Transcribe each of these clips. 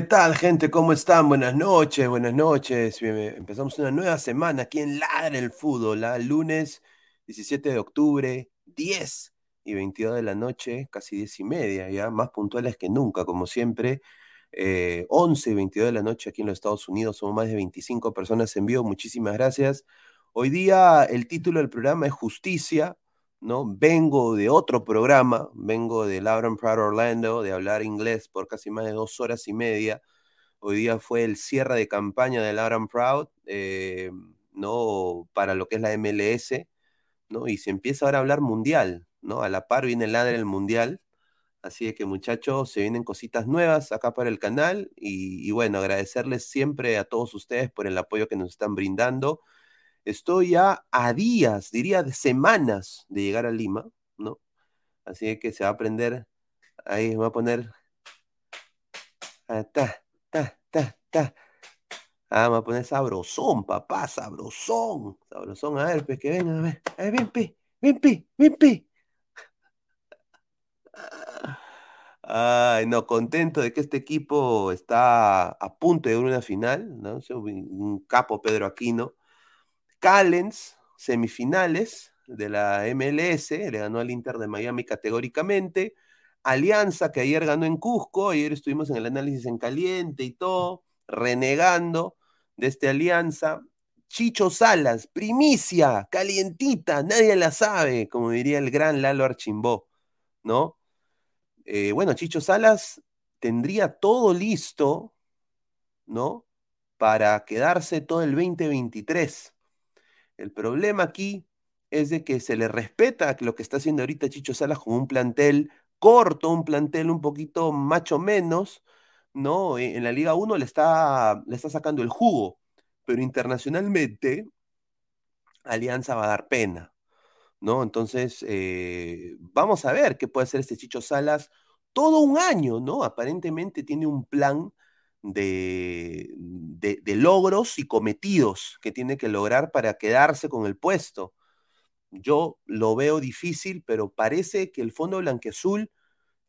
¿Qué tal, gente? ¿Cómo están? Buenas noches, buenas noches. Empezamos una nueva semana aquí en Ladra el Fútbol, ¿ah? lunes 17 de octubre, 10 y 22 de la noche, casi 10 y media, ya más puntuales que nunca, como siempre. 11 eh, y 22 de la noche aquí en los Estados Unidos, somos más de 25 personas en vivo, muchísimas gracias. Hoy día el título del programa es Justicia, ¿no? Vengo de otro programa, vengo de Lauren Proud Orlando, de hablar inglés por casi más de dos horas y media. Hoy día fue el cierre de campaña de Lauren Proud, eh, ¿no? Para lo que es la MLS, ¿no? Y se empieza ahora a hablar mundial, ¿no? A la par viene el ladre del mundial. Así que muchachos, se vienen cositas nuevas acá para el canal y bueno, agradecerles siempre a todos ustedes por el apoyo que nos están brindando. Estoy ya a días, diría de semanas de llegar a Lima, ¿no? Así que se va a aprender, ahí me va a poner, ah, ta, ta. Ah, me va a poner sabrosón, papá, sabrosón, sabrosón, a ver, pues que venga, a ver, a ver, ven. Ay, no, contento de que este equipo está a punto de una final, ¿no? Un capo Pedro Aquino, Callens, semifinales de la MLS, le ganó al Inter de Miami categóricamente. Alianza, que ayer ganó en Cusco, ayer estuvimos en el análisis en caliente y todo, renegando de esta alianza. Chicho Salas, primicia, calientita, nadie la sabe, como diría el gran Lalo Archimbó, ¿no? Eh, bueno, Chicho Salas tendría todo listo, ¿no? Para quedarse todo el 2023. El problema aquí es de que se le respeta lo que está haciendo ahorita Chicho Salas con un plantel corto, un plantel un poquito macho menos, ¿no? E, en la Liga 1 le está, le está sacando el jugo, pero internacionalmente Alianza va a dar pena, ¿no? Entonces, eh, vamos a ver qué puede hacer este Chicho Salas todo un año, ¿no? Aparentemente tiene un plan de, de, logros y cometidos que tiene que lograr para quedarse con el puesto. Yo lo veo difícil, pero parece que el Fondo Blanqueazul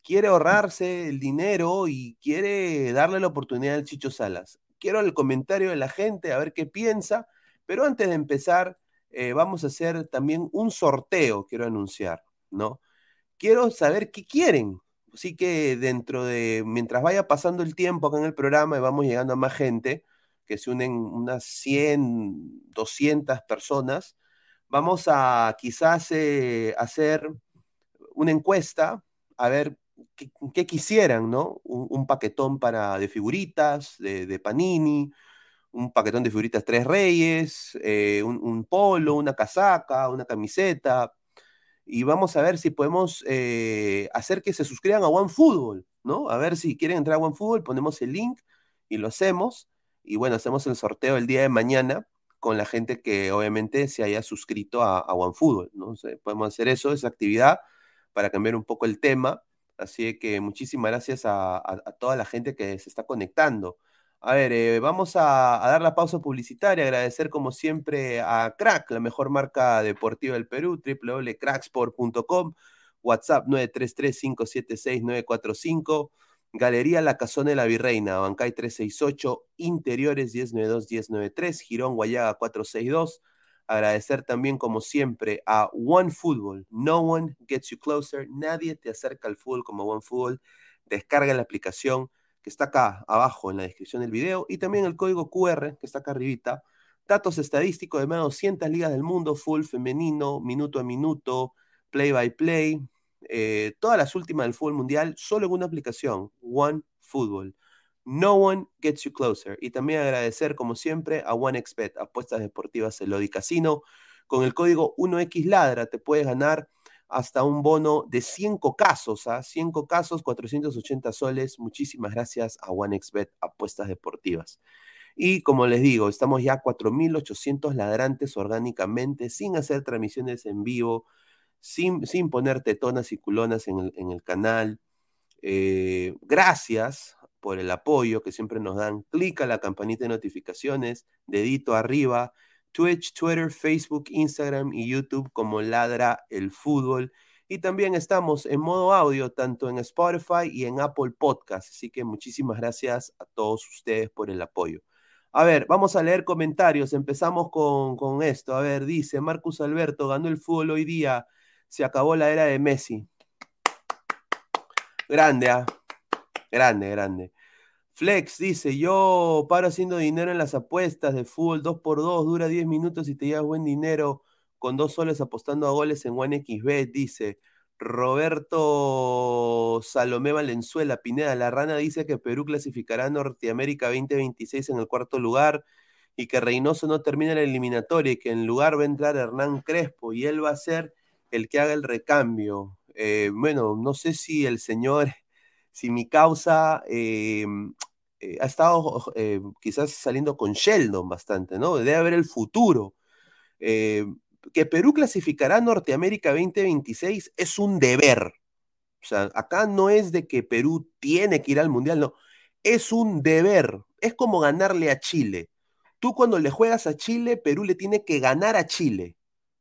quiere ahorrarse el dinero y quiere darle la oportunidad al Chicho Salas. Quiero el comentario de la gente, a ver qué piensa, pero antes de empezar, eh, vamos a hacer también un sorteo, quiero anunciar, ¿no? Quiero saber qué quieren. Así que dentro de, mientras vaya pasando el tiempo acá en el programa y vamos llegando a más gente, que se unen unas 100, 200 personas, vamos a quizás eh, hacer una encuesta, a ver qué, quisieran, ¿no? Un, paquetón para, de figuritas, de, Panini, un paquetón de figuritas Tres Reyes, eh, un, polo, una casaca, una camiseta. Y vamos a ver si podemos eh, hacer que se suscriban a OneFootball, ¿no? A ver si quieren entrar a OneFootball, ponemos el link y lo hacemos. Y bueno, hacemos el sorteo el día de mañana con la gente que obviamente se haya suscrito a, OneFootball, ¿no? podemos hacer eso, esa actividad, para cambiar un poco el tema. Así que muchísimas gracias a, toda la gente que se está conectando. A ver, eh, vamos a, dar la pausa publicitaria, agradecer como siempre a Crack, la mejor marca deportiva del Perú, www.cracksport.com, WhatsApp 933-576-945, Galería La Casona de la Virreina, Bancay 368, Interiores 1092-1093, Girón Guayaga 462, Agradecer también, como siempre, a One Football. No one gets you closer. Nadie te acerca al fútbol como One Football. Descarga la aplicación que está acá abajo en la descripción del video y también el código QR que está acá arribita. Datos estadísticos de más de 200 ligas del mundo, full femenino, minuto a minuto, play by play, eh, todas las últimas del fútbol mundial, solo en una aplicación, One Football. No one gets you closer. Y también agradecer, como siempre, a OneXBet, apuestas deportivas Elodi Casino. Con el código 1XLadra te puedes ganar hasta un bono de 100 casos, ¿ah? 100 casos, 480 soles. Muchísimas gracias a OneXBet, apuestas deportivas. Y como les digo, estamos ya 4.800 ladrantes orgánicamente, sin hacer transmisiones en vivo, sin, sin poner tetonas y culonas en el, en el canal. Eh, gracias por el apoyo que siempre nos dan. Clica la campanita de notificaciones, dedito arriba, Twitch, Twitter, Facebook, Instagram y YouTube como Ladra el Fútbol. Y también estamos en modo audio, tanto en Spotify y en Apple Podcast. Así que muchísimas gracias a todos ustedes por el apoyo. A ver, vamos a leer comentarios. Empezamos con, con esto. A ver, dice Marcus Alberto, ganó el fútbol hoy día. Se acabó la era de Messi. Grande, ¿ah? Grande, grande. Flex dice, yo paro haciendo dinero en las apuestas de fútbol 2x2, dura 10 minutos y te llevas buen dinero con dos soles apostando a goles en OneXBet, dice. Roberto Salomé Valenzuela, Pineda, la rana dice que Perú clasificará a Norteamérica 2026 en el cuarto lugar y que Reynoso no termina la eliminatoria y que en lugar va a entrar Hernán Crespo y él va a ser el que haga el recambio. Eh, bueno, no sé si el señor si mi causa em, eh, ha estado eh, quizás saliendo con Sheldon bastante, ¿no? Debe haber el futuro. Eh, que Perú clasificará a Norteamérica 2026 es un deber. O sea, acá no es de que Perú tiene que ir al Mundial, no. Es un deber. Es como ganarle a Chile. Tú cuando le juegas a Chile, Perú le tiene que ganar a Chile.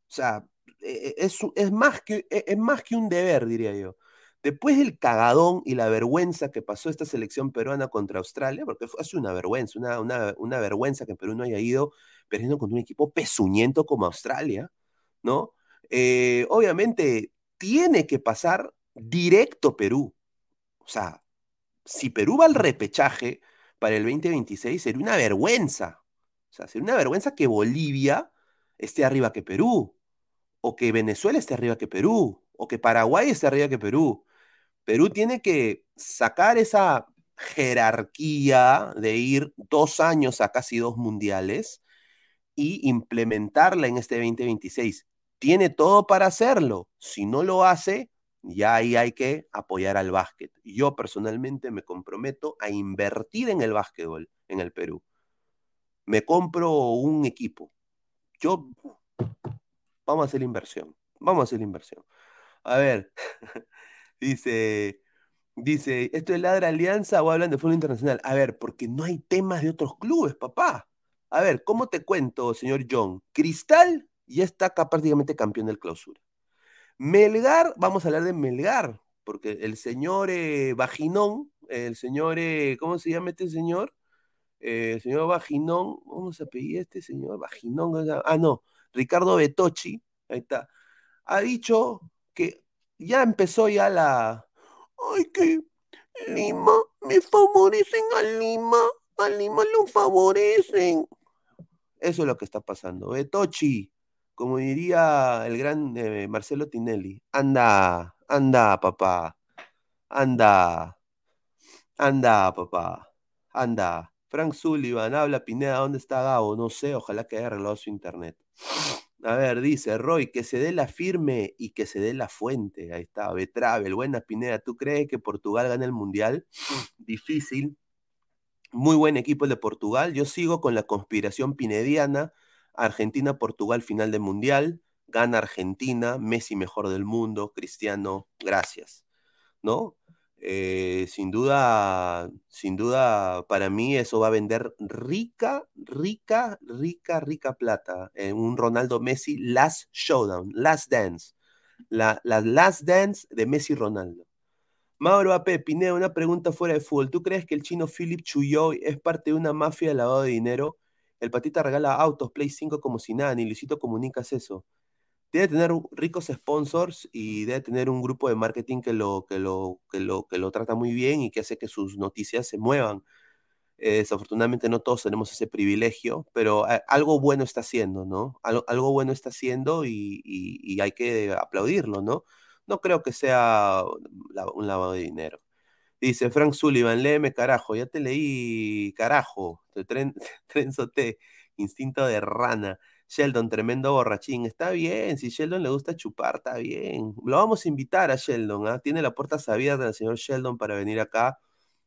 O sea, e, e, es, es, más, que, e, es más que un deber, diría yo. Después del cagadón y la vergüenza que pasó esta selección peruana contra Australia, porque fue una vergüenza, una, una, vergüenza que Perú no haya ido perdiendo contra un equipo pesuñento como Australia, ¿no? Eh, obviamente tiene que pasar directo Perú. O sea, si Perú va al repechaje para el 2026, sería una vergüenza. O sea, sería una vergüenza que Bolivia esté arriba que Perú, o que Venezuela esté arriba que Perú, o que Paraguay esté arriba que Perú. Perú tiene que sacar esa jerarquía de ir dos años a casi dos mundiales y implementarla en este 2026. Tiene todo para hacerlo. Si no lo hace, ya ahí hay que apoyar al básquet. Yo personalmente me comprometo a invertir en el básquetbol en el Perú. Me compro un equipo. Yo, vamos a hacer la inversión. Vamos a hacer la inversión. A ver, Dice, dice, ¿esto es Ladra Alianza o hablan de fútbol internacional? A ver, porque no hay temas de otros clubes, papá. A ver, ¿cómo te cuento, señor John? Cristal ya está acá prácticamente campeón del clausura. Melgar, vamos a hablar de Melgar, porque el señor eh, Vaginón, el señor, eh, ¿cómo se llama este señor? Eh, el señor Vaginón, ¿cómo se apellida este señor? Vaginón, ah, no, Ricardo Betochi, ahí está, ha dicho que ya empezó ya la, ay, que Lima, me favorecen a Lima, a Lima lo favorecen. Eso es lo que está pasando. Betochi, como diría el gran eh, Marcelo Tinelli, anda, anda, papá, anda, anda, papá, anda. Frank Sullivan, habla Pineda, ¿dónde está Gabo? No sé, ojalá que haya arreglado su internet. A ver, dice Roy, que se dé la firme y que se dé la fuente. Ahí está, Betravel, buena Pineda. ¿Tú crees que Portugal gana el Mundial? Difícil. Muy buen equipo el de Portugal. Yo sigo con la conspiración pinediana. Argentina-Portugal final de Mundial. Gana Argentina, Messi mejor del mundo, Cristiano, gracias. ¿No? Eh, sin duda, sin duda, para mí eso va a vender rica, rica, rica, rica plata. en un Ronaldo Messi Last Showdown, Last Dance. La, la Last Dance de Messi Ronaldo. Mauro AP, Pineda, una pregunta fuera de fútbol. ¿Tú crees que el chino Philip Chuyoy es parte de una mafia de lavado de dinero? El patita regala autos, Play 5 como si nada, ni Luisito comunicas eso debe tener ricos sponsors y debe tener un grupo de marketing que lo, que lo, que lo, que lo trata muy bien y que hace que sus noticias se muevan. Eh, desafortunadamente no todos tenemos ese privilegio, pero algo bueno está haciendo, ¿no? Algo, bueno está haciendo y, hay que aplaudirlo, ¿no? No creo que sea un lavado de dinero. Dice Frank Sullivan, léeme carajo, ya te leí carajo, tren, T, instinto de rana. Sheldon, tremendo borrachín. Está bien, si Sheldon le gusta chupar, está bien. Lo vamos a invitar a Sheldon, ¿ah? Tiene la puerta abierta del señor Sheldon para venir acá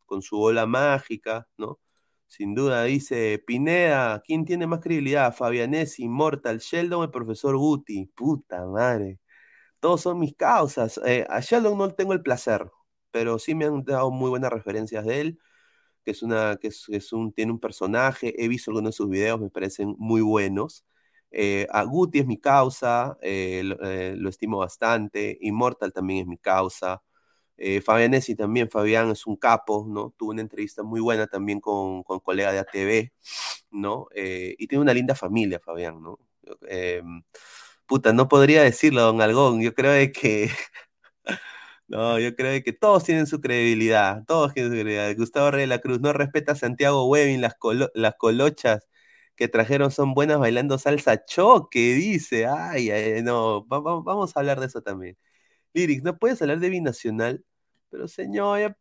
con su bola mágica, ¿no? Sin duda, dice Pineda, ¿quién tiene más credibilidad? Fabianesi, Immortal, Sheldon el profesor Guti. Puta madre. Todos son mis causas. Eh, a Sheldon no tengo el placer, pero sí me han dado muy buenas referencias de él que es una, que es, un, tiene un personaje, he visto algunos de sus videos, me parecen muy buenos. Eh, a Guti es mi causa, eh, eh, lo, estimo bastante. Immortal también es mi causa. Fabianesi también, Fabián es un capo, ¿no? Tuvo una entrevista muy buena también con, colega de ATV, ¿no? y tiene una linda familia, Fabián, ¿no? puta, no podría decirlo, don Algón. Yo creo que. no, yo creo que todos tienen su credibilidad. Todos tienen su credibilidad. Gustavo Rey de la Cruz no respeta a Santiago Webin, las, las colochas que trajeron son buenas bailando salsa choque, dice. Ay, ay no, vamos a hablar de eso también. Lyrics, no puedes hablar de binacional, pero señor,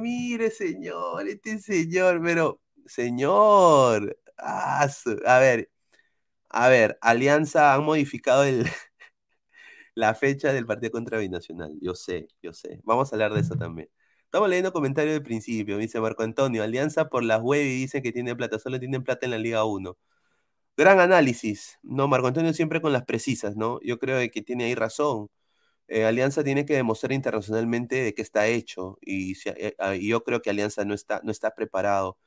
mire, señor, este señor, pero, señor, a ver, a ver, Alianza han modificado el, la fecha del partido contra Binacional. Yo sé, yo sé. Vamos a hablar de eso también. Estamos leyendo comentarios de principio, dice Marco Antonio. Alianza por las web y dice que tiene plata, solo tienen plata en la Liga 1. Gran análisis, ¿no? Marco Antonio siempre con las precisas, ¿no? Yo creo que tiene ahí razón. Eh, Alianza tiene que demostrar internacionalmente de qué está hecho y, eh, ah, yo creo que Alianza no está, no está preparado.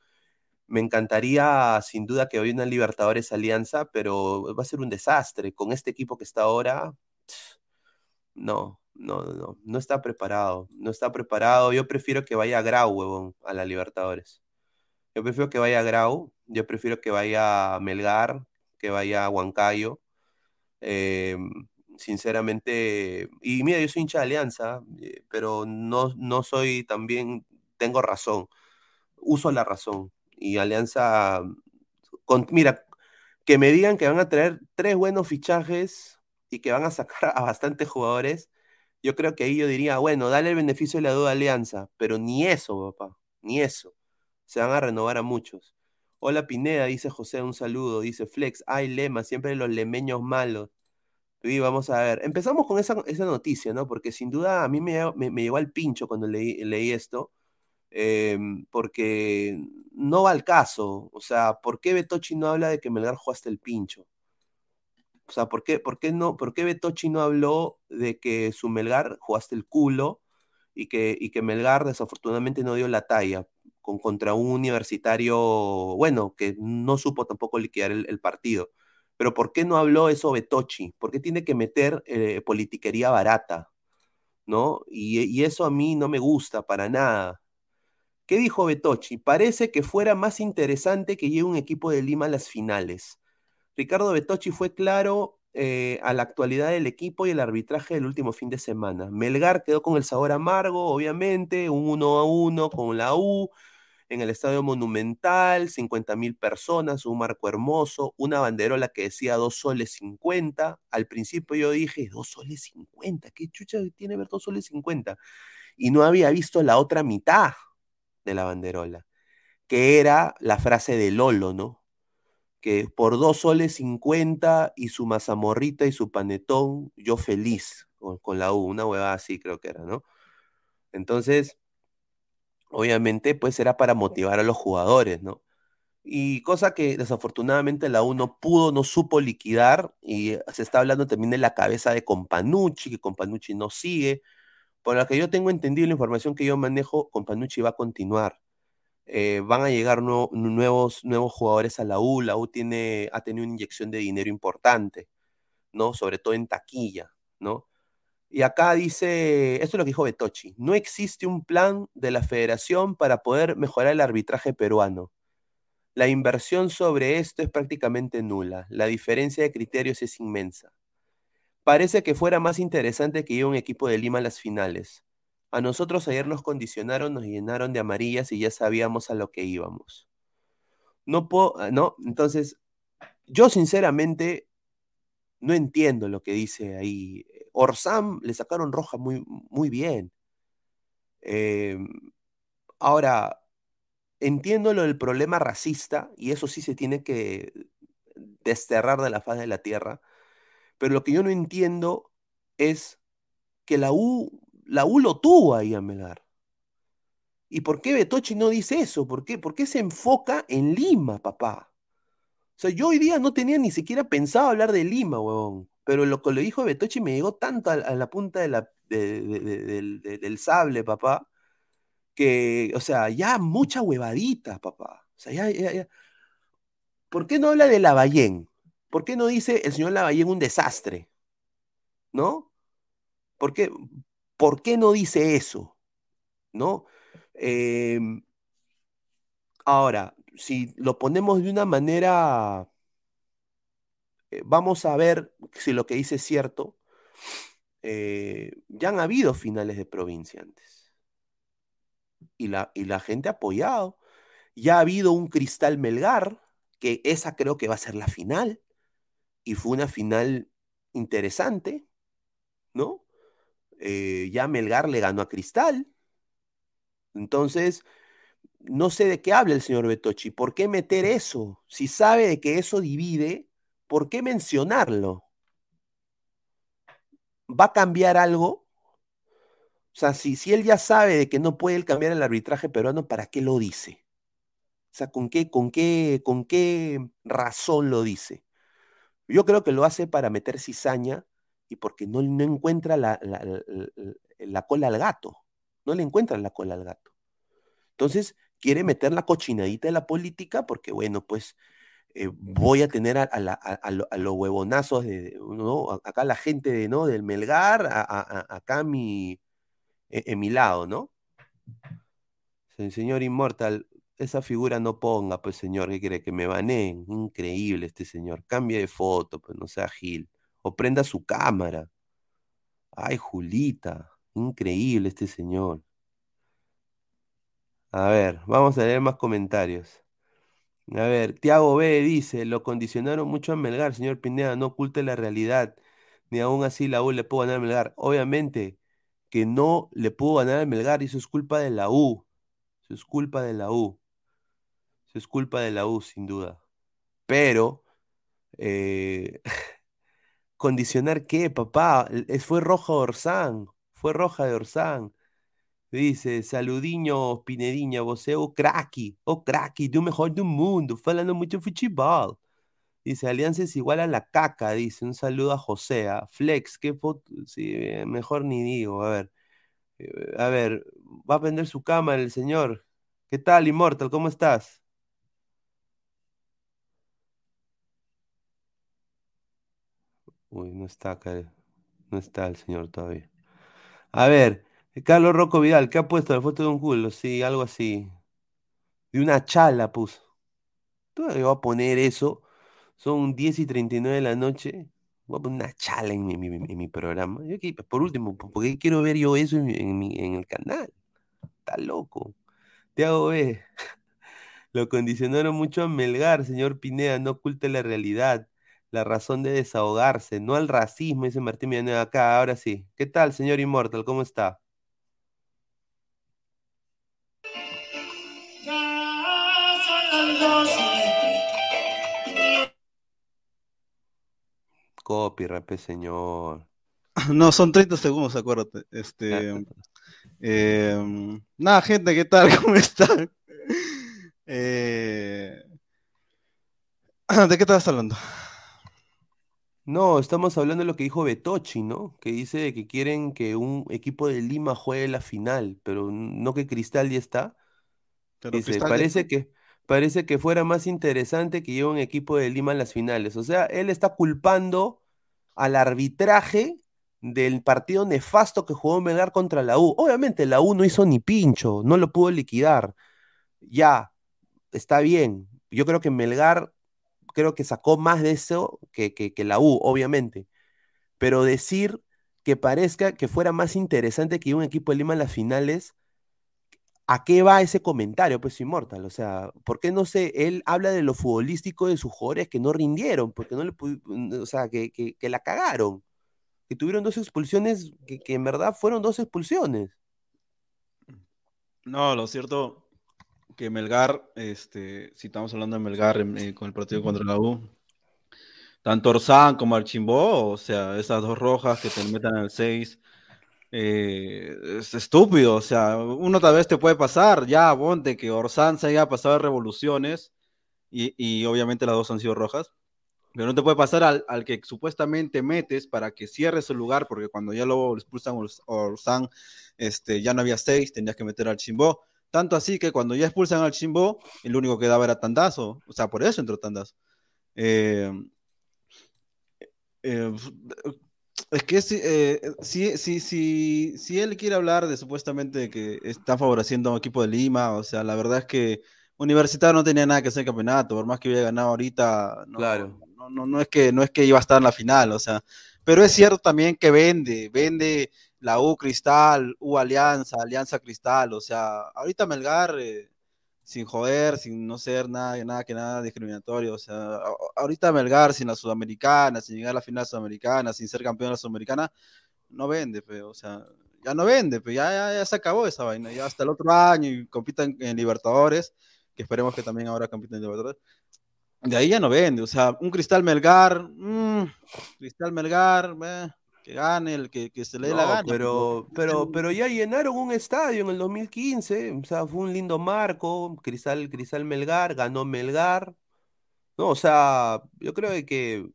Me encantaría sin duda que hoy una Libertadores Alianza, pero va a ser un desastre. Con este equipo que está ahora, no, no, no, no está preparado, no está preparado. Yo prefiero que vaya Grau, huevón, a la Libertadores. Yo prefiero que vaya Grau, yo prefiero que vaya Melgar, que vaya Huancayo. Em, sinceramente, y mira, yo soy hincha de Alianza, eh, pero no, no soy también, tengo razón, uso la razón. Y Alianza, mira, que me digan que van a traer tres buenos fichajes y que van a sacar a bastantes jugadores, yo creo que ahí yo diría, bueno, dale el beneficio de la duda Alianza, pero ni eso, papá, ni eso. Se van a renovar a muchos. Hola Pineda, dice José, un saludo. Dice Flex, ay lema, siempre los lemeños malos. Y vamos a ver, empezamos con esa, noticia, ¿no? Porque sin duda a mí me, me, llegó al pincho cuando leí, leí esto, em, porque no va al caso. O sea, ¿por qué Betochi no habla de que Melgar jugó hasta el pincho? O sea, ¿por qué, por qué, no, por qué Betochi no habló de que su Melgar jugaste el culo y que, y que Melgar desafortunadamente no dio la talla con, contra un universitario, bueno, que no supo tampoco liquidar el, partido? Pero ¿por qué no habló eso Betochi? ¿Por qué tiene que meter eh, politiquería barata? ¿No? Y, y eso a mí no me gusta para nada. ¿Qué dijo Betochi? Parece que fuera más interesante que llegue un equipo de Lima a las finales. Ricardo Betochi fue claro eh, a la actualidad del equipo y el arbitraje del último fin de semana. Melgar quedó con el sabor amargo, obviamente, un 1 a 1 con la U en el Estadio Monumental, 50 mil personas, un marco hermoso, una banderola que decía 2 soles 50. Al principio yo dije, 2 soles 50, ¿qué chucha tiene ver 2 soles 50? Y no había visto la otra mitad de la banderola, que era la frase de Lolo, ¿no? Que por dos soles cincuenta y su mazamorrita y su panetón, yo feliz con, con la U, una huevada así creo que era, ¿no? Entonces, obviamente, pues era para motivar a los jugadores, ¿no? Y cosa que desafortunadamente la U no pudo, no supo liquidar, y se está hablando también de la cabeza de Companucci, que Companucci no sigue, por lo que yo tengo entendido, la información que yo manejo, Companucci va a continuar. Eh, van a llegar nuevos, nuevos jugadores a la U. La U tiene, ha tenido una inyección de dinero importante, ¿no? Sobre todo en taquilla, ¿no? Y acá dice, esto es lo que dijo Betochi, no existe un plan de la federación para poder mejorar el arbitraje peruano. La inversión sobre esto es prácticamente nula. La diferencia de criterios es inmensa. Parece que fuera más interesante que llegue un equipo de Lima a las finales. A nosotros ayer nos condicionaron, nos llenaron de amarillas y ya sabíamos a lo que íbamos. No puedo, ah, ¿no? Entonces, yo sinceramente no entiendo lo que dice ahí. Orsam le sacaron roja muy, muy bien. Eh, ahora, entiendo lo del problema racista y eso sí se tiene que desterrar de la faz de la tierra pero lo que yo no entiendo es que la U, la U lo tuvo ahí a Melgar. ¿Y por qué Betochi no dice eso? ¿Por qué? ¿Por qué se enfoca en Lima, papá? O sea, yo hoy día no tenía ni siquiera pensado hablar de Lima, huevón. Pero lo que le dijo Betochi me llegó tanto a, la punta del sable, papá, que, o sea, ya mucha huevadita, papá. O sea, ya, ya, ya. ¿Por qué no habla de la Ballén? ¿Por qué no dice el señor Lavallén un desastre? ¿No? ¿Por qué, ¿Por qué no dice eso? ¿No? Em, ahora, si lo ponemos de una manera, eh, vamos a ver si lo que dice es cierto. Eh, ya han habido finales de provincia antes. Y la, y la gente ha apoyado. Ya ha habido un Cristal Melgar, que esa creo que va a ser la final y fue una final interesante, ¿no? Eh, ya Melgar le ganó a Cristal. Entonces, no sé de qué habla el señor Betochi. ¿Por qué meter eso? Si sabe de que eso divide, ¿por qué mencionarlo? ¿Va a cambiar algo? O sea, si, si él ya sabe de que no puede cambiar el arbitraje peruano, ¿para qué lo dice? O sea, ¿con qué, con qué, con qué razón lo dice? Yo creo que lo hace para meter cizaña y porque no, no encuentra la, la, cola al gato. No le encuentra la cola al gato. Entonces, quiere meter la cochinadita de la política porque, bueno, pues eh, voy a tener a, los huevonazos de, ¿no? acá la gente de, ¿no? del Melgar, acá mi, e, en, mi lado, ¿no? señor Inmortal, esa figura no ponga, pues señor, ¿qué quiere? Que me baneen. Increíble este señor. Cambia de foto, pues no sea Gil. Prenda su cámara. Ay, Julita. Increíble este señor. A ver, vamos a leer más comentarios. A ver, Tiago B dice, lo condicionaron mucho a Melgar, señor Pineda, no oculte la realidad, ni aún así la U le pudo ganar a Melgar. Obviamente que no le pudo ganar a Melgar y eso es culpa de la U. Eso es culpa de la U es culpa de la U, sin duda. Pero, eh, ¿condicionar qué, papá? Fue roja de Orsán, fue roja de Orsán. Dice, saludiño, Pinediña, você o craque, o craque do mejor do mundo, falando mucho fútbol. Dice, Alianza es igual a la caca, dice, un saludo a José, a Flex, qué foto, sí, mejor ni digo, a ver, eh, a ver, va a prender su cámara el señor. ¿Qué tal, Immortal? ¿Cómo estás? Uy, no está acá. No está el señor todavía. A ver, Carlos Rocco Vidal, ¿qué ha puesto? La foto de un culo, sí, algo así. De una chala puso. Todavía voy a poner eso. Son 10 y 39 de la noche. Voy a poner una chala en mi, mi- mi- programa. Yo aquí, por último, ¿por qué quiero ver yo eso en, en el canal? Está loco. Te hago ver. Lo condicionaron mucho a Melgar, señor Pineda, no oculte la realidad, la razón de desahogarse, no al racismo, dice Martín Villanueva acá, ahora sí. ¿Qué tal, señor Immortal? ¿Cómo está? Copyright, pe, señor. No, son 30 segundos, acuérdate. Este, eh, nada, gente, ¿qué tal? ¿Cómo están? Eh, ¿De qué estabas hablando? No, estamos hablando de lo que dijo Betochi, ¿no? Que dice que quieren que un equipo de Lima juegue la final, pero no que Cristal ya está. Pero Dice, Cristal ya parece que, parece que fuera más interesante que lleve un equipo de Lima a las finales. O sea, él está culpando al arbitraje del partido nefasto que jugó Melgar contra la U. Obviamente la U no hizo ni pincho, no lo pudo liquidar. Ya, está bien. Yo creo que Melgar, creo que sacó más de eso que, que, la U, obviamente. Pero decir que parezca que fuera más interesante que un equipo de Lima a las finales ¿A qué va ese comentario, pues, Inmortal? O sea, ¿por qué no sé? Él habla de lo futbolístico de sus jugadores que no rindieron, porque no le o sea, que, que- la cagaron, que tuvieron dos expulsiones, que en verdad fueron dos expulsiones. No, lo cierto que Melgar, este, si estamos hablando de Melgar en- eh, con el partido contra la U, tanto Orsán como Archimbó, o sea, esas dos rojas que te metan al 6, eh, es estúpido, o sea, uno tal vez te puede pasar, ya, ponte que Orsán se haya pasado de revoluciones y, y obviamente las dos han sido rojas, pero no te puede pasar al, al que supuestamente metes para que cierre su lugar, porque cuando ya lo expulsan Ors- Orsán, este, ya no había seis, tenías que meter al Chimbó. Tanto así que cuando ya expulsan al Chimbó, el único que daba era Tandazo. O sea, por eso entró Tandazo. Eh, eh, es que si, eh, si, si, si, si él quiere hablar de supuestamente de que está favoreciendo a un equipo de Lima, o sea, la verdad es que Universitario no tenía nada que hacer en el campeonato, por más que hubiera ganado ahorita, no, Claro. no, no, no es que, no es que iba a estar en la final, o sea, pero es cierto también que vende, vende la U Cristal, U Alianza, Alianza Cristal, o sea, ahorita Melgar, eh, sin joder, sin no ser nada, nada que nada discriminatorio, o sea, ahorita Melgar sin la Sudamericana, sin llegar a la final Sudamericana, sin ser campeón de la Sudamericana, no vende, o sea, ya no vende, pero ya, ya, se acabó esa vaina, ya hasta el otro año y compitan en Libertadores, que esperemos que también ahora compiten en Libertadores. De ahí ya no vende, o sea, un Cristal Melgar, mm, Cristal Melgar, eh, que gane el que, que se le dé la gana. pero, pero, pero ya llenaron un estadio en el 2015, o sea, fue un lindo marco, Cristal, Cristal Melgar, ganó Melgar. No, o sea, yo creo que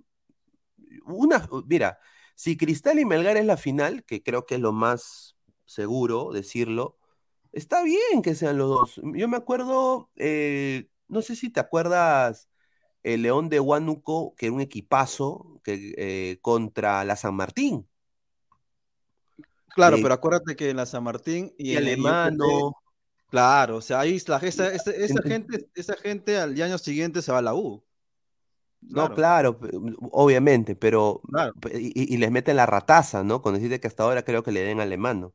una, mira, si Cristal y Melgar es la final, que creo que es lo más seguro decirlo, está bien que sean los dos. Yo me acuerdo, eh, no sé si te acuerdas, el León de Huánuco, que era un equipazo que, eh, contra la San Martín. Claro, de- pero acuérdate que en la San Martín y y Alemano. Claro, o sea, ahí la, esa, esa, esa En- en- gente, esa gente al año siguiente se va a la U. No, claro, pe- obviamente, pero Claro. y, y les meten la rataza, ¿no? Con decirte que hasta ahora creo que le den alemano,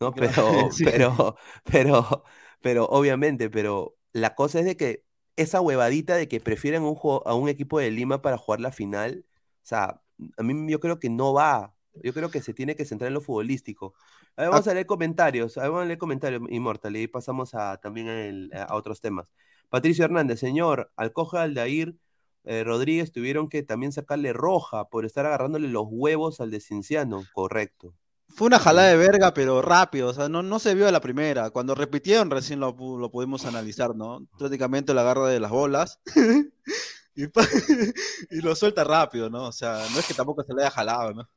¿no? Pero, sí. pero, pero, pero, obviamente, pero la cosa es de que esa huevadita de que prefieren un a un equipo de Lima para jugar la final, o sea, a mí yo creo que no va. Yo creo que se tiene que centrar en lo futbolístico. A ver, vamos a leer comentarios, a ver, vamos a leer comentarios, Inmortal, y pasamos a, también el- a otros temas. Patricio Hernández, señor, Alcoja Aldair eh, Rodríguez tuvieron que también sacarle roja por estar agarrándole los huevos al de Cinciano, correcto. Fue una jalada de verga, pero rápido, o sea, no, no se vio a la primera. Cuando repitieron recién lo, lo pudimos analizar, ¿no? Prácticamente la agarra de las bolas y, lo suelta rápido, ¿no? O sea, no es que tampoco se le haya jalado, ¿no?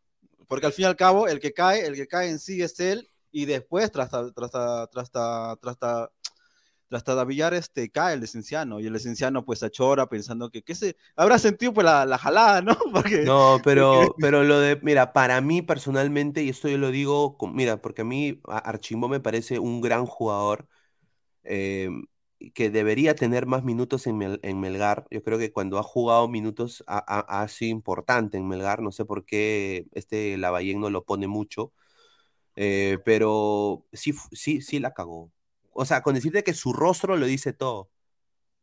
Porque al fin y al cabo, el que cae, el que cae en sí es él, y después, tras, tras, tras, tras, tras, tras, hasta Villar este, cae el licenciano, y el licenciano pues achora pensando que, que se habrá sentido pues la, la jalada, ¿no? Porque, No, pero, pero lo de, mira, para mí personalmente, y esto yo lo digo, con- mira, porque a mí Archimbo me parece un gran jugador eh, que debería tener más minutos en, Mel- en Melgar. Yo creo que cuando ha jugado minutos ha, ha- ha sido importante en Melgar. No sé por qué este Lavallén no lo pone mucho, eh, pero sí, sí, sí la cagó. O sea, con decirte que su rostro lo dice todo.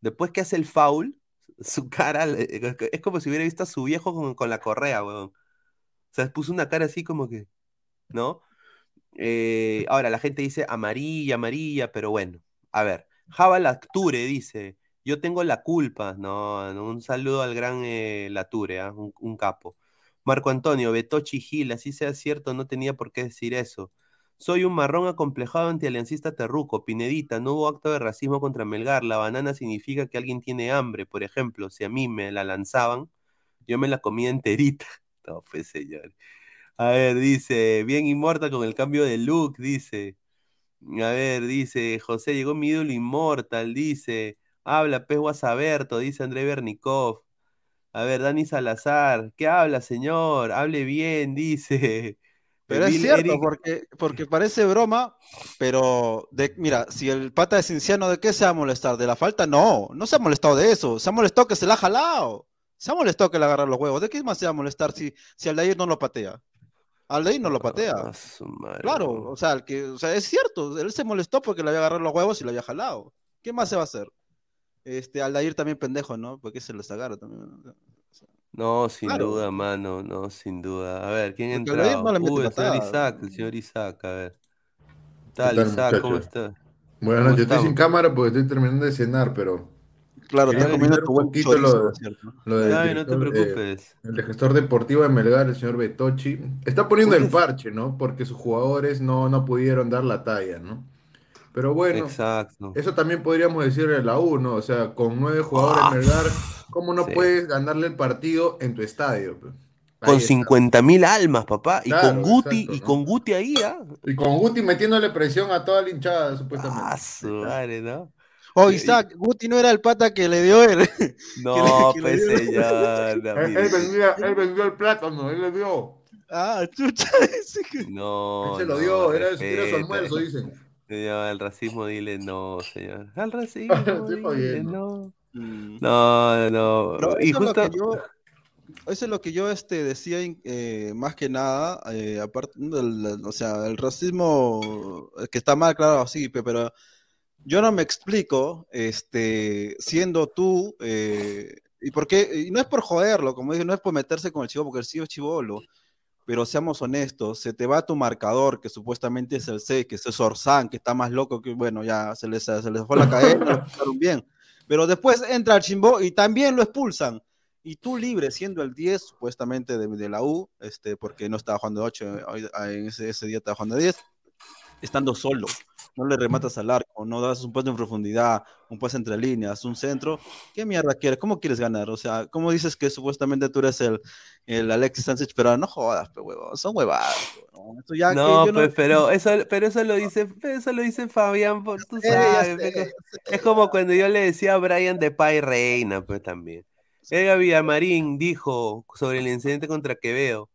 Después que hace el foul, su cara es como si hubiera visto a su viejo con, con la correa, weón. O sea, puso una cara así como que, ¿no? Eh, ahora, la gente dice amarilla, amarilla, pero bueno. A ver, Java Lacture dice, yo tengo la culpa. No, no, un saludo al gran eh, Lature, ¿ah? un, un capo. Marco Antonio, Betochi Gil, así sea cierto, no tenía por qué decir eso. Soy un marrón acomplejado antialiancista terruco. Pinedita, no hubo acto de racismo contra Melgar. La banana significa que alguien tiene hambre. Por ejemplo, si a mí me la lanzaban, yo me la comía enterita. No, pues señor. A ver, dice, bien inmortal con el cambio de look, dice. A ver, dice, José, llegó mi ídolo inmortal, dice. Habla, pez Guasaberto, dice André Bernikov. A ver, Dani Salazar, ¿qué habla, señor? Hable bien, dice. Pero es cierto, Eric- porque, porque parece broma, pero de, mira, si el pata de Cinciano, ¿de qué se va a molestar? ¿De la falta? No, no se ha molestado de eso, se ha molestado que se la ha jalado, se ha molestado que le agarra los huevos. ¿De qué más se va a molestar si, si Aldair no lo patea? Aldair no lo patea. Ah, Claro, o sea, el que, o sea, es cierto, él se molestó porque le había agarrado los huevos y lo había jalado. ¿Qué más se va a hacer? Este, Aldair también pendejo, ¿no? Porque se les agarra también. ¿No? No, sin Claro. duda, mano, no, sin duda. A ver, ¿quién ha Porque Aldair entrado? no le mete Uy, el señor. Isaac, el señor Isaac, a ver. ¿Qué tal, tal, Isaac? ¿Cómo muchachos? está? Buenas ¿Cómo noches, estoy sin estamos? cámara porque estoy terminando de cenar, pero Claro, Quería está comiendo comentar tu un buen poquito chorizo, lo de- ¿cierto? lo del Ay, no te director, eh, preocupes. el gestor deportivo de Melgar, el señor Betochi, está poniendo ¿Por el parche, ¿no? Porque sus jugadores no, no pudieron dar la talla, ¿no? Pero bueno, Exacto. eso también podríamos decirle a la U, ¿no? O sea, con nueve jugadores Ah, Melgar, ¿cómo no sí. puedes ganarle el partido en tu estadio? Ahí Con está. 50 mil almas, papá. Y Claro, con Guti, exacto, y ¿no? con Guti ahí, ¿ah? Y con Guti metiéndole presión a toda la hinchada, supuestamente. Ah, su madre, ¿no? Oh, Y- Isaac, Guti no era el pata que le dio él. No, que le pues señor. no, Él, él vendía, él vendió el plátano, él le dio. Ah, chucha. ese que- No, Él se lo no, dio, era, era su almuerzo, dicen. Señor, al racismo dile no, señor. Al racismo dile no. Mm. No, no. Pero Y eso, justo. es lo que yo, eso es lo que yo este, decía, eh, más que nada, eh, aparte del, o sea, el racismo eh, que está mal, claro, sí, pe- pero yo no me explico, este, siendo tú, eh, y por qué, y no es por joderlo, como dije, no es por meterse con el chivo, porque el chivo es chivolo, pero seamos honestos, se te va tu marcador, que supuestamente es el 6, que es Orsán, que está más loco que, bueno, ya se les, se les fue la cadena, lo bien. Pero después entra el Chimbo y también lo expulsan. Y tú libre, siendo el 10, supuestamente, de, de la U, este, porque no estaba jugando 8, en ese, ese día estaba jugando 10, estando solo. No le rematas al arco, no das un pase en profundidad, un pase entre líneas, un centro. ¿Qué mierda quieres? ¿Cómo quieres ganar? O sea, ¿cómo dices que supuestamente tú eres el, el Alexis Sánchez? Pero no jodas, pe huevo. Son huevadas. ya que No, yo pues, pero eso, pero eso lo dice, eso lo dice Fabián, por, tú sabes, sé, es como cuando yo le decía a Brian de Pai Reina, pues también. Edgar Villamarín dijo sobre el incidente contra Quevedo,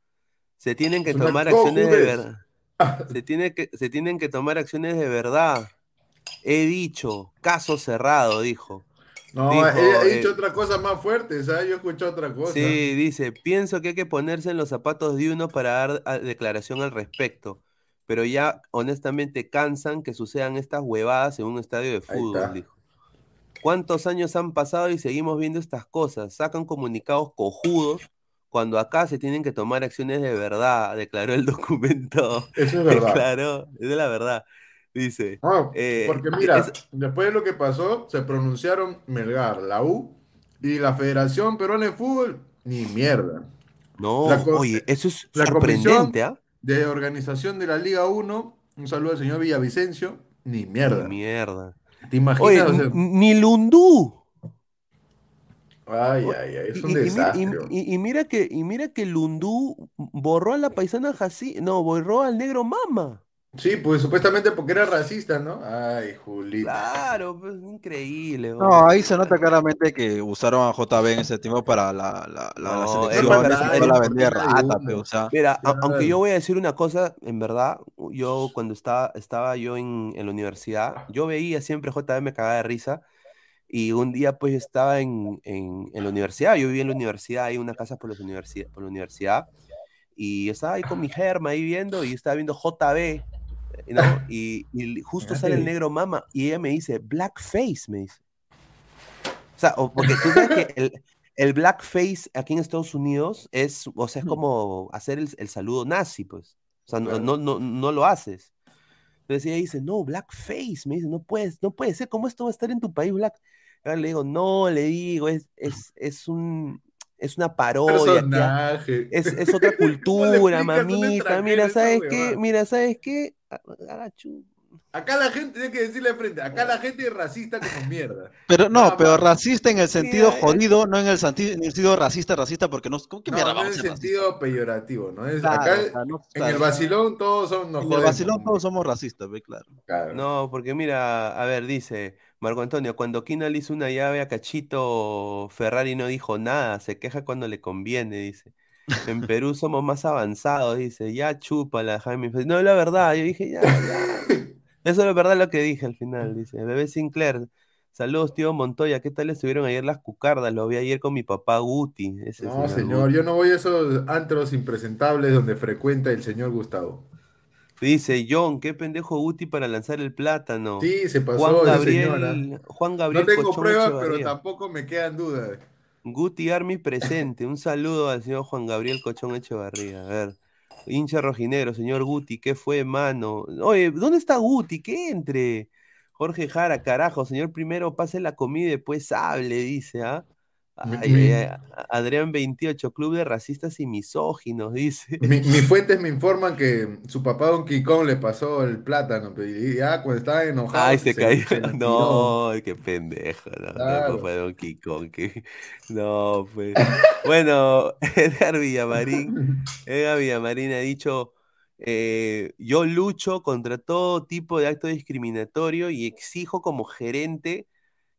se tienen que tomar acciones de verdad. Se, tiene que, se tienen que tomar acciones de verdad. He dicho, caso cerrado, dijo. No, Dijo, ella ha eh, dicho otra cosa más fuerte, ¿sabes? Yo escuché otra cosa. Sí, dice, pienso que hay que ponerse en los zapatos de uno para dar a- declaración al respecto, pero ya honestamente cansan que sucedan estas huevadas en un estadio de fútbol, dijo. ¿Cuántos años han pasado y seguimos viendo estas cosas? Sacan comunicados cojudos cuando acá se tienen que tomar acciones de verdad, declaró el documento. Eso es verdad. Declaró, es de la verdad. Dice, No, eh, porque mira, es- después de lo que pasó, se pronunciaron Melgar, la U y la Federación Peruana de Fútbol, ni mierda. no, la oye, eso es la sorprendente, ¿ah? De organización de la Liga 1, un saludo al señor Villavicencio, ni Ni mierda. mierda. ¿Te imaginas? Oye, O sea, n- ni Lundú. Ay, ay, ay, es un y- y mira, desastre. y- y- y mira que, y mira que Lundú borró a la paisana Jací, no, borró al negro Mama. Sí, pues supuestamente porque era racista, ¿no? Ay, Julito. Claro, pues increíble. No, ahí se nota claramente que usaron a JB en ese tiempo para la, la, la, la No, selección. para- y era la vendía rata, uno. pe, o sea. Mira, Claro. aunque yo voy a decir una cosa, en verdad, yo cuando estaba, estaba yo en, en la universidad, yo veía siempre JB me cagaba de risa. Y un día pues yo estaba en, en, en la universidad, yo vivía en la universidad, hay una casa por, las universidad, por la universidad, y estaba ahí con mi germa ahí viendo, y estaba viendo JB, ¿no? Y, y justo sale el negro mama, y ella me dice, blackface, me dice. O sea, o- porque tú sabes que el, el blackface aquí en Estados Unidos es, o sea, es como hacer el, el saludo nazi, pues. O sea, no, no, no, no lo haces. Entonces ella dice, no, blackface, me dice, no puedes, no puede ser, ¿cómo esto va a estar en tu país, black? Ahora le digo, no, le digo, es, es, es un, es una parodia. Es, es otra ¿Cómo le cultura, mamita. Mira, ¿sabes qué? Mira, ¿sabes qué? Ah, ah, chu- Acá la gente, tiene que decirle de frente, acá la gente es racista como mierda. Pero no, pero racista en el sentido Mira, eh. jodido, no en el, en el sentido racista, racista, porque no, ¿cómo No, mierda no vamos en a ser sentido peyorativo, ¿no? Es, Claro, acá en el vacilón todos son, nos En el vacilón todos somos racistas, ve, claro. Claro. No, porque mira, a ver, dice Marco Antonio, cuando Kina le hizo una llave a Cachito, Ferrari no dijo nada, se queja cuando le conviene, dice. En Perú somos más avanzados, dice, ya chúpala, Jaime. No, la verdad, yo dije, ya, ya. Eso es la verdad lo que dije al final, dice. Bebé Sinclair, saludos, tío Montoya, ¿qué tal estuvieron ayer las cucardas? Lo vi ayer con mi papá Guti. Ese No, señor Guti. yo no voy a esos antros impresentables donde frecuenta el señor Gustavo. Dice, John, qué pendejo Guti para lanzar el plátano. Sí, se pasó Juan Gabriel, señora. Juan Gabriel No tengo pruebas, pero tampoco me quedan dudas. Guti Army presente. Un saludo al señor Juan Gabriel Cochón Echevarría. A ver. Hincha rojinegro, señor Guti, ¿qué fue, mano? Oye, ¿dónde está Guti? Que entre. Jorge Jara, carajo, señor primero pase la comida y después hable, dice, ¿ah? Ay, mi- Adrián 28, Club de Racistas y Misóginos, dice. Mi- mis fuentes me informan que su papá Don Kong le pasó el plátano, y ya cuando estaba enojado Ay, se cayó. se tiró. No, qué pendejo. No, Claro. tampoco fue Donkey Kong. que- No, pues. Bueno, Edgar Villamarín. Edgar Villamarín ha dicho: eh, Yo lucho contra todo tipo de acto discriminatorio y exijo como gerente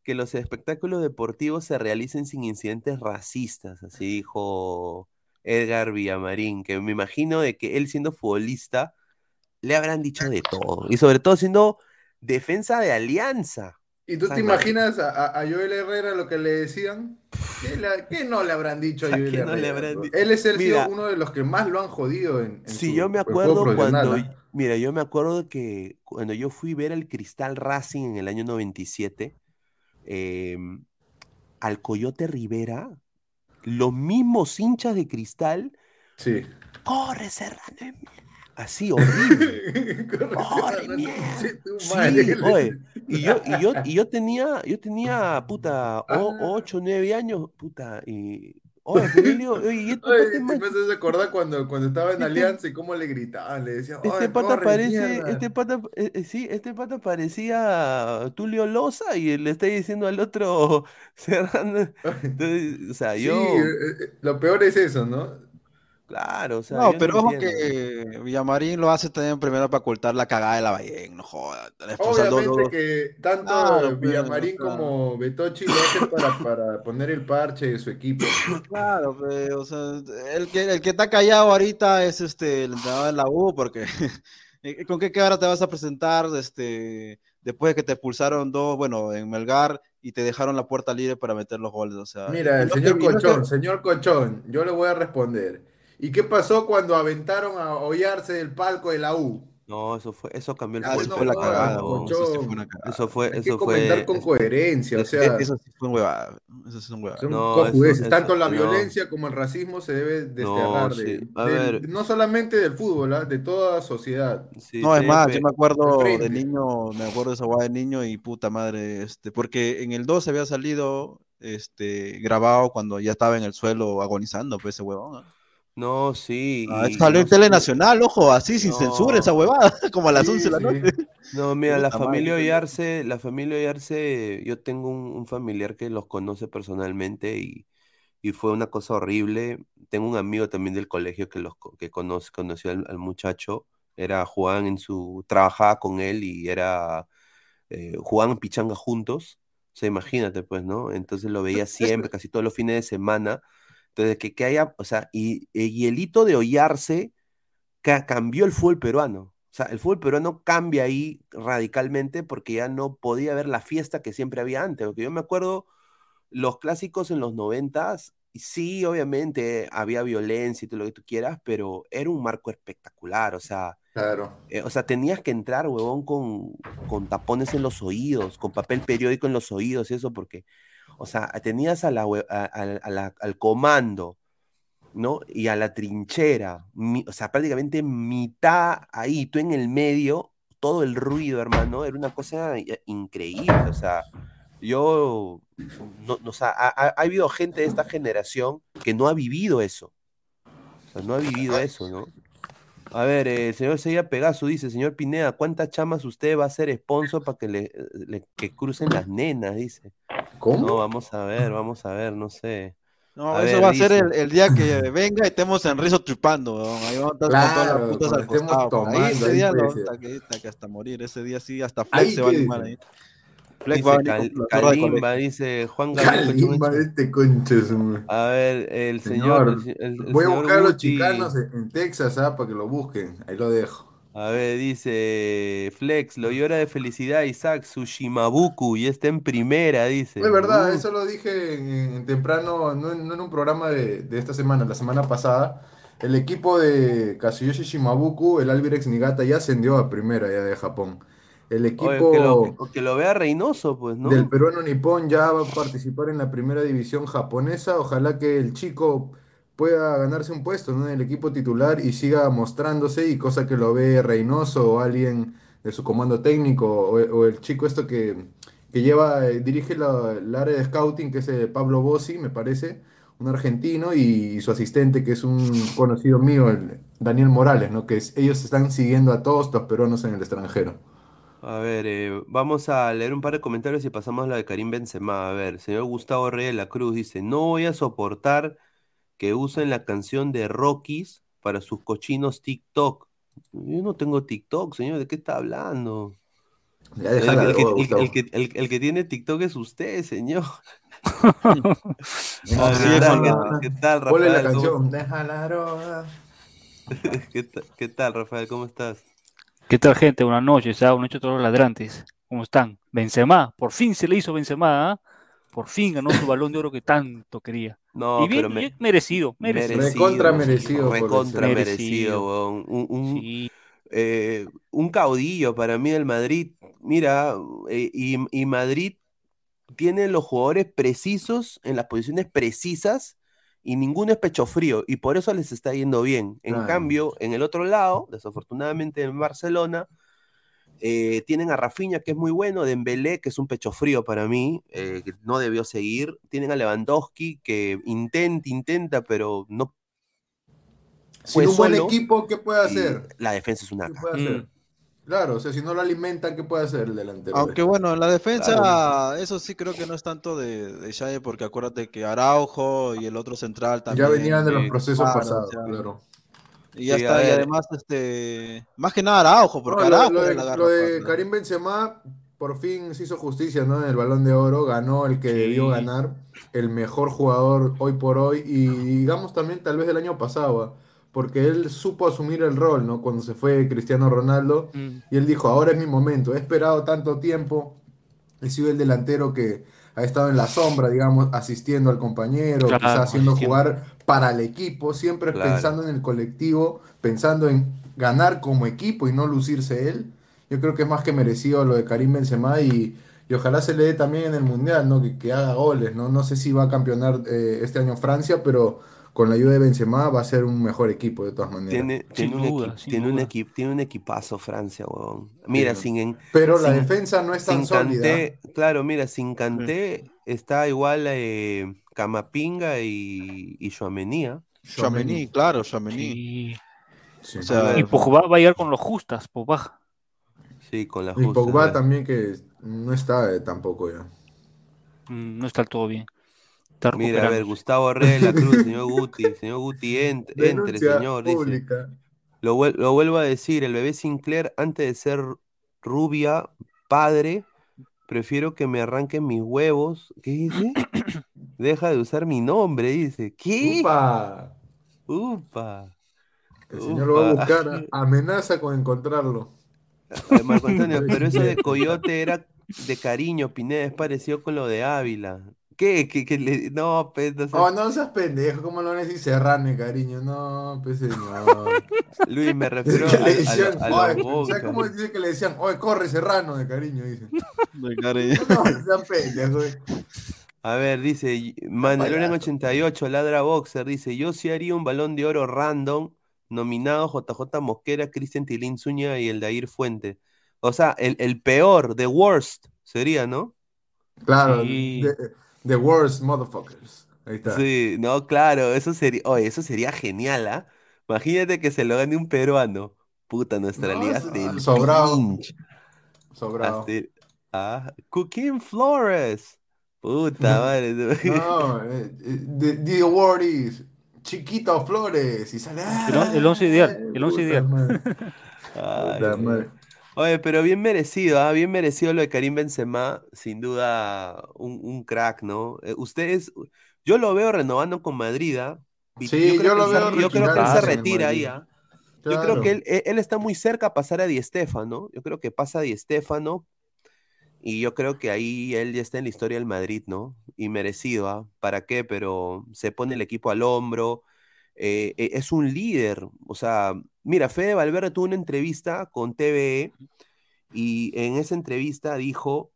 que los espectáculos deportivos se realicen sin incidentes racistas. Así dijo Edgar Villamarín, que me imagino de que él siendo futbolista le habrán dicho de todo. Y sobre todo siendo defensa de alianza. ¿Y tú te imaginas a, Joel Herrera lo que le decían? ¿Qué, la- qué no le habrán dicho a ¿A Joel Herrera? no le habrán bro? di- Él es el Mira. sido uno de los que más lo han jodido en, en Sí, su- yo me el acuerdo cuando, mira, yo me acuerdo que cuando yo fui a ver al Cristal Racing en el año 97, em, al Coyote Rivera, los mismos hinchas de Cristal, Sí. corre Serrano, así horrible. Corre, ¡Corre, mierda! Sí, oye, y yo, y yo, y yo tenía, yo tenía, puta, o- Ah. ocho, nueve años, puta, y, oye, pero yo le digo, oye, y este Oye, pata es te más- me haces acordar cuando, cuando estaba en Este- Alianza y cómo le gritaban, le decían, Este "Oye, pata corre, parece, mierda". este pata, eh, eh, sí, este pata parecía Tulio Loza y le está diciendo al otro. Entonces, o sea, Sí, yo, eh, eh, lo peor es eso, ¿no? Claro, o sea, No, pero ojo entiendo. que Villamarín lo hace también primero para ocultar la cagada de la Ballén, no dos- Obviamente dos- que tanto Claro, pues, Villamarín o sea. como Betochi lo hacen para, para poner el parche de su equipo. Claro, pe, o sea, el que, el que está callado ahorita es este, el entrenador de la U, porque eh, ¿con qué cara te vas a presentar este, después de que te expulsaron dos, bueno, en Melgar y te dejaron la puerta libre para meter los goles? O sea, Mira, el señor que- Cochón, señor Cochón, yo le voy a responder. ¿Y qué pasó cuando aventaron a Hollarse del palco de la U? No, eso fue, eso cambió el Ah, Ah, fútbol eso no fue la jodas, cagada, no, weón, eso sí fue una cagada. Eso fue, Hay que eso comentar fue, con coherencia, o sea, Eso sí fue un huevada, eso sí es un huevada. son No, cojudeces. eso- Tanto eso- la no. violencia como el racismo se debe desterrar No, de, no solamente del fútbol, ¿ah? de toda sociedad. sí, No, es más, yo me acuerdo de niño, me acuerdo de esa guada de niño y puta madre, este, porque en el 2 había salido este grabado cuando ya estaba en el suelo agonizando, pues ese huevón. ¿ah? No, sí. Ah, y- salió en Telenacional, ojo, así sin No. censura esa huevada, como a las Sí, 11 de la sí. noche. No, mira, la familia Oyarse, la familia Oyarse, yo tengo un, un familiar que los conoce personalmente y, y fue una cosa horrible. Tengo un amigo también del colegio que los que conoce, conoció al, al muchacho Era, jugaban en su, trabajaba con él y era, eh, jugaban pichanga juntos. O sea, imagínate, pues, ¿no? Entonces lo veía siempre, casi todos los fines de semana. Entonces, que, que haya, o sea, y, y el hito de hollarse ca- cambió el fútbol peruano. O sea, el fútbol peruano cambia ahí radicalmente porque ya no podía haber la fiesta que siempre había antes. Porque yo me acuerdo los clásicos en los noventas, sí, obviamente había violencia y todo lo que tú quieras, pero era un marco espectacular. O sea, Claro. eh, o sea, tenías que entrar, huevón, con, con tapones en los oídos, con papel periódico en los oídos y eso, porque, o sea, tenías a la, al comando, ¿no? Y a la trinchera, o sea, prácticamente mitad ahí, tú en el medio, todo el ruido, hermano, era una cosa i- increíble, o sea, yo, no, no, o sea, ha- ha habido gente de esta generación que no ha vivido eso, o sea, no ha vivido eso, ¿no? A ver, eh, el señor Seiya Pegaso dice, señor Pineda, ¿cuántas chamas usted va a ser sponsor para que le, le- que crucen las nenas? Dice. ¿Cómo? No, vamos a ver, vamos a ver, no sé. No, A eso ver, va a ser el, el día que venga y estemos en Rizo tripando. Ahí vamos a estar con todas Claro, las putas al costado. Ahí ese ahí día lo hasta que, hasta que hasta morir. Ese día sí, hasta Flex se va a animar ahí. Flex va a Dice venir con de Kalimba, dice Juan Kalimba, Pechumecho. este concha es un- A ver, el señor, Señor, el, el voy a buscar a los chicanos en, Texas, ¿ah? Para que lo busquen. Ahí lo dejo. A ver, dice Flex, lo llora de felicidad Isaac Sushimabuku y está en primera, dice. Es verdad, Uh, eso lo dije en, en temprano, no en, no en un programa de, de esta semana, la semana pasada. El equipo de Kazuyoshi Shimabuku, el Albirex Niigata, ya ascendió a primera ya de Japón. El oye, equipo que lo, que lo vea Reynoso, pues, ¿no? del peruano Nippon ya va a participar en la primera división japonesa. Ojalá que el chico pueda ganarse un puesto, ¿no? en el equipo titular y siga mostrándose y cosa que lo ve Reynoso o alguien de su comando técnico o, o el chico esto que, que lleva, eh, dirige la, área de scouting que es eh, Pablo Bossi, me parece, un argentino y, y su asistente que es un conocido mío, el Daniel Morales, ¿no? Que es- ellos están siguiendo a todos los peruanos en el extranjero. A ver, eh, vamos a leer un par de comentarios y pasamos a la de Karim Benzema. A ver, señor Gustavo Reyes de la Cruz dice, no voy a soportar que usen la canción de Rockies para sus cochinos TikTok. Yo no tengo TikTok, señor, ¿de qué está hablando? Ya El, que, el- el- tiene TikTok es usted, señor. No, A ver, sí, ¿qué tal, qué- Rafael? ¿Cómo- canción. Deja la droga. ¿Qué, ta- qué tal, Rafael? ¿Cómo estás? ¿Qué tal, gente? Buenas noches, ¿ah? Buenas noches a todos los ladrantes. ¿Cómo están? Benzema, por fin se le hizo Benzema, ¿ah? Por fin ganó su balón de oro que tanto quería. No, y bien, pero me- bien merecido, merecido. Recontra merecido Recontra merecido, weón. Un, un- Sí, eh, un caudillo para mí del Madrid. Mira, eh, y, y Madrid tiene los jugadores precisos en las posiciones precisas y ninguno es pecho frío y por eso les está yendo bien. En Claro. cambio, en el otro lado, desafortunadamente en Barcelona, eh, tienen a Rafinha que es muy bueno, Dembélé que es un pecho frío para mí, eh, que no debió seguir, tienen a Lewandowski que intenta, intenta, pero no Sin Pues un buen solo, equipo, ¿qué puede y hacer? la defensa es una ¿Qué puede hacer? Claro, o sea, si no lo alimentan, ¿qué puede hacer el delantero? Aunque bueno, en la defensa, Claro. eso sí creo que no es tanto de, de Xavi, porque acuérdate que Araujo y el otro central ya también. venían de los eh, procesos claro, pasados, claro. Y ya Sí, está, y además, este, más que nada Araujo, porque No, lo, Araujo lo de, la lo de garrapata, ¿no? Karim Benzema por fin se hizo justicia, ¿no? En el Balón de Oro ganó el que Sí. debió ganar, el mejor jugador hoy por hoy y digamos también tal vez del año pasado, ¿ah? Porque él supo asumir el rol, ¿no? Cuando se fue Cristiano Ronaldo mm, y él dijo, ahora es mi momento, he esperado tanto tiempo, he sido el delantero que ha estado en la sombra, digamos, asistiendo al compañero, Claro, quizás haciendo asistiendo. jugar para el equipo, siempre Claro. pensando en el colectivo, pensando en ganar como equipo y no lucirse él. Yo creo que es más que merecido lo de Karim Benzema y, y ojalá se le dé también en el Mundial, ¿no? Que, que haga goles, ¿no? No sé si va a campeonar eh, este año Francia, pero con la ayuda de Benzema va a ser un mejor equipo de todas maneras. Tiene, un, duda, equi- sin tiene, un duda. equi- tiene un equipazo Francia, weón. Mira, Sí. sin, en- Pero la defensa no es tan sólida. Claro, mira, sin Kanté está igual eh, Camavinga y, y Tchouaméni, ¿ah? Claro, Tchouaméni. sí. Sí. O sea, Y Pogba va a llegar con los justas, Pogba. Sí, con la Y justa. Pogba también que no está eh, tampoco ya. Mm, No está del todo bien. Está Mira, a ver. Gustavo de la Cruz, señor Guti, señor Guti, ent- entre, señor, dice. Lo, vuel- lo vuelvo a decir, el bebé Sinclair, antes de ser rubia, padre, prefiero que me arranquen mis huevos. ¿Qué dice? Deja de usar mi nombre, dice. ¿Qué? ¡Upa! Upa. El señor lo va a buscar. Amenaza con encontrarlo. Marco Antonio, pero eso de coyote era de cariño, Pineda, es parecido con lo de Ávila. ¿Qué? ¿Qué, qué le- No, pues, no sé. Oh, no seas pendejo, ¿cómo lo van a decir serrane, cariño? No, pues señor. Luis, me refiero a, Que a le decían, a los "Oye, Boca. ¿sabes cómo dice que le decían? Oye, corre serrano de cariño, dice. De cariño. No, sean pendejos. A ver, dice Manuel 88, Ladra Boxer, dice, yo sí haría un balón de oro random, nominado JJ Mosquera, Cristian Tilín Zúñiga y el Dair Fuente. O sea, el, el peor, the worst, sería, ¿no? Claro, Sí. The worst motherfuckers. Ahí está. Sí, no, claro, eso sería, oye, eso sería genial, ¿ah? Imagínate que se lo gane un peruano. Puta, nuestra No, liga el sobrado. Sobrado. Hasta el- ah, Cooking Flores. Puta madre. No, eh, eh, the, the award is Chiquito Flores. Y sale. El on- el once ideal, el once Puta ideal. madre, Ay, puta madre. Oye, pero bien merecido, ¿ah? Bien merecido lo de Karim Benzema, sin duda un, un crack, ¿no? Eh, ustedes, yo lo veo renovando con Madrid, ¿ah? Sí, yo lo él veo yo creo que él se retira ahí. ¿ah? Yo creo que él, él- él está muy cerca a pasar a Di Stéfano. Yo creo que pasa a Di Stéfano y yo creo que ahí él ya está en la historia del Madrid, ¿no? Y merecido, ¿ah? ¿Para qué? Pero se pone el equipo al hombro, eh, eh, es un líder. O sea, mira, Fede Valverde tuvo una entrevista con TVE y en esa entrevista dijo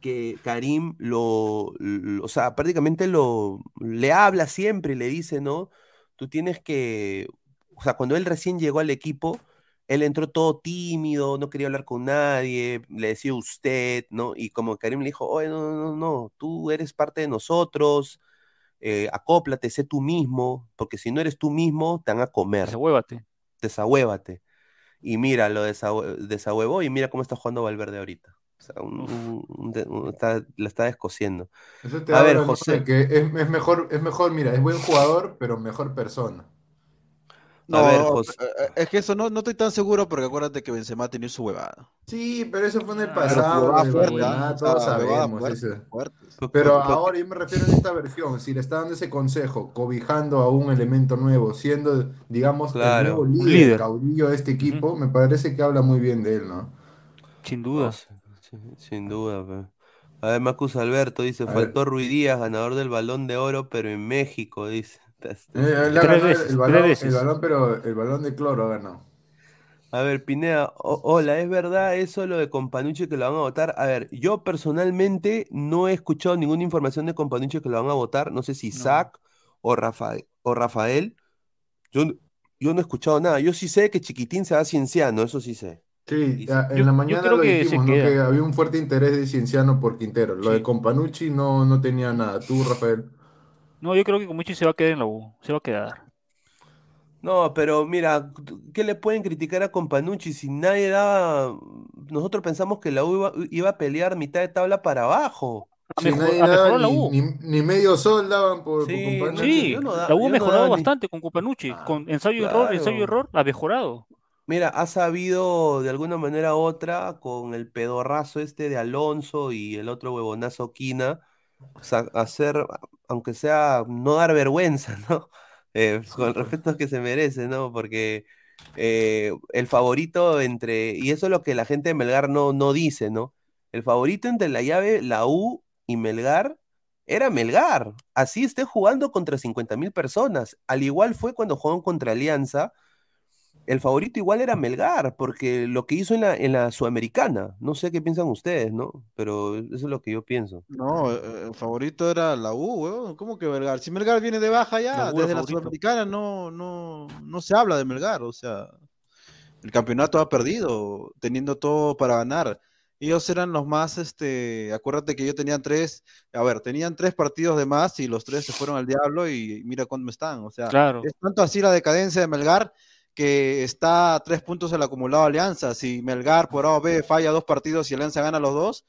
que Karim lo, lo- o sea, prácticamente lo, le habla siempre y le dice, ¿no? Tú tienes que, o sea, cuando él recién llegó al equipo, él entró todo tímido, no quería hablar con nadie, le decía usted, ¿no? Y como Karim le dijo, oye, no, no, no, no, tú eres parte de nosotros, eh, acóplate, sé tú mismo, porque si no eres tú mismo, te van a comer, Desahuévate. desahuévate. Y mira, lo desahue- desahuevó y mira cómo está jugando Valverde ahorita. O sea, un- un- un de- un- está- la está descosiendo. Eso te A ver. José. de que es, es mejor, es mejor, mira, es buen jugador, pero mejor persona. No, A ver, José. eh, eh, es que eso no, no estoy tan seguro porque acuérdate que Benzema tenía su huevada. Sí, pero eso fue en el Ah, Pero pasado, fuerte, Barcelona, ¿ah? todos sabemos fuerte, eso. fuerte. Pero Porque- ahora yo me refiero en esta versión, si le está dando ese consejo, cobijando a un elemento nuevo, siendo, digamos, Claro. el nuevo líder, líder. caudillo de este equipo, me parece que habla muy bien de él, ¿no? Sin No, duda. sí, sí, sin duda. pe. A ver, Marcus Alberto dice, A faltó Rui Díaz, ganador del Balón de Oro, pero en México, dice. Eh, él ha Tres ganado el- veces, el balón, el pero el balón de cloro ha ganado. A ver, Pineda, o- hola, ¿es verdad eso lo de Companucci que lo van a votar? A ver, yo personalmente no he escuchado ninguna información de Companucci que lo van a votar, no sé si No. Zach o Rafael, o Rafael. Yo, no- yo no he escuchado nada, yo sí sé que Chiquitín se va a Cienciano, eso sí sé. Sí, Y ya, yo- en la mañana creo lo que dijimos. Que había un fuerte interés de Cienciano por Quintero. Lo Sí. de Companucci no, no tenía nada. Tú, Rafael. No, yo creo que Comuchi se va a quedar en la U. Se va a quedar. No, pero mira, ¿qué le pueden criticar a Companucci si nadie daba... Nosotros pensamos que la U iba, iba a pelear mitad de tabla para abajo. Ha Si mejor- nadie ha daba mejorado la ni, U. ni, ni medio sol daban por, por Sí, Companucci. Sí, yo no da- la U ha no mejorado ni- bastante con Copanucci. Ah, Con ensayo error, ensayo claro. error, ha mejorado. Mira, ha sabido de alguna manera u otra con el pedorrazo este de Alonso y el otro huevonazo Quina, hacer, aunque sea, no dar vergüenza, ¿no? Eh, con el pues. respeto que se merece, ¿no? Porque eh, el favorito entre, y eso es lo que la gente de Melgar no, no dice, ¿no? El favorito entre la llave, la U y Melgar era Melgar. Así esté jugando contra 50 mil personas. Al igual fue cuando jugaron contra Alianza el favorito igual era Melgar, porque lo que hizo en la, en la Sudamericana, no sé qué piensan ustedes, ¿no? Pero eso es lo que yo pienso. No, eh, el favorito era la U, weón. ¿Cómo que Melgar? Si Melgar viene de baja ya, desde la. Sudamericana no, no, no se habla de Melgar, o sea, el campeonato ha perdido, teniendo todo para ganar. Ellos eran los más, este, acuérdate que yo tenían tres, a ver, tenían tres partidos de más y los tres se fueron al diablo y mira cuándo están, o sea, Claro. es tanto así la decadencia de Melgar que está a tres puntos el acumulado Alianza. Si Melgar por A o B falla dos partidos y Alianza gana los dos,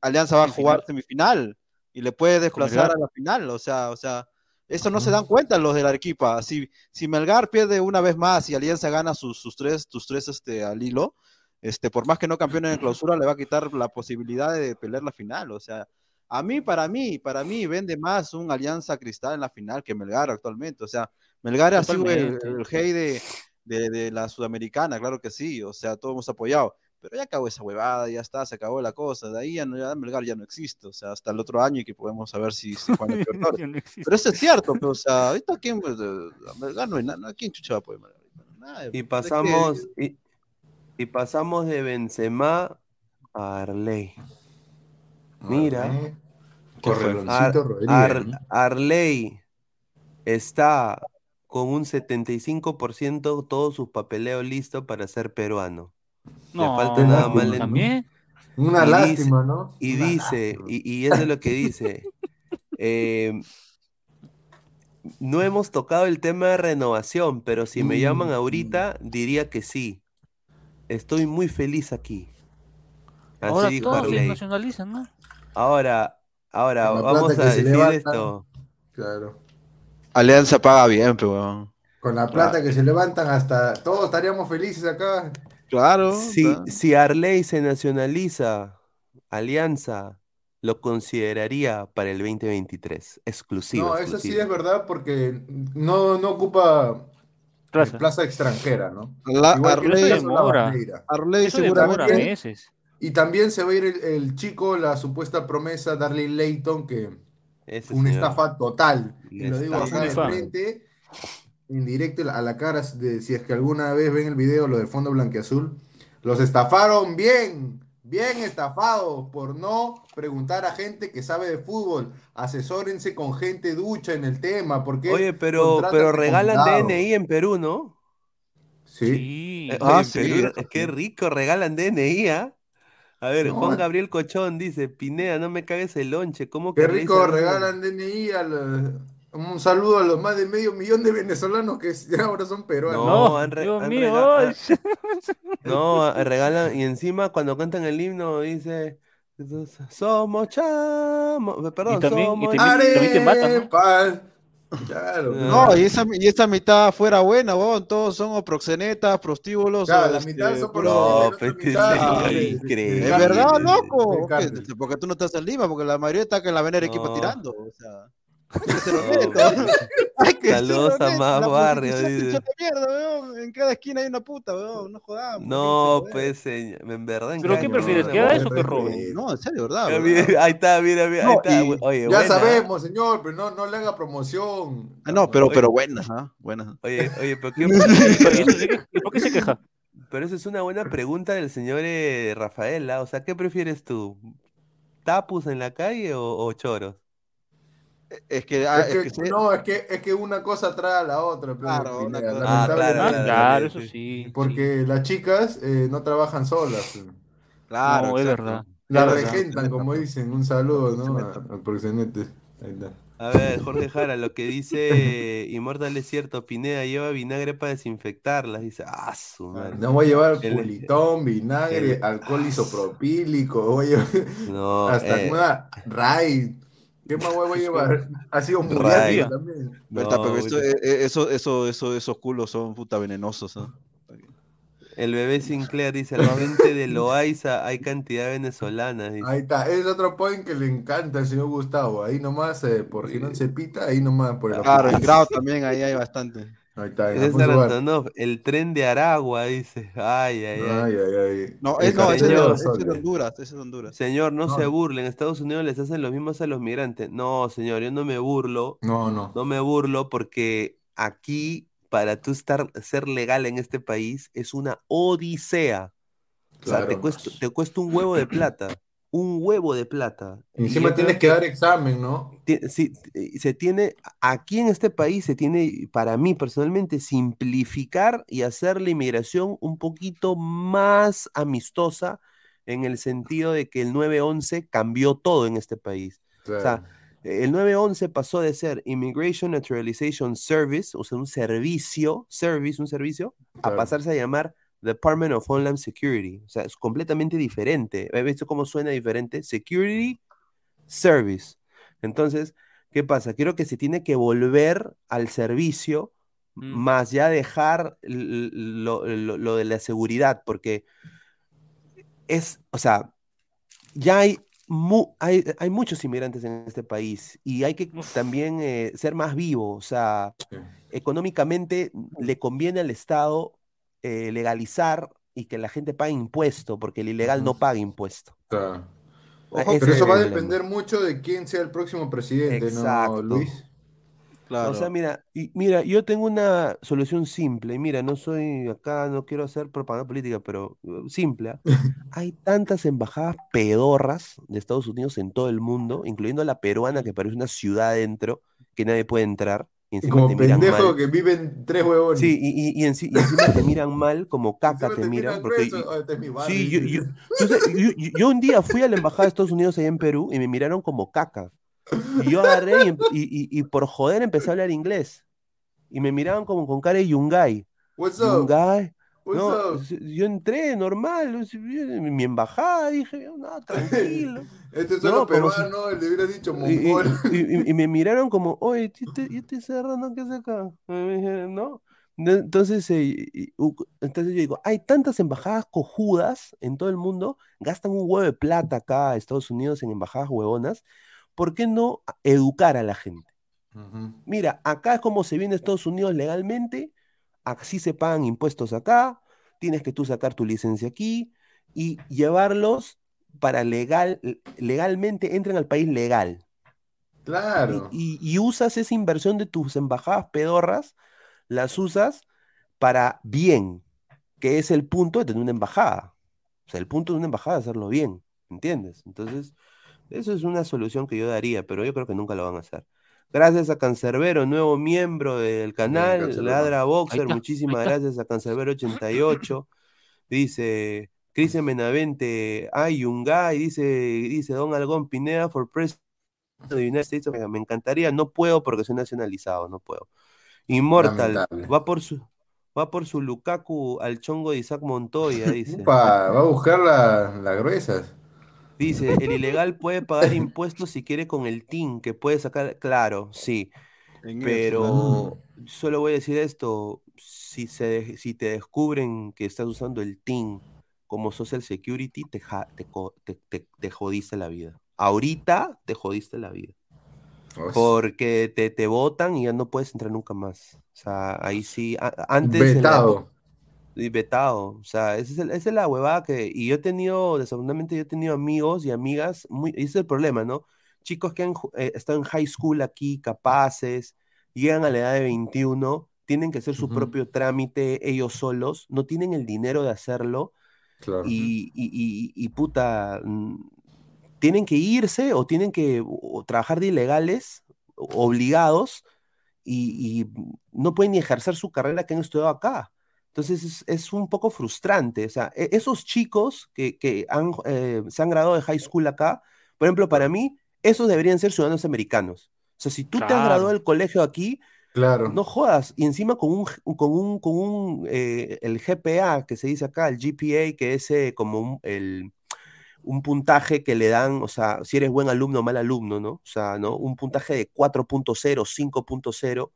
Alianza va a jugar semifinal y le puede desplazar a la final. O sea, o sea, Eso no se dan cuenta los de la Arequipa. Si, si Melgar pierde una vez más y Alianza gana sus, sus tres, tus tres este, al hilo, este, por más que no campeone en clausura, le va a quitar la posibilidad de pelear la final. O sea, a mí, para mí, para mí, vende más un Alianza Cristal en la final que Melgar actualmente. O sea, Melgar ha sido el, el rey de, de, de la Sudamericana, claro que sí. O sea, todos hemos apoyado. Pero ya acabó esa huevada, ya está, se acabó la cosa. De ahí ya, no, ya Melgar ya no existe. O sea, hasta el otro año y que podemos saber si, si Juan es peor. No. Pero eso es cierto, pero, o sea, ahorita quién, Melgar no hay nada, ¿quién chucha va a apoyar Melgar? Nadie, Y que- pasamos, y, y pasamos de Benzema a Arley. Mira. ¿Qué fue? Correloncito Ar- Rodríguez, Ar- ¿no? Arley está con un 75% todos sus papeleos listos para ser peruano. Le No, falta nada lástima, más ¿no? le- también. Una Y lástima, ¿no? Y Una dice, y, y eso es lo que dice. eh, no hemos tocado el tema de renovación, pero si me llaman Mm. ahorita, diría que sí. Estoy muy feliz aquí. Así Ahora dijo todos se nacionalizan, ¿no? Ahora, ahora, vamos a decir levanta. esto. Claro. Alianza paga bien, pero weón. Con la plata que se levantan hasta todos estaríamos felices acá. Claro. Si, claro. si Arley se nacionaliza, Alianza lo consideraría para el 2023. Exclusivo. No, eso sí es verdad porque no, no ocupa Plaza. plaza extranjera, ¿no? La- Igual Arley- demora. Arley Eso demora seguramente. meses. Y también se va a ir el, el chico, la supuesta promesa Darley Layton, que Ese una señor. estafa total. Y lo digo acá de frente, en directo a la cara, de si es que alguna vez ven el video, lo del fondo blanqueazul. Los estafaron bien, bien estafados por no preguntar a gente que sabe de fútbol. Asesórense con gente ducha en el tema, porque Oye, pero, pero regalan. DNI en Perú, ¿no? Sí. Sí. Eh, Ah, oye, sí, Perú, qué rico, regalan DNI, ¿ah? A ver, No, Juan. Gabriel Cochón dice, Pineda, no me cagues el lonche, ¿cómo Qué que rico regalan DNI a la- un saludo a los más de medio millón de venezolanos que ahora son peruanos. No, han re- Dios han mío. No, regalan, y encima cuando cantan el himno dice, somos chamos, perdón, Y también- y somos también- también te matan, ¿no? Claro. No, y esa, y esa mitad fuera buena, weón. Todos son o proxenetas, prostíbulos. Claro, o, la este, mitad son puro- proxenetas, No, pues, mitad son increíble. Es verdad, loco. Porque tú no estás en Lima, porque la mayoría está en la Avenida Arequipa No. tirando. O sea, ser Saludos a más barrio, mierda. En cada esquina hay una puta, weón. No jodamos. No, pues, señor, en verdad. en ¿Pero qué prefieres, que haga eso que roben? joder. No, en serio, ¿verdad? Ah, Ahí está, mira, mira, ahí está. y- Oye, Ya buena. sabemos, señor, pero no, no le haga promoción. Ah, no, pero, Oye. pero buenas, ¿ah? Buenas. Oye, oye, pero qué, ¿Y eso ¿Por qué se queja? Pero esa es una buena pregunta del señor eh, Rafaela. O sea, ¿qué prefieres tú? ¿Tapus en la calle o, o choros? Es que, ah, Es es que, se- no, es que, es que una cosa trae a la otra, pero, Claro, una cosa- Ah, claro, sí, eso sí. sí. porque las chicas eh, no trabajan solas. sí. claro, No, es verdad. La Es verdad. regentan, como dicen. Un saludo, ¿no? Al proxenete. Ahí está. A ver, Jorge Jara, lo que dice Immortal es cierto. Pineda lleva vinagre para desinfectarlas. Dice, ah, su madre. No voy a llevar El- pulitón, vinagre, el- alcohol isopropílico, voy a llevar No, hasta eh, una raid. ¿Qué más voy a llevar? Ha sido un muriático también. Verdad, no, pero esto- eh, eh, eso, eso, eso, esos culos son puta venenosos, ¿ah? El bebé Sinclair dice, al de Loaiza hay cantidad venezolana. dice. Ahí está, es otro point que le encanta al señor Gustavo. Ahí nomás, eh, por Girón Cepita, ahí nomás por el Claro, en grado también ahí hay bastante. Ahí está, César. Antonov, el tren de Aragua, dice. Ay, ay, ay. Ay, ay, ay. No, es, no, ese, es de- señor. ese es de Honduras, ese es de Honduras. Señor, no, No. se burlen. En Estados Unidos les hacen lo mismo a los migrantes. No, señor, yo no me burlo. No, no. No me burlo porque aquí, para tú estar, ser legal en este país, es una odisea. O sea, te Claro. cuesta, te cuesta un huevo de plata. Un huevo de plata. Y Encima tienes que dar examen, ¿no? sí, se tiene, aquí en este país se tiene, para mí personalmente, simplificar y hacer la inmigración un poquito más amistosa en el sentido de que el 911 cambió todo en este país. O sea, el 911 pasó de ser Immigration Naturalization Service, o sea, un servicio, service, un servicio, a pasarse a llamar Department of Homeland Security. O sea, es completamente diferente. ¿Has visto cómo suena diferente? Security Service. Entonces, ¿qué ¿Qué pasa? Creo que se tiene que volver al servicio, Mm. más ya dejar l- lo, lo- lo de la seguridad, porque es, o sea, ya hay, mu- hay, hay muchos inmigrantes en este país y hay que también eh, ser más vivo, o sea, económicamente le conviene al Estado eh, legalizar y que la gente pague impuesto, porque el ilegal no paga impuesto. Claro. Ah, Ojo, pero es eso va a depender mucho de quién sea el próximo presidente, ¿no, Exacto. Luis? Claro. O sea, mira, y, mira, yo tengo una solución simple. y Mira, no soy acá, no quiero hacer propaganda política, pero uh, simple. ¿ah? Hay tantas embajadas pedorras de Estados Unidos en todo el mundo, incluyendo la peruana, que parece una ciudad adentro, que nadie puede entrar. Y encima como te miran pendejo mal. que viven tres huevones. Sí, y, y- y enci- y encima te miran mal, como caca te te miran. Porque. Ah, este es mi barrio, sí, yo, yo- yo- yo- un día fui a la embajada de Estados Unidos allá en Perú y me miraron como caca. Y yo agarré y, em- y- y- y por joder empecé a hablar inglés. Y me miraban como con cara de Yungay. What's up? Yungay. No, yo entré normal, mi embajada, dije, no, tranquilo. Este es No, solo si- peruano, le hubiera dicho y- mongol. y- y- y me miraron como, oye, ¿y este, este serrano qué hace acá? Me dijeron, ¿no? Entonces, eh, entonces yo digo, hay tantas embajadas cojudas en todo el mundo, gastan un huevo de plata acá Estados Unidos en embajadas huevonas, ¿por qué no educar a la gente? Mira, acá es como se viene a Estados Unidos legalmente, así se pagan impuestos acá, tienes que tú sacar tu licencia aquí y llevarlos para legal, legalmente entren al país legal. Claro. Y, y- y usas esa inversión de tus embajadas pedorras, las usas para bien, que es el punto de tener una embajada. O sea, el punto de una embajada es hacerlo bien, ¿entiendes? Entonces, eso es una solución que yo daría, pero yo creo que nunca lo van a hacer. Gracias a Cancerbero, nuevo miembro del canal, Cancerbero. Ladra Boxer, muchísimas gracias a Cancerbero88. Dice Cristian Menavente, ay, Yungay, dice, dice Don Algón Pineda for President of the United States. Me encantaría, no puedo porque soy nacionalizado, no puedo. Immortal, Lamentable. va por su, va por su Lukaku al chongo de Isaac Montoya, dice. Upa, va a buscar la- las gruesas. Dice, el ilegal puede pagar impuestos si quiere con el TIN, que puede sacar, claro, sí, En eso, pero solo voy a decir esto, si, se, si te descubren que estás usando el TIN como Social Security, te, ja- te, te- te- te jodiste la vida. Ahorita te jodiste la vida. Porque te, te votan y ya no puedes entrar nunca más. O sea, ahí sí, a- antes vetado. Y vetado. O sea, esa es, el- esa es la huevada que. Y yo he tenido, desafortunadamente, yo he tenido amigos y amigas, muy, ese es el problema, ¿no? Chicos que han eh, estado en high school aquí, capaces, llegan a la edad de 21, tienen que hacer su propio trámite ellos solos, no tienen el dinero de hacerlo Claro. y, y, y- y, puta, mm, tienen que irse o tienen que o- trabajar de ilegales, obligados, y, y no pueden ni ejercer su carrera que han estudiado acá. Entonces es, es un poco frustrante. O sea, e- esos chicos que, que han, eh, se han graduado de high school acá, por ejemplo, para mí, esos deberían ser ciudadanos americanos. O sea, si tú te has graduado del colegio aquí, Claro. no jodas, y encima con un, con un, con un eh, el GPA que se dice acá, el GPA, que es eh, como un, el, un puntaje que le dan, o sea, si eres buen alumno o mal alumno, ¿no? O sea, ¿no? Un puntaje de 4.0, 5.0,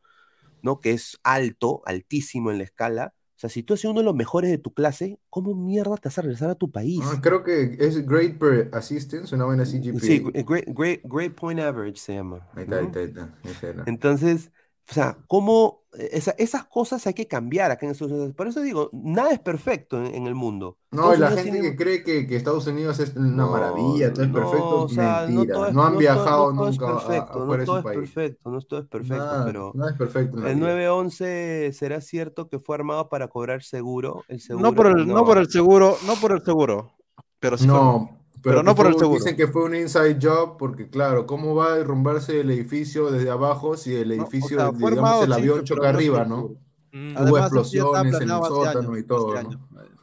¿no? Que es alto, altísimo en la escala. O sea, si tú has sido uno de los mejores de tu clase, ¿cómo mierda te vas a regresar a tu país? Ah, creo que es Grade per Assistance, una buena así GPA. Sí, great, great, great point average se llama. Ahí está, ¿no? ahí está, ahí está. Entonces, o sea, cómo esa- esas cosas hay que cambiar acá en Estados Unidos. Por eso digo, nada es perfecto en, en el mundo. No, y la gente tiene- que cree que, que Estados Unidos es una No, maravilla, todo es no, perfecto, o sea, no mentira. todo es- No han no todo- viajado no todo es nunca a- perfecto, no de todo su es país. perfecto, no todo es perfecto, Nada, pero nada es perfecto el vida. 911 será cierto que fue armado para cobrar seguro. El seguro No por el, no por el seguro, no por el seguro, pero sí No, pero no por el seguro. Dicen que fue un inside job porque, claro, ¿cómo va a derrumbarse el edificio desde abajo si el No, o edificio, sea, digamos, armado, el sí, avión pero choca arriba, ¿no? Mm. Hubo explosiones en el sótano y todo, hace ¿no? años,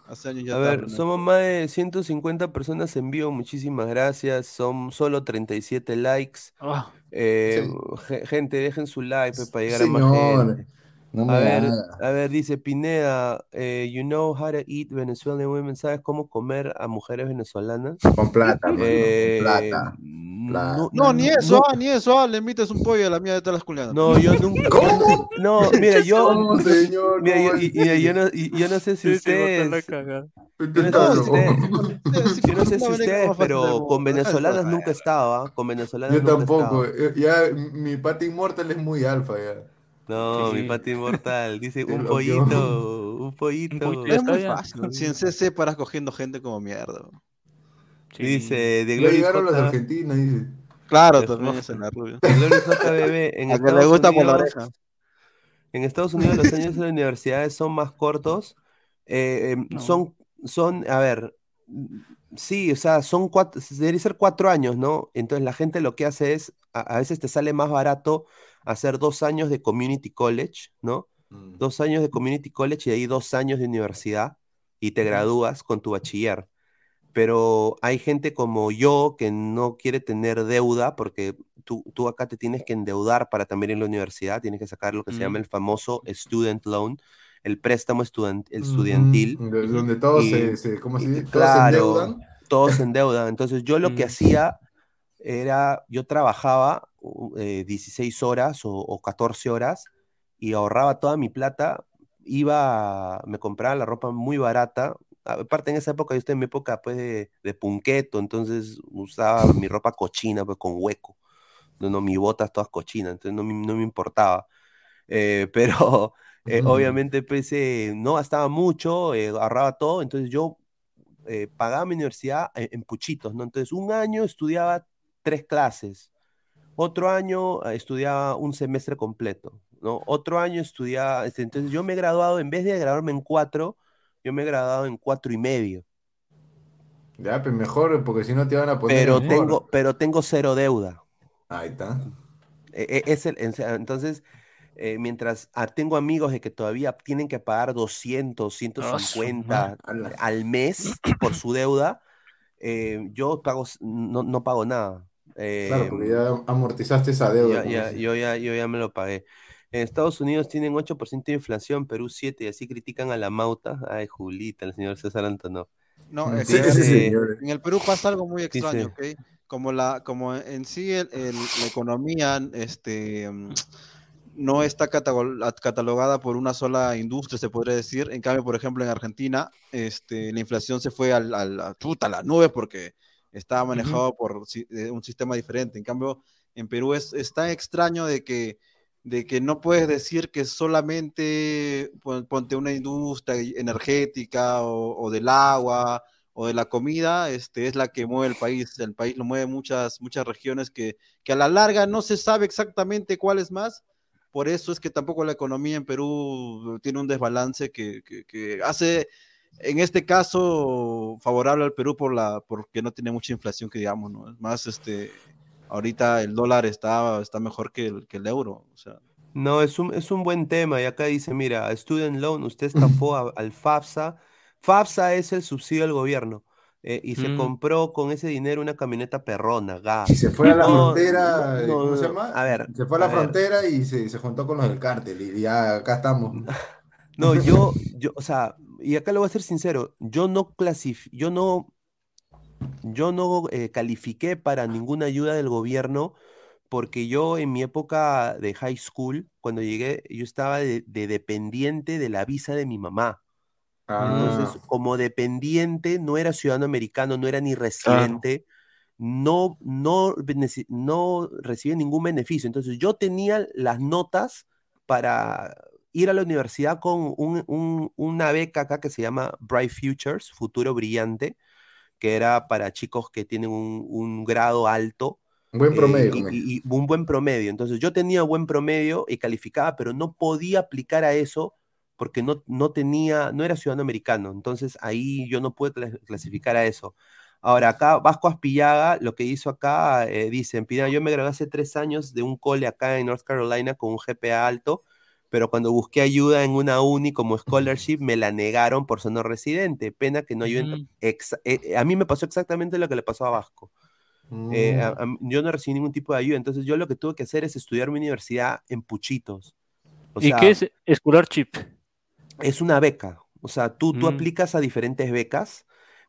hace años ya A ver, planeado. somos más de 150 personas en vivo, muchísimas gracias. Son solo 37 likes. Ah, Eh, Sí. ge- gente, dejen su like pues, para llegar a más gente. No me A ver, a ver, dice Pineda, eh, you know how to eat Venezuelan women, ¿sabes cómo comer a mujeres venezolanas? Con plata, mano, Eh, con plata. plata. No, No, ni eso, no. ah, ni eso, ah, le invitas un pollo a la mía de todas las culianas. No, yo nunca. ¿Cómo? No, mira, yo. No, señor, Mira, yo, ¿cómo y- y- yo no, y- yo no sé si ustedes. Yo no sé si ustedes, pero con venezolanas nunca estaba. Con venezolanas Yo nunca tampoco. estaba. eh, Ya mi pata inmortal es muy alfa ya. No, mi Sí. pata inmortal. Dice un pollito, Un un pollito. pollito ya Es muy fácil. Si en CC paras cogiendo gente como mierda. Sí. Dice de Glory llegaron los. Argentina, dice. Claro, también Jorge. es en la rubia. de Glory JBB en A que le gusta por la Unidos. oreja. En Estados Unidos los años de las universidades son más cortos. eh, eh, No. Son, son, a ver, sí, o sea, son cuatro, debería ser cuatro años, ¿no? Entonces la gente lo que hace es, a, a veces te sale más barato hacer dos años de community college, ¿no? Mm. Dos años de community college y ahí dos años de universidad y te gradúas con tu bachiller. Pero hay gente como yo que no quiere tener deuda porque tú, tú acá te tienes que endeudar para también ir a la universidad, tienes que sacar lo que se llama Mm. el famoso student loan, el préstamo el estudiantil. de- Donde todos Y- se, se- ¿cómo se dice? Todos se claro, endeudan. todos se endeudan. Entonces yo lo que Mm. hacía era, yo trabajaba eh, 16 horas o, o 14 horas y ahorraba toda mi plata, iba, me compraba la ropa muy barata. Aparte en esa época, yo estaba en mi época pues de, de punqueto, entonces usaba mi ropa cochina pues con hueco. No, no, mis botas todas cochinas, entonces no, me- no me importaba. Eh, pero eh, obviamente pues eh, no gastaba mucho, ahorraba todo, entonces yo pagaba mi universidad en, en puchitos, ¿no? Entonces un año estudiaba tres clases, otro año eh, estudiaba un semestre completo, ¿no? Otro año estudiaba, este, entonces yo me he graduado, en vez de graduarme en cuatro, yo me he graduado en cuatro y medio, Ya, pues mejor, porque si no te van a poner pero mejor. tengo, pero tengo cero deuda. Ahí está. E- e- es el- en- entonces, eh, mientras ah, tengo amigos de que todavía tienen que pagar 200, Ah, su 150 Ala. al mes por su deuda, eh, yo pago, no, no pago nada. Claro, porque ya amortizaste esa deuda. ya- ya- yo, ya, yo ya me lo pagué. En Estados Unidos tienen 8% de inflación, Perú 7%, y así critican a la mauta. Ay, Julita, el señor César Antonov. No, es Sí, que sí, señor. en el Perú pasa algo muy extraño, Dice- ¿ok? Como la, como en sí el- el- la economía, este, mm, no está catalogada por una sola industria, se podría decir. En cambio, por ejemplo, en Argentina, este, la inflación se fue al, al- a, puta, a la nube porque estaba manejado por eh, un sistema diferente. En cambio, en Perú es, es tan extraño de que, de que no puedes decir que solamente pon- ponte una industria energética o, o del agua o de la comida, este, es la que mueve el país. El país lo mueve muchas, muchas regiones que, que a la larga no se sabe exactamente cuál es más. Por eso es que tampoco la economía en Perú tiene un desbalance que, que- que hace, en este caso, favorable al Perú por la, porque no tiene mucha inflación, que digamos, ¿no? Es más, este, ahorita el dólar está, está mejor que el, que el euro. O sea, No, es un, es un buen tema. Y acá dice, mira, Student Loan, usted estafó a- al FAFSA. FAFSA es el subsidio del gobierno. eh, y se Mm. compró con ese dinero una camioneta perrona, gas. Y se fue a la No, frontera, no, ¿cómo se no, llama? A ver, Se fue a la ver. frontera y se, se juntó con los del cártel y ya acá estamos. No, yo, yo, o sea, y acá lo voy a ser sincero, yo no clasif, yo no, yo no eh, califiqué para ninguna ayuda del gobierno porque yo en mi época de high school, cuando llegué, yo estaba de, de dependiente de la visa de mi mamá. Entonces, Ah, como dependiente, no era ciudadano americano, no era ni residente, no, no, beneci- no recibía ningún beneficio. Entonces, yo tenía las notas para ir a la universidad con un- un- una beca acá que se llama Bright Futures, Futuro Brillante, que era para chicos que tienen un, un grado alto. un buen eh, promedio. él. y, y un buen promedio. Entonces yo tenía buen promedio y calificaba, pero no podía aplicar a eso porque no, no tenía, no era ciudadano americano. Entonces ahí yo no pude cla- clasificar a eso. Ahora, acá Vasco Aspillaga, lo que hizo acá, eh, dice, Pina, yo me gradué hace tres años de un cole acá en North Carolina con un GPA alto, pero cuando busqué ayuda en una uni como scholarship, me la negaron por ser no residente. Pena que no ayuden. Mm. exa- eh, a mí me pasó exactamente lo que le pasó a Vasco. Eh, a- Mm. a- yo no recibí ningún tipo de ayuda, entonces yo lo que tuve que hacer es estudiar mi universidad en puchitos. O ¿Y sea, qué es escolar chip? es una beca. O sea, tú, tú Mm. aplicas a diferentes becas,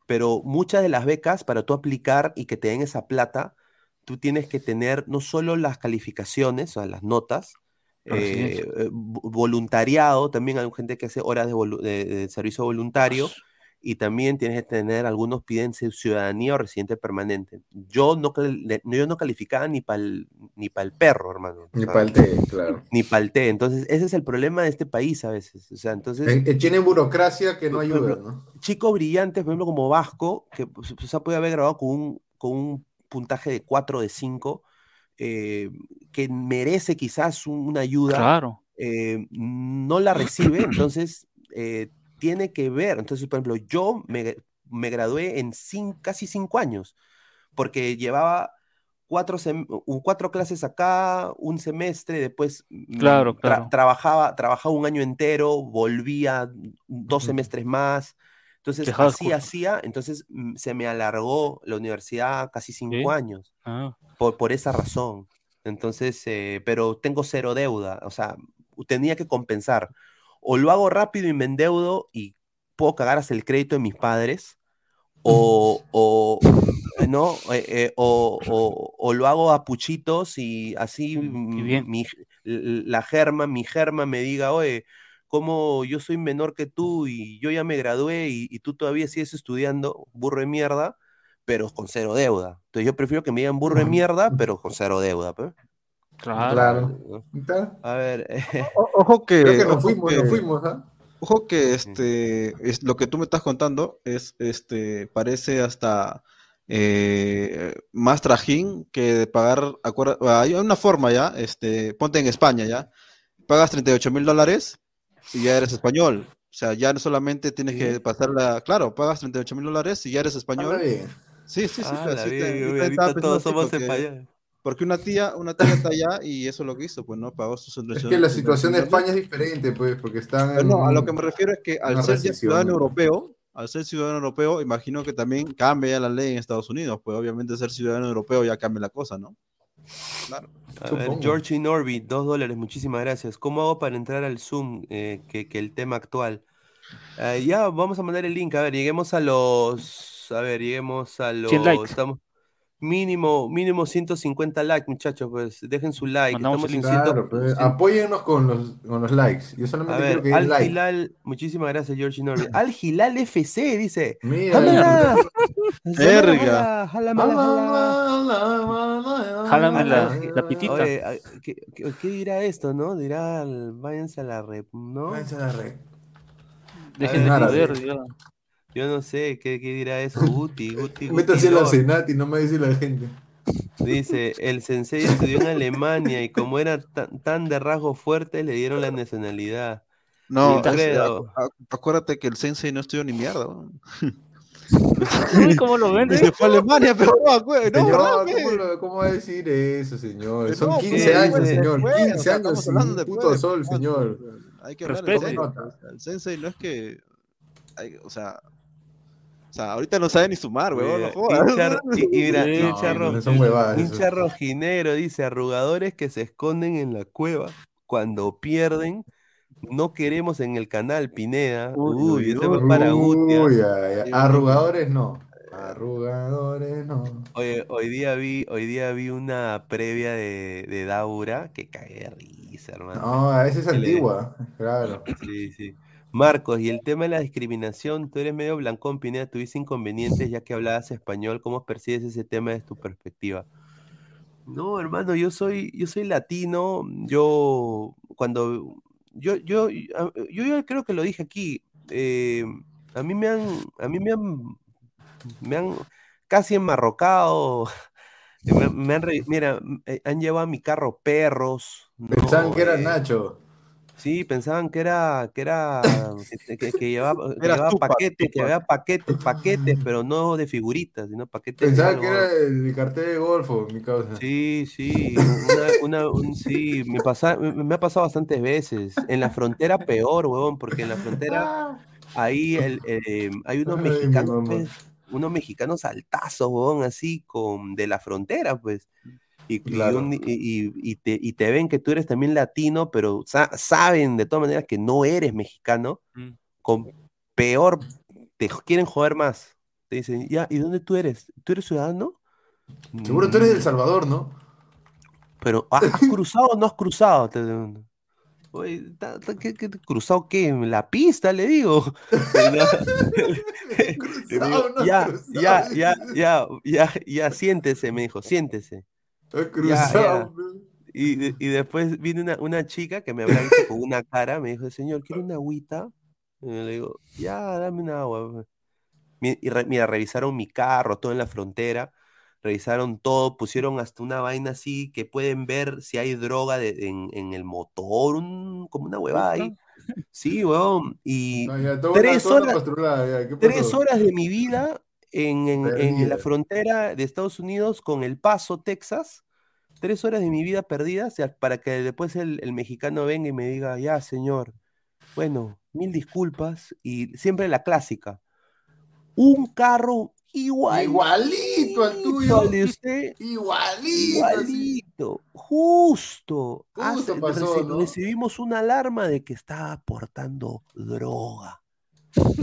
pero muchas de las becas, para tú aplicar y que te den esa plata, tú tienes que tener no solo las calificaciones, o sea, las notas. Eh, eh, vo- voluntariado, también hay gente que hace horas de, volu- de- de servicio voluntario y también tienes que tener, algunos piden ci- ciudadanía o residente permanente. Yo no, yo no calificaba ni para el ni pa'l perro, hermano. Ni para el té, claro. Ni para el té. Entonces, ese es el problema de este país a veces. O sea, entonces Eh, eh, Tiene burocracia que no ayuda, ejemplo, ¿no? chicos brillantes, por ejemplo, como Vasco, que pues, o sea, puede haber grabado con un, con un puntaje de 4 de 5, eh, que merece quizás un- una ayuda, Claro. eh, no la recibe, entonces eh, tiene que ver. Entonces, por ejemplo, yo me, me gradué en cin- casi 5 años, porque llevaba cuatro, cuatro clases acá, un semestre, después mm, Claro, tra- claro. trabajaba, trabajaba un año entero, volvía dos semestres más. Entonces, Dejabas así hacía, entonces mm, se me alargó la universidad casi cinco Sí. años, Ah, por, por esa razón. Entonces, eh, pero tengo cero deuda, o sea, tenía que compensar. O lo hago rápido y me endeudo y puedo cagar hasta el crédito de mis padres, o, o, ¿no? Eh, eh, o, o- o lo hago a puchitos y así Mm, bien. mi, la germa, mi germa me diga, oye, como yo soy menor que tú y yo ya me gradué y, y tú todavía sigues estudiando, burro de mierda, pero con cero deuda. Entonces yo prefiero que me digan burro de mierda, pero con cero deuda. pues. claro. A ver, O- Ojo que, Creo que nos fuimos, que- nos fuimos, ¿ah? Ojo que este es lo que tú me estás contando es este parece hasta eh, más trajín que de pagar acuerda- hay una forma ya este ponte en España ya pagas 38 mil dólares y ya eres español o sea ya no solamente tienes que pasar la claro pagas 38 mil dólares y ya eres español bien. Sí sí sí ah, la te ahorita todos somos porque- españoles. porque una tía una tía está allá y eso es lo que hizo pues no pagó sus Es que la situación de España es diferente, pues, porque están Pero en no, a lo que me refiero es que al ser ya ciudadano ¿no? europeo, al ser ciudadano europeo, imagino que también cambia la ley en Estados Unidos, pues obviamente ser ciudadano europeo ya cambia la cosa, ¿no? Claro. A ver, Supongo. George Norby, dos dólares, muchísimas gracias. ¿Cómo hago para entrar al Zoom? eh, que, que el tema actual. Ah, ya, vamos a mandar el link. A ver, lleguemos a los. A ver, lleguemos a los. 100 likes. Estamos, mínimo, mínimo 150 likes, muchachos. Pues dejen su like. Estamos en. Claro, ciento- pues, cien- apóyennos con los, con los likes. Yo A solamente quiero ver, que den Al like. Hilal, muchísimas gracias, George Norby. Al Hilal FC dice. Mira. Verga. ¡Jala, jala, jala! Jálame la, la pitita. Oye, ¿qué, qué, qué dirá esto, no? Dirá, el- váyanse a la rep, ¿no? Váyanse a la red. Dejen en de árabe. joder. Yo no sé, ¿qué, qué dirá eso? Guti, Guti, Guti. Métanse a la. Senati, no me dice la gente. Dice, el sensei estudió en Alemania y como era tan, tan de rasgos fuertes, le dieron la nacionalidad. No, es- Wilfredo. a- a- acuérdate que el sensei no estudió ni mierda. ¿no? ¿Cómo lo vende? se fue a Alemania, pero no, güey, no, Señor, ¿verdad, ¿cómo, lo- cómo va a decir eso, señor? Son no, 15 pues, años, señor. después, 15 o sea, años sin después puto de- sol, señor. Hay que hablar nota. El sensei no es que. hay- o sea. O sea, ahorita no sabe ni sumar, güey. No Mira, jodas. hincha- y, y mira, Sí, hincha, no, ro- son huevadas hincha rojinero dice, arrugadores que se esconden en la cueva cuando pierden, no queremos en el canal, Pineda. Uy, Uy, uy, uy. fue para Guti. Uy, ay, ay. Sí, Arrugadores no. Arrugadores no. Oye, hoy día vi, hoy día vi una previa de, de Daura que cagué de risa, hermano. No, esa es antigua. Claro. Sí, sí. Marcos, y el tema de la discriminación, tú eres medio blancón, Pineda, tuviste inconvenientes ya que hablabas español, ¿cómo percibes ese tema desde tu perspectiva? No, hermano, yo soy, yo soy latino, yo cuando, yo, yo, yo, yo creo que lo dije aquí, eh, a mí me han, a mí me han, me han casi enmarrocado, me, me han, mira, eh, han llevado a mi carro perros, Pensaban no, que era eh, Nacho. Sí, pensaban que era, que era, que, que- que llevaba, que paquetes, que había paquetes, paquetes, pero no de figuritas, sino paquetes Pensaban que era el cartel de Golfo, mi causa. Sí, sí, una, una- un- sí, me, pasa, me, me ha pasado bastantes veces. En la frontera peor, huevón, porque en la frontera ahí el, eh, hay unos Ay, mexicanos, pues, unos mexicanos altazos, huevón, así, con, de la frontera, pues. Y, Claro. te, y te ven que tú eres también latino, pero sa- saben de todas maneras que no eres mexicano, Mm. con peor, te quieren joder más. Te dicen, ya, ¿y dónde tú eres? ¿Tú eres ciudadano? Seguro tú eres del Salvador, ¿no? Pero, ¿has, cruzado o no has cruzado? Oye, ta- ta- ¿qué, qué- cruzado qué? La pista, le digo. Le digo, Cruzado, no ya, cruzado. ya, ya, ya, ya, ya, siéntese, me dijo, siéntese. Cruzado. Y, y después vino una, una chica que me habrá visto con una cara, me dijo, señor, ¿quiere una agüita? Y yo le digo, ya, dame una agua. Y re- mira, revisaron mi carro, todo en la frontera, revisaron todo, pusieron hasta una vaina así que pueden ver si hay droga de- en, en el motor, un- como una huevada ahí. Sí, weón. Y No, ya, tres horas, ya, ¿qué tres horas de mi vida en, en- en la frontera de Estados Unidos con El Paso, Texas. Tres horas de mi vida perdidas para que después el, el mexicano venga y me diga, ya, señor, bueno, mil disculpas. Y siempre la clásica. Un carro igual, Igualito al tuyo. de usted. Igualito. Igualito, justo. Justo Hace- pasó, reci- ¿no? Recibimos una alarma de que estaba portando droga.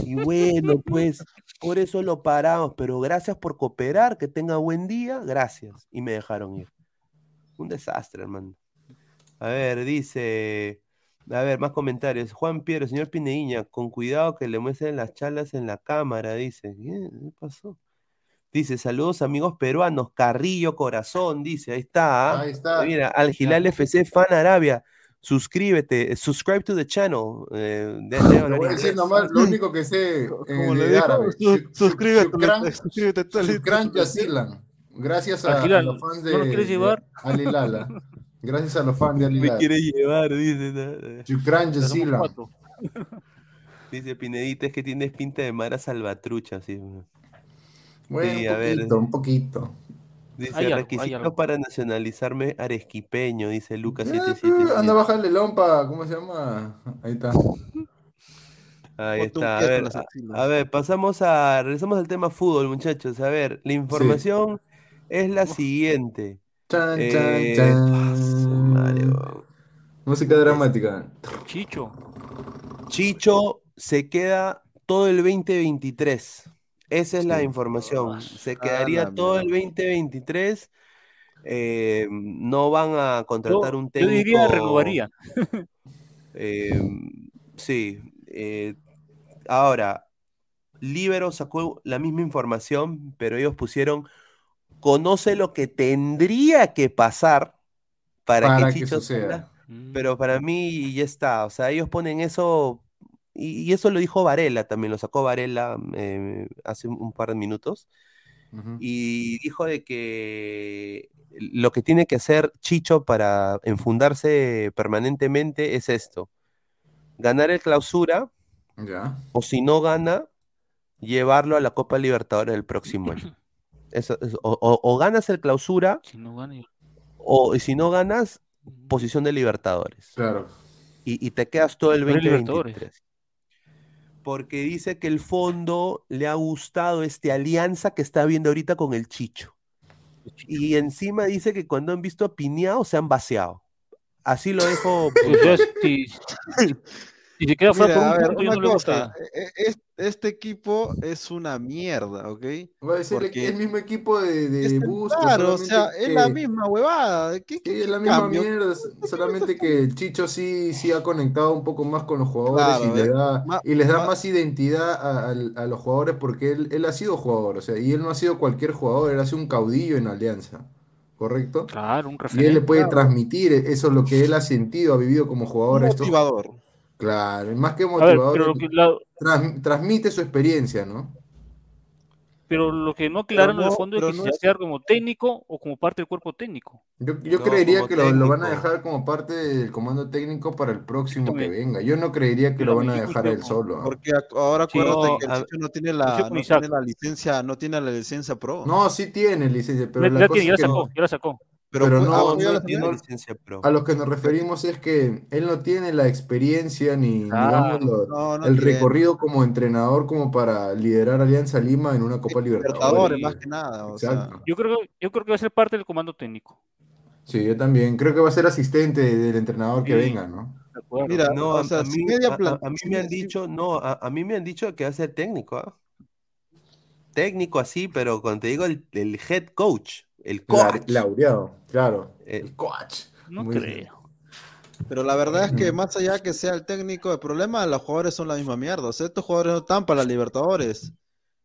Y bueno, pues por eso lo paramos, pero gracias por cooperar, que tenga buen día, gracias. Y me dejaron ir. Un desastre, hermano. A ver, dice, a ver, más comentarios. Juan Piero, señor Pineíña, con cuidado que le muestren las charlas en la cámara, dice. ¿Qué, ¿Qué pasó? Dice, saludos amigos peruanos, Carrillo Corazón, dice, ahí está. ¿ah? Ahí está. Mira, Al Hilal FC Fan Arabia, suscríbete, subscribe to the channel. eh, de- hablar voy a decir nomás lo único que sé eh, Como de le árabe. su- suscríbete, suscríbete, tal y- shukran jazilan. Gracias a, a los fans de, ¿no lo quieres de llevar? Al Hilal, ah. Gracias a los fans de Al Me quiere llevar, dice. ¿no? Shukran Ya somos jazilan. cuatro. Dice Pinedita, es que tienes pinta de Mara Salvatrucha, sí. Bueno, Sí, un a ver. poquito, un poquito. Dice, Hay algo, hay requisito algo. para nacionalizarme arequipeño, dice Lucas Ya, 777. Anda a bajarle lompa, ¿cómo se llama? Ahí está. Ahí está. A ver, a, ver, pasamos a, regresamos al tema fútbol, muchachos. A ver, la información es la siguiente. Chan, Eh, chan, madre, chan. Música dramática. Chicho. Chicho se queda todo el 2023. Esa es la información. Se quedaría todo el mierda. 2023. Eh, no van a contratar Yo, un yo técnico. diría renovaría. Eh, sí. eh, ahora, Libero sacó la misma información, pero ellos pusieron, conoce lo que tendría que pasar para, Para que que Chicho suceda. Mm. pero para mí ya está. O sea, ellos ponen eso, y, y eso lo dijo Varela también, lo sacó Varela eh, hace un, par de minutos, y dijo de que lo que tiene que hacer Chicho para enfundarse permanentemente es esto, ganar el clausura, o si no gana, llevarlo a la Copa Libertadores el próximo año. Eso, eso, o, o- o ganas el clausura, Si no gana, o y si no ganas, posición de Libertadores. Claro. Y, y te quedas todo el Pero es 2023. Porque dice que el fondo le ha gustado esta alianza que está viendo ahorita con el Chicho. Y encima dice que cuando han visto a Piñao se han vaciado. Así lo dejo. O sea, si, si se queda fuera Mira, por a un ver, una no cosa, e- e- es- este equipo es una mierda, ¿ok? Va a ser el mismo equipo de, de es el- Bustos, claro, o sea, es la misma huevada. ¿Qué, Sí, qué- es la misma cambio? mierda, solamente que el Chicho sí, sí ha conectado un poco más con los jugadores Claro, y, le eh, da, ma- y les da ma- más identidad a, los jugadores porque él, él ha sido jugador, o sea, y él no ha sido cualquier jugador, él ha sido un caudillo en Alianza, ¿correcto? Claro, un Y él le referente. puede claro. transmitir eso, lo que él ha sentido, ha vivido como jugador. a estos- motivador. Claro, más que A ver, motivador, pero lo que, la- trans- transmite su experiencia, ¿no? pero lo que no aclaran en el no- fondo es que no si es- quedar como técnico o como parte del cuerpo técnico. Yo, yo No, creería que lo, lo van a dejar como parte del comando técnico para el próximo que venga. Yo no creería que lo van a dejar él solo. Porque ahora Sí, acuérdate no, que el Chicho no tiene la, no tiene la licencia, no tiene la licencia pro. No, sí tiene licencia, pero Ya, la ya cosa tiene, ya es la que sacó, ya la sacó. Pero, pero fue- no- ah, No, tiene licencia pro. a los que nos referimos es que él no tiene la experiencia ni, Claro. digamos, lo- No, no el tiene. recorrido como entrenador como para liderar Alianza Lima en una Copa Libertadores, Libertadores. más que nada. O sea. Yo creo, yo creo que va a ser parte del comando técnico. Sí, yo también. Creo que va a ser asistente del entrenador que venga, ¿no? Mira, No, o a, sea, a mí, media a- a- plan- a mí si me han dicho, no, a, a mí me han dicho que va a ser técnico, ¿ah? Técnico así, pero cuando te digo el, el head coach, El coach. Laureado, claro. Eh, El coach. No Muy creo. Pero la verdad es que más allá que sea el técnico, el problema los jugadores son la misma mierda. O sea, estos jugadores no están para la Libertadores.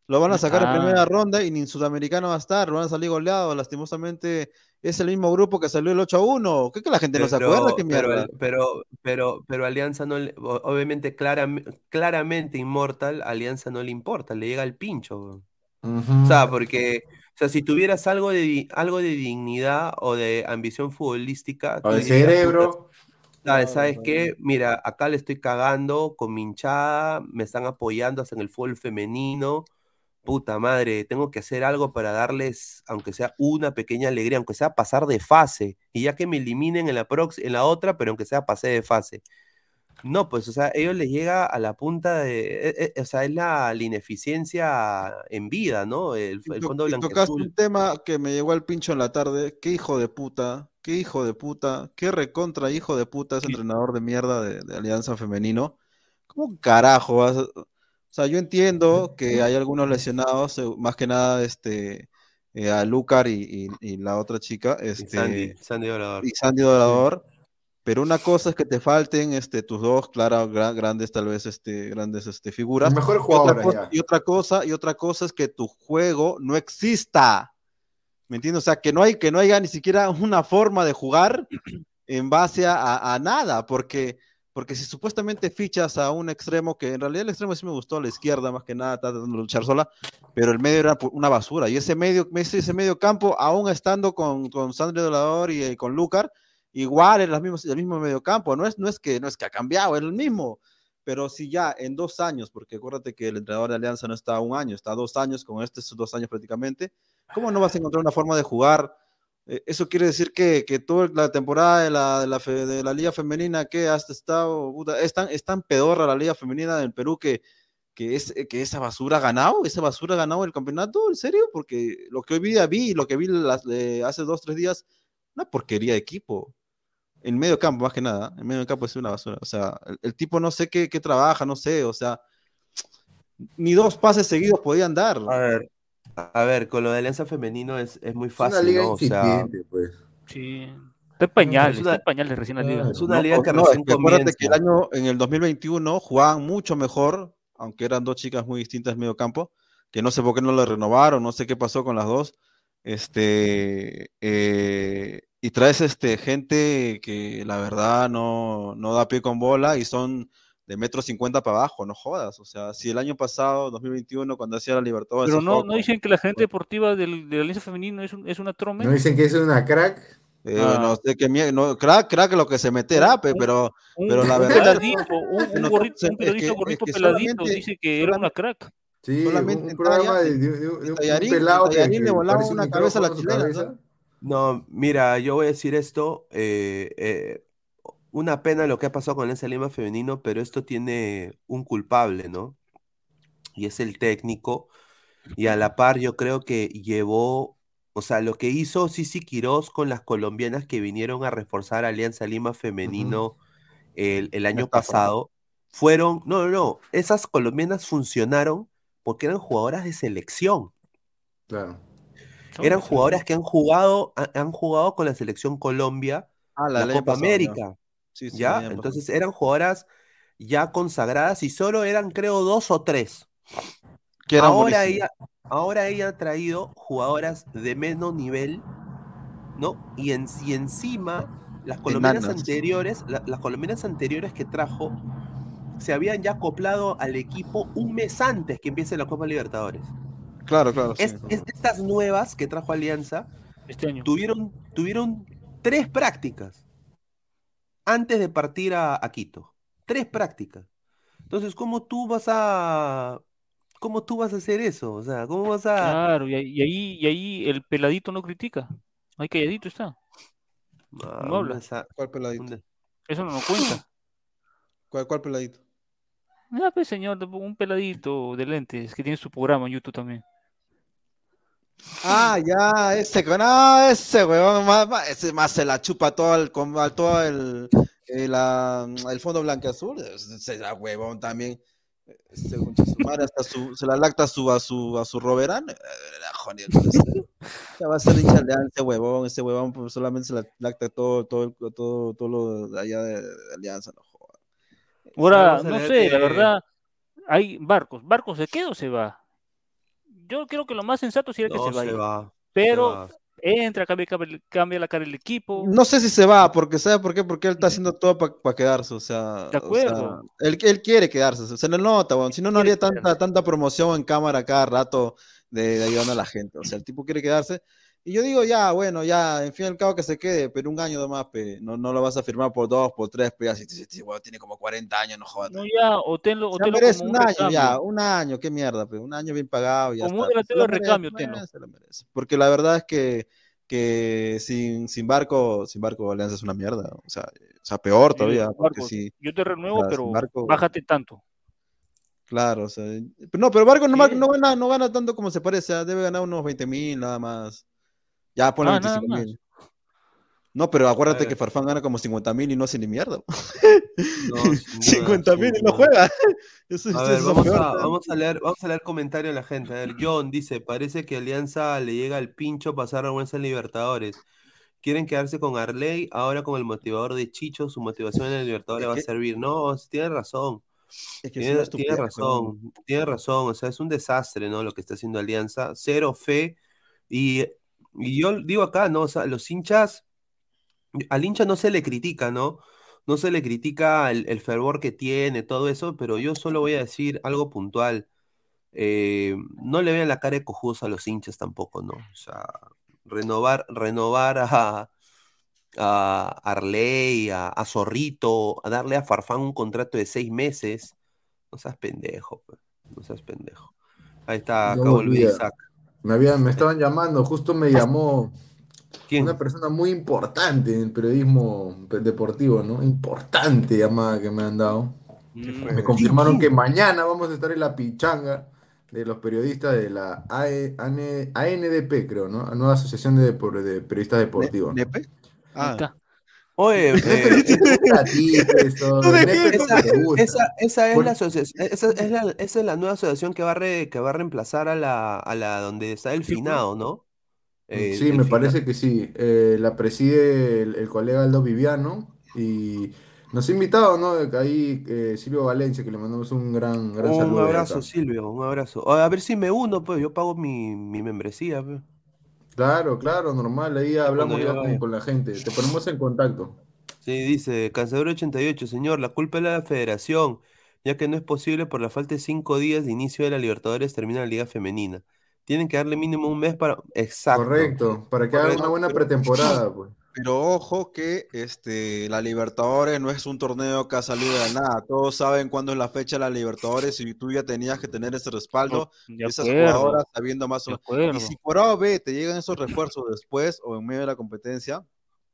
Lo van a sacar en Ah. primera ronda y ni en Sudamericano va a estar, lo van a salir goleados. Lastimosamente es el mismo grupo que salió el 8 a 1. ¿Qué que la gente no se acuerda? ¿Qué pero, mierda? pero, pero, pero Alianza no le, obviamente claram- claramente Inmortal, Alianza no le importa, le llega al pincho. weón. Ujú. O sea, porque, o sea, si tuvieras algo de, algo de dignidad o de ambición futbolística, O de cerebro. ¿sabes, ¿sabes qué? Mira, acá le estoy cagando con mi hinchada, me están apoyando hasta en el fútbol femenino. Puta madre, tengo que hacer algo para darles, aunque sea una pequeña alegría, aunque sea pasar de fase. Y ya que me eliminen en la, prox- en la otra, pero aunque sea pase de fase. No, pues, o sea, ellos les llega a la punta de. eh, eh, o sea, es la, la ineficiencia en vida, ¿no? El, fondo y tocaste un tema que me llegó al pincho en la tarde. Qué hijo de puta, qué hijo de puta, qué recontra hijo de puta ese entrenador de mierda de, de Alianza Femenino. ¿Cómo carajo vas a- O sea, yo entiendo que hay algunos lesionados, más que nada este, eh, a Lucar y, y- y la otra chica, Y este, Sandy, Sandy Dorador. y Sandy Dorador. Pero una cosa es que te falten este, tus dos, claro, gra- grandes, tal vez, este, grandes este, figuras. Las mejores Y otra, cosa, y otra cosa, y otra cosa es que tu juego no exista. ¿Me entiendes? O sea, que no, hay, que no haya ni siquiera una forma de jugar en base a, a- nada, porque, porque si supuestamente fichas a un extremo, que en realidad el extremo sí me gustó, a la izquierda más que nada, tratando de luchar sola, pero el medio era una basura. Y ese medio, ese, ese medio campo, aún estando con, con Sandro Dolador y, y con Lucar, igual es las mismas- el mismo medio campo. No es, no, es que, no es que ha cambiado, es el mismo. Pero si ya en dos años, porque acuérdate que el entrenador de Alianza no está un año, está dos años, con estos dos años prácticamente, ¿cómo no vas a encontrar una forma de jugar? Eh, eso quiere decir que, que toda la temporada de la, de la, fe- de la Liga Femenina que has estado, puta, es tan, es tan pedorra la Liga Femenina del Perú que, que, es, que esa basura ha ganado, esa basura ha ganado el campeonato, ¿en serio? Porque lo que hoy día vi, lo que vi las- eh, hace dos, tres días, una porquería de equipo. En medio campo, más que nada, en medio campo es una basura. O sea, el, el tipo no sé qué, qué trabaja, no sé, o sea, ni dos pases seguidos podían dar. A ver, a ver, con lo de Alianza Femenino es, es muy Es una fácil, liga ¿no? O sea, incipiente, pues. Sí. Está en pañales, Es una- está en pañales recién la liga. es una liga que no, es recién que acuérdate que el año, en el 2021 jugaban mucho mejor, aunque eran dos chicas muy distintas en medio campo, que no sé por qué no le renovaron, no sé qué pasó con las dos. Este, eh, y traes este, gente que la verdad no, no da pie con bola y son de metro cincuenta para abajo, no jodas. O sea, si el año pasado, 2021, cuando hacía la Libertadores, Pero no, no dicen que la gente deportiva del, de la Alianza Femenino es, un- es una trome. ¿No dicen que es una crack? eh, Ah. no sé qué no, crack, crack lo que se meterá, pe, pero, Un, pero la un verdad- peladito, un, un gorrito, un es es que peladito dice que era una crack. Sí, Solamente un programa talla- de, de- de- de un- un tallarín- pelado que, tallarín que le volaba una cabeza a la chilena, cabeza. No, mira, yo voy a decir esto, eh, eh, una pena lo que ha pasado con Alianza Lima femenino, pero esto tiene un culpable, ¿no? Y es el técnico, y a la par yo creo que llevó, o sea, lo que hizo Sisi Quirós con las colombianas que vinieron a reforzar Alianza Lima femenino el, el año pasado, fueron, no, no, no, esas colombianas funcionaron porque eran jugadoras de selección. Claro. Eran jugadoras que han jugado, ha- han jugado con la selección Colombia Ah, la Copa pasado. América, Sí, sí, ¿ya? Entonces eran jugadoras ya consagradas y solo eran, creo, dos o tres. Que eran Ahora ella, ahora ella ha traído jugadoras de menos nivel, ¿no? Y, en, y encima, las colombianas Enanas. anteriores, la- las colombianas anteriores que trajo, se habían ya acoplado al equipo un mes antes que empiece la Copa Libertadores. Claro, claro. sí. Es- es- estas nuevas que trajo Alianza Este año. tuvieron, tuvieron tres prácticas antes de partir a, a Quito. Tres prácticas. Entonces, ¿cómo tú vas a... ¿Cómo tú vas a hacer eso? O sea, ¿cómo vas a... Claro, y ahí, y ahí, y ahí el peladito no critica. Ahí calladito está. Ah, no habla. ¿Cuál peladito? Eso no nos cuenta. ¿Cuál, cuál peladito? Ya, pues, señor, un peladito de lentes que tiene su programa en YouTube también. Ah, ya, ese, no, ese huevón, más, más- ese más se la chupa todo el, todo el, el, ah, el fondo blanco azul, ese era huevón también. Este su madre hasta su, se la lacta su, a su, a su Roberán. eh, joder, entonces, Ya va a ser hincha de Alianza, huevón. Ese huevón pues, solamente se la lacta todo, todo, todo, todo lo de allá de, de Alianza, no. Ahora, no sé, la verdad, hay barcos. ¿Barcos se queda o se va? Yo creo que lo más sensato sería que se vaya. se va. Pero se va. entra, cambia, cambia, la cara del equipo. No sé si se va, porque ¿sabe por qué? Porque él está haciendo todo para quedarse, o sea, De o sea, acuerdo. él, él quiere quedarse, se le nota, weón, si no, no haría tanta, tanta promoción en cámara cada rato de, de ayudando a la gente, o sea, el tipo quiere quedarse, y yo digo, ya, bueno, ya, en fin y al cabo que se quede, pero un año nomás, pe, no, no lo vas a firmar por dos, por tres, pe, así, si- si- weón, tiene como 40 años, no jodas. No, ya, o tenlo, o Ya tenlo como un un año, ya, un año, qué mierda, pe, un año bien pagado, ya Como un delantero de recambio, tenlo. se lo merece. Porque la verdad es que, que sin, sin barco, sin barco Alianza es una mierda, o sea, o sea peor Sí, todavía, porque Barcos, si, Yo te renuevo, o sea, pero Barco- bájate tanto. claro, o sea, pero no, pero Barco no, Sí. no gana, no gana tanto como se parece, ah, debe ganar unos 20 mil nada más, ya pone Ah, nada 25 más. mil. No, pero acuérdate ver. que Farfán gana como 50 mil y no hace ni mierda. No, sin duda, 50 mil y no juega. Eso, A eso ver, es lo vamos peor, a, vamos a leer, vamos a leer comentarios de la gente. A ver, John dice, parece que Alianza le llega al pincho pasar vergüenza en Libertadores. Quieren quedarse con Arley, ahora con el motivador de Chicho, su motivación en el Libertadores Es va a servir. No, tiene razón. Es que Tiene, tiene razón, tiene razón, o sea, es un desastre, ¿no? Lo que está haciendo Alianza, cero fe, y, y yo digo acá, ¿no? O sea, los hinchas, al hincha no se le critica, ¿no? No se le critica el, el fervor que tiene, todo eso, pero yo solo voy a decir algo puntual. Eh, no le vean la cara de cojudos a los hinchas tampoco, ¿no? O sea, renovar, renovar a, a Arley, a, a Zorrito, a darle a Farfán un contrato de seis meses. No seas pendejo, pues, no seas pendejo. Ahí está, acabó olvida. Isaac. Me, habían, me estaban llamando, justo me llamó ¿Quién? una persona muy importante en el periodismo deportivo, ¿no? Importante llamada que me han dado. Mm, Me confirmaron que mañana vamos a estar en la pichanga de los periodistas de la AE ANE ANDP, creo, ¿no? La nueva asociación de, depor- de periodistas deportivos. ahí Ah, está. Oye, esa, es la asociación, esa es la, esa es la nueva asociación que va a, re- que va a reemplazar a la, a la donde está el finado, ¿no? El- Sí, me parece que sí. Eh, la preside el, el colega Aldo Viviano y nos ha invitado, ¿no? Ahí eh, Silvio Valencia, que le mandamos un gran, gran Un saludo. de abrazo. Silvio, un abrazo. A ver si me uno, pues yo pago mi, mi membresía. pues. Claro, claro, normal. Ahí hablamos ya con, la gente. Te ponemos en contacto. Sí, dice Cansador 88, señor, la culpa es la federación, ya que no es posible por la falta de cinco días de inicio de la Libertadores termina la Liga Femenina. Tienen que darle mínimo un mes para... Exacto. Correcto, para que haga Correcto, una buena pretemporada, pues. Pero ojo que este, la Libertadores no es un torneo que ha salido de nada. Todos saben cuándo es la fecha de la Libertadores y tú ya tenías que tener ese respaldo De esas acuerdo, jugadoras sabiendo más o menos. Y si por A o B te llegan esos refuerzos después o en medio de la competencia,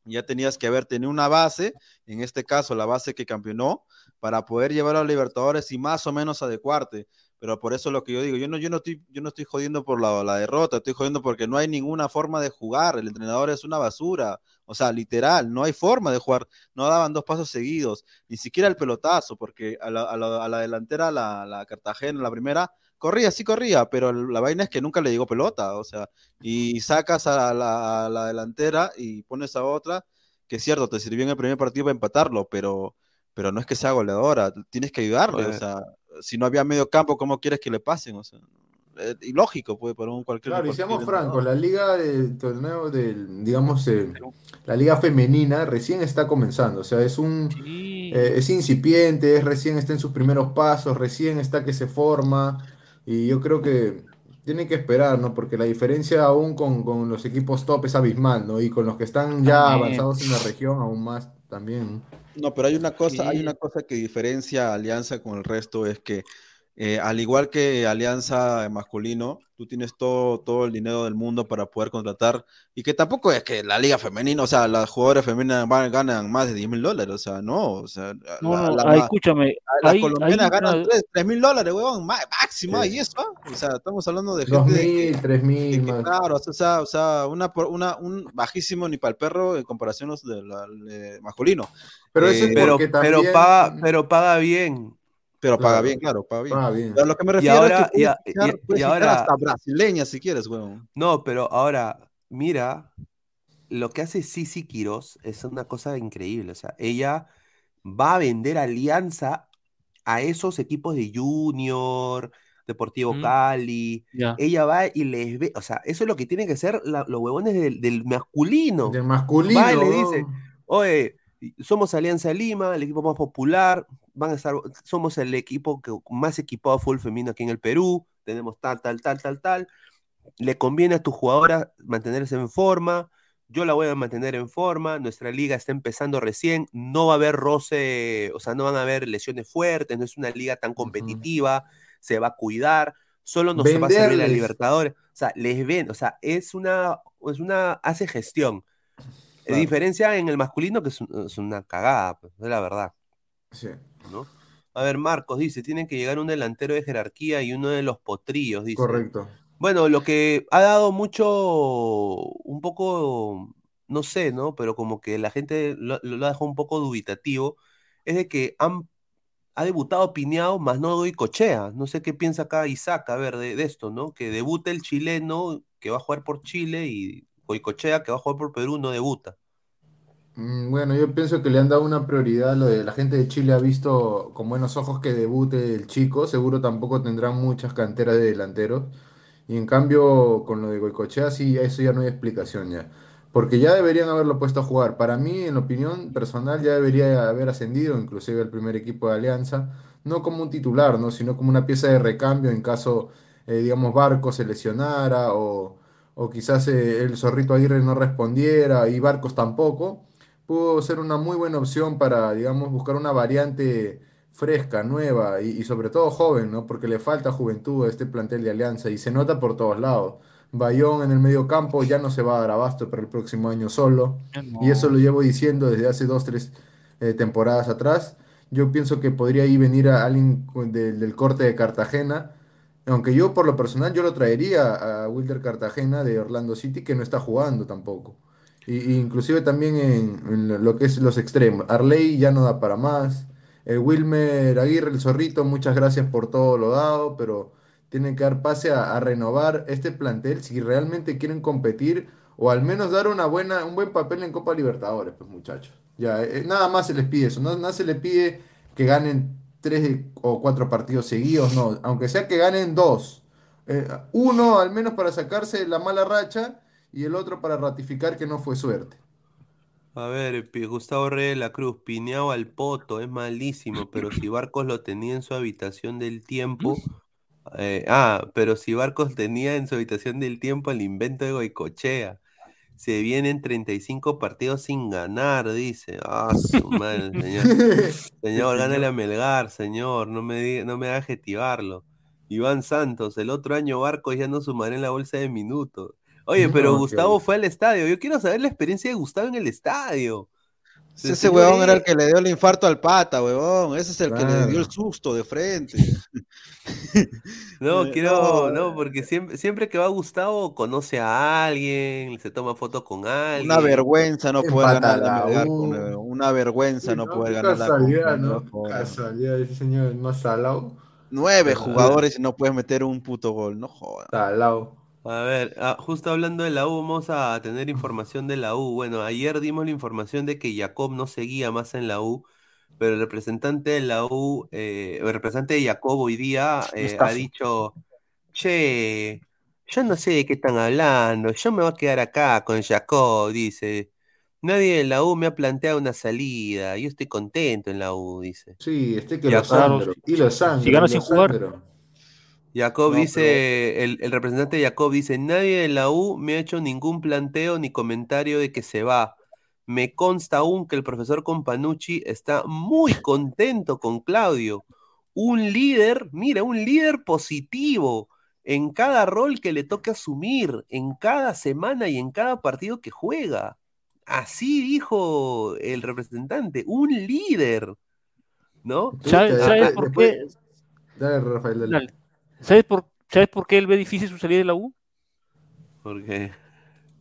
ya tenías que haber tenido una base, en este caso la base que campeonó, para poder llevar a Libertadores y más o menos adecuarte. Pero por eso lo que yo digo, yo no, yo no, estoy, yo no estoy jodiendo por la, la derrota, estoy jodiendo porque no hay ninguna forma de jugar, el entrenador es una basura, o sea, literal, no hay forma de jugar, no daban dos pasos seguidos, ni siquiera el pelotazo, porque a la, a la, a la delantera, la, la Cartagena, la primera, corría, sí corría, pero la vaina es que nunca le llegó pelota, o sea, y sacas a la, a la delantera y pones a otra, que es cierto, te sirvió en el primer partido para empatarlo, pero, pero no es que sea goleadora, tienes que ayudarle, o Pues, sea, si no había medio campo, ¿cómo quieres que le pasen? O sea, eh, ilógico, pues, para un cualquier Claro, y seamos francos, la liga del torneo del, digamos, eh, la liga femenina recién está comenzando, o sea, es un, Sí. eh, es incipiente, es recién está en sus primeros pasos, recién está que se forma, y yo creo que tienen que esperar, ¿no? Porque la diferencia aún con, con los equipos top es abismal, ¿no? Y con los que están ya También. avanzados en la región aún más también. No, pero hay una cosa, hay una cosa que diferencia a Alianza con el resto, es que eh, al igual que Alianza masculino, tú tienes todo, todo el dinero del mundo para poder contratar, y que tampoco es que la liga femenina, o sea, las jugadoras femeninas van- ganan más de 10 mil dólares, o sea, no, o sea, No, la- no, la- ah, la- escúchame, las colombianas ganan una- 3 mil dólares, huevón, má- máximo, Sí. y eso, ¿ah? o sea, estamos hablando de Dos gente de que- mil, tres que- mil que, más. claro, o sea, o sea, una, por- una, un bajísimo ni para el perro en comparación a los del al, eh, masculino. Pero eso es Eh, Pero, porque pero, también... paga, pero paga bien. Pero paga Claro. bien, claro, paga bien. Paga bien. Pero a lo que me Y refiero ahora- es que puedes y a- fichar- y- puedes y ahora- hasta brasileña si quieres, weón. No, pero ahora, mira, lo que hace Sisi Quiroz es una cosa increíble. O sea, ella va a vender alianza a esos equipos de Junior, Deportivo Mm. Cali. Ella va y les ve, o sea, eso es lo que tienen que ser la- los huevones del, del masculino. Del masculino. Va y le ¿no? dice, oye, somos Alianza Lima, el equipo más popular, van a estar, somos el equipo que más equipado de fútbol femenino aquí en el Perú, tenemos tal, tal, tal, tal, tal. Le conviene a tu jugadora mantenerse en forma, yo la voy a mantener en forma, nuestra liga está empezando recién, no va a haber roce, o sea, no van a haber lesiones fuertes, no es una liga tan competitiva, se va a cuidar, solo nos va a servir la Venderles. Libertadores, o sea, les ven, o sea, es una, es una, hace gestión. Claro. Diferencia en el masculino que es, es una cagada, pues, es la verdad, Sí. ¿No? A ver, Marcos dice, tienen que llegar un delantero de jerarquía y uno de los potrillos, dice. Correcto. Bueno, lo que ha dado mucho, un poco, no sé, ¿no? Pero como que la gente lo, lo ha dejado un poco dubitativo, es de que han, ha debutado Piñao, más no doy cochea. No sé qué piensa acá Isaac, a ver, de, de esto, ¿no? Que debuta el chileno que va a jugar por Chile y Goicochea que va a jugar por Perú no debuta. Mm, Bueno, yo pienso que le han dado una prioridad. Lo de la gente de Chile ha visto con buenos ojos que debute el chico. Seguro tampoco tendrán muchas canteras de delanteros. Y en cambio, con lo de Goicoechea, sí, eso ya no hay explicación ya. Porque ya deberían haberlo puesto a jugar. Para mí, en opinión personal, ya debería haber ascendido, inclusive al primer equipo de Alianza. No como un titular, ¿no? Sino como una pieza de recambio en caso, eh, digamos, Barco se lesionara o, o quizás eh, el Zorrito Aguirre no respondiera y Barcos tampoco pudo ser una muy buena opción para, digamos, buscar una variante fresca, nueva y, y sobre todo joven, ¿no? Porque le falta juventud a este plantel de Alianza y se nota por todos lados. Bayón en el medio campo ya no se va a dar abasto para el próximo año solo. No. Y eso lo llevo diciendo desde hace dos, tres eh, temporadas atrás. Yo pienso que podría ahí venir a alguien del corte de Cartagena. Aunque yo por lo personal yo lo traería a Wilder Cartagena de Orlando City que no está jugando tampoco. Y, inclusive también en, lo que es los extremos. Arley ya no da para más. El Wilmer Aguirre, el zorrito, muchas gracias por todo lo dado, pero tienen que dar pase a, renovar este plantel si realmente quieren competir o al menos dar una buena, un buen papel en Copa Libertadores, pues muchachos. Ya, eh, nada más se les pide eso, nada se les pide que ganen tres o cuatro partidos seguidos, no, aunque sea que ganen dos. Eh, uno al menos para sacarse la mala racha y el otro para ratificar que no fue suerte. A ver, Gustavo Reyes de la Cruz, Piñao al poto, es malísimo, pero si Barcos lo tenía en su habitación del tiempo. eh, ah, pero si Barcos tenía en su habitación del tiempo el invento de Goicochea. Se vienen 35 partidos sin ganar, dice. Ah, su madre, señor. Señor, gánale a Melgar, señor. No me, diga- no me haga adjetivarlo. Iván Santos, el otro año Barcos ya no sumaré en la bolsa de minutos. Oye, pero No, Gustavo fue al estadio. Yo quiero saber la experiencia de Gustavo en el estadio. Ese señor huevón era el es- que le dio el infarto al pata, huevón. Ese es el que le dio el susto de frente. No, Eh, quiero, no, no, porque siempre, siempre que va Gustavo conoce a alguien, se toma fotos con alguien. Una vergüenza no poder ganar la la Melgar, U. con, eh, Una vergüenza no No, poder ganar la casualidad, Copa, ¿no? Casualidad, ese señor no salado. Nueve jugadores y no puedes meter un puto gol, no jodas. Salado. A ver, ah, justo hablando de la U, vamos a tener información de la U. Bueno, ayer dimos la información de que Jacob no seguía más en la U, pero el representante de la U, eh, el representante de Jacob hoy día eh, ha dicho, che, yo no sé de qué están hablando, yo me voy a quedar acá con Jacob, dice. Nadie de la U me ha planteado una salida, yo estoy contento en la U, dice. Sí, este que lo sangro. Y lo sangro. Si sin jugar. Jacob No, dice, el, el representante de Jacob dice, nadie de la U me ha hecho ningún planteo ni comentario de que se va. Me consta aún que el profesor Companucci está muy contento con Claudio. Un líder, mira, un líder positivo en cada rol que le toque asumir, en cada semana y en cada partido que juega. Así dijo el representante, un líder, ¿no? ¿Sabes, por después- qué? Dale, Rafael, dale. Dale. ¿Sabes por, ¿Sabes por qué él ve difícil su salida de la U? Porque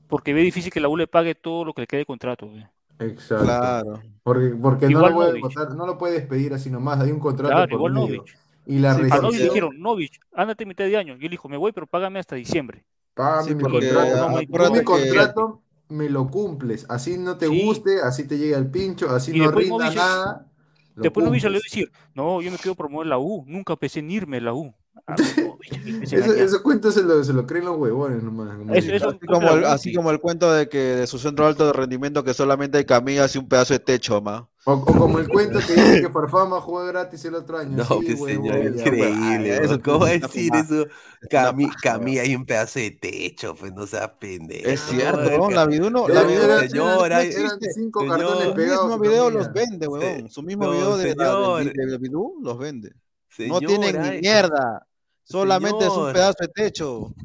Porque ve difícil que la U le pague todo lo que le quede de contrato. güey. Exacto. Claro. Porque, porque no, lo puede no lo puede despedir así nomás, hay un contrato Claro, por igual. Y la Sí, A Novich dijeron, Novich, ándate mitad de año. Y él dijo, me voy, pero págame hasta diciembre. págame Sí, mi contrato. no, mi que- contrato me lo cumples, así no te Sí. guste, así te llega el pincho, así Y no después rinda Novich- nada. Después Novich le va a decir, no, yo me quiero promover la U. Nunca pensé en irme a la U. Ah, pues, Eso, engañar. esos cuentos se lo, se lo creen los huevones nomás. como Eso- eso- Así como, el, así como el cuento de que de su centro alto de rendimiento que solamente hay camillas y un pedazo de techo, ma. O, o como el cuento que dice que Farfama jugó gratis el otro año. No, sí, pues huevón, señor, increíble. eso weón. es ¿Cómo va a una decir eso? Cami, Camilla hay un pedazo de techo, pues no seas pendejo. Es cierto, la Viduno, Era- la era- señor, hay- eran cinco señor, cartones su pegados. mismo en video camilla. los vende, weón. Su mismo no, video de, de, de Bidú los vende. No tienen ni mierda. Solamente es un pedazo de techo.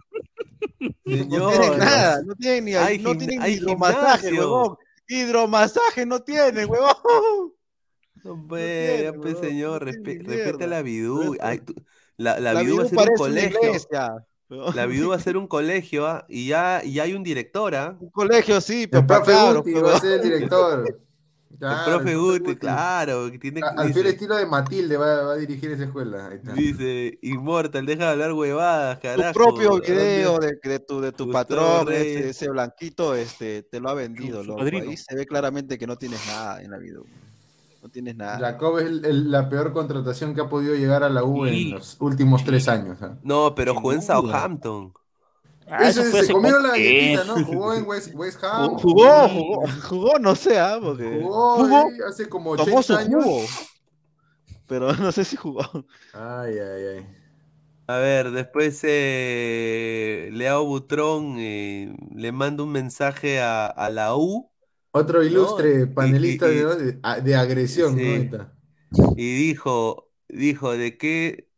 No tienen nada. No tienen ni, hay no tienen ni hay hidromasaje, gimnasio. huevón. Hidromasaje no tienen, huevón. No, señor, respe- la. Respeta. Ay, tú- La, la La Bidú va a ser un colegio. La Bidú va a ser un colegio, ¿ah? Y ya, y ya hay un director, ¿ah? Un colegio, sí, pero El profe Guti va a ser el director. El Claro, profe Guti, claro, que tiene A- que Al fiel dice, estilo de Matilde va, va a dirigir esa escuela. Dice, Immortal, deja de hablar huevadas, Tu carajo. propio video de, de tu, de tu patrón, ese, ese blanquito, este, te lo ha vendido, loco. Ahí se ve claramente que no tienes nada en la vida. No tienes nada. Jacob es el- el- la peor contratación que ha podido llegar a la U Sí. en los últimos tres años. ¿ah? No, pero jugó en duda. Southampton. Ah, eso fue se comió la galletita. ¿no? Jugó en West, West Ham. Jugó, jugó, jugó, no sé, ah, porque Jugó, jugó, eh, hace como tomó 80 su años. jugo, pero no sé si jugó. Ay, ay, ay. A ver, después eh, Leao Butrón eh, le manda un mensaje a, a la U Otro ilustre y- panelista y- de, de- a- de agresión, ¿no? Sí. Está. y dijo, dijo, ¿de qué,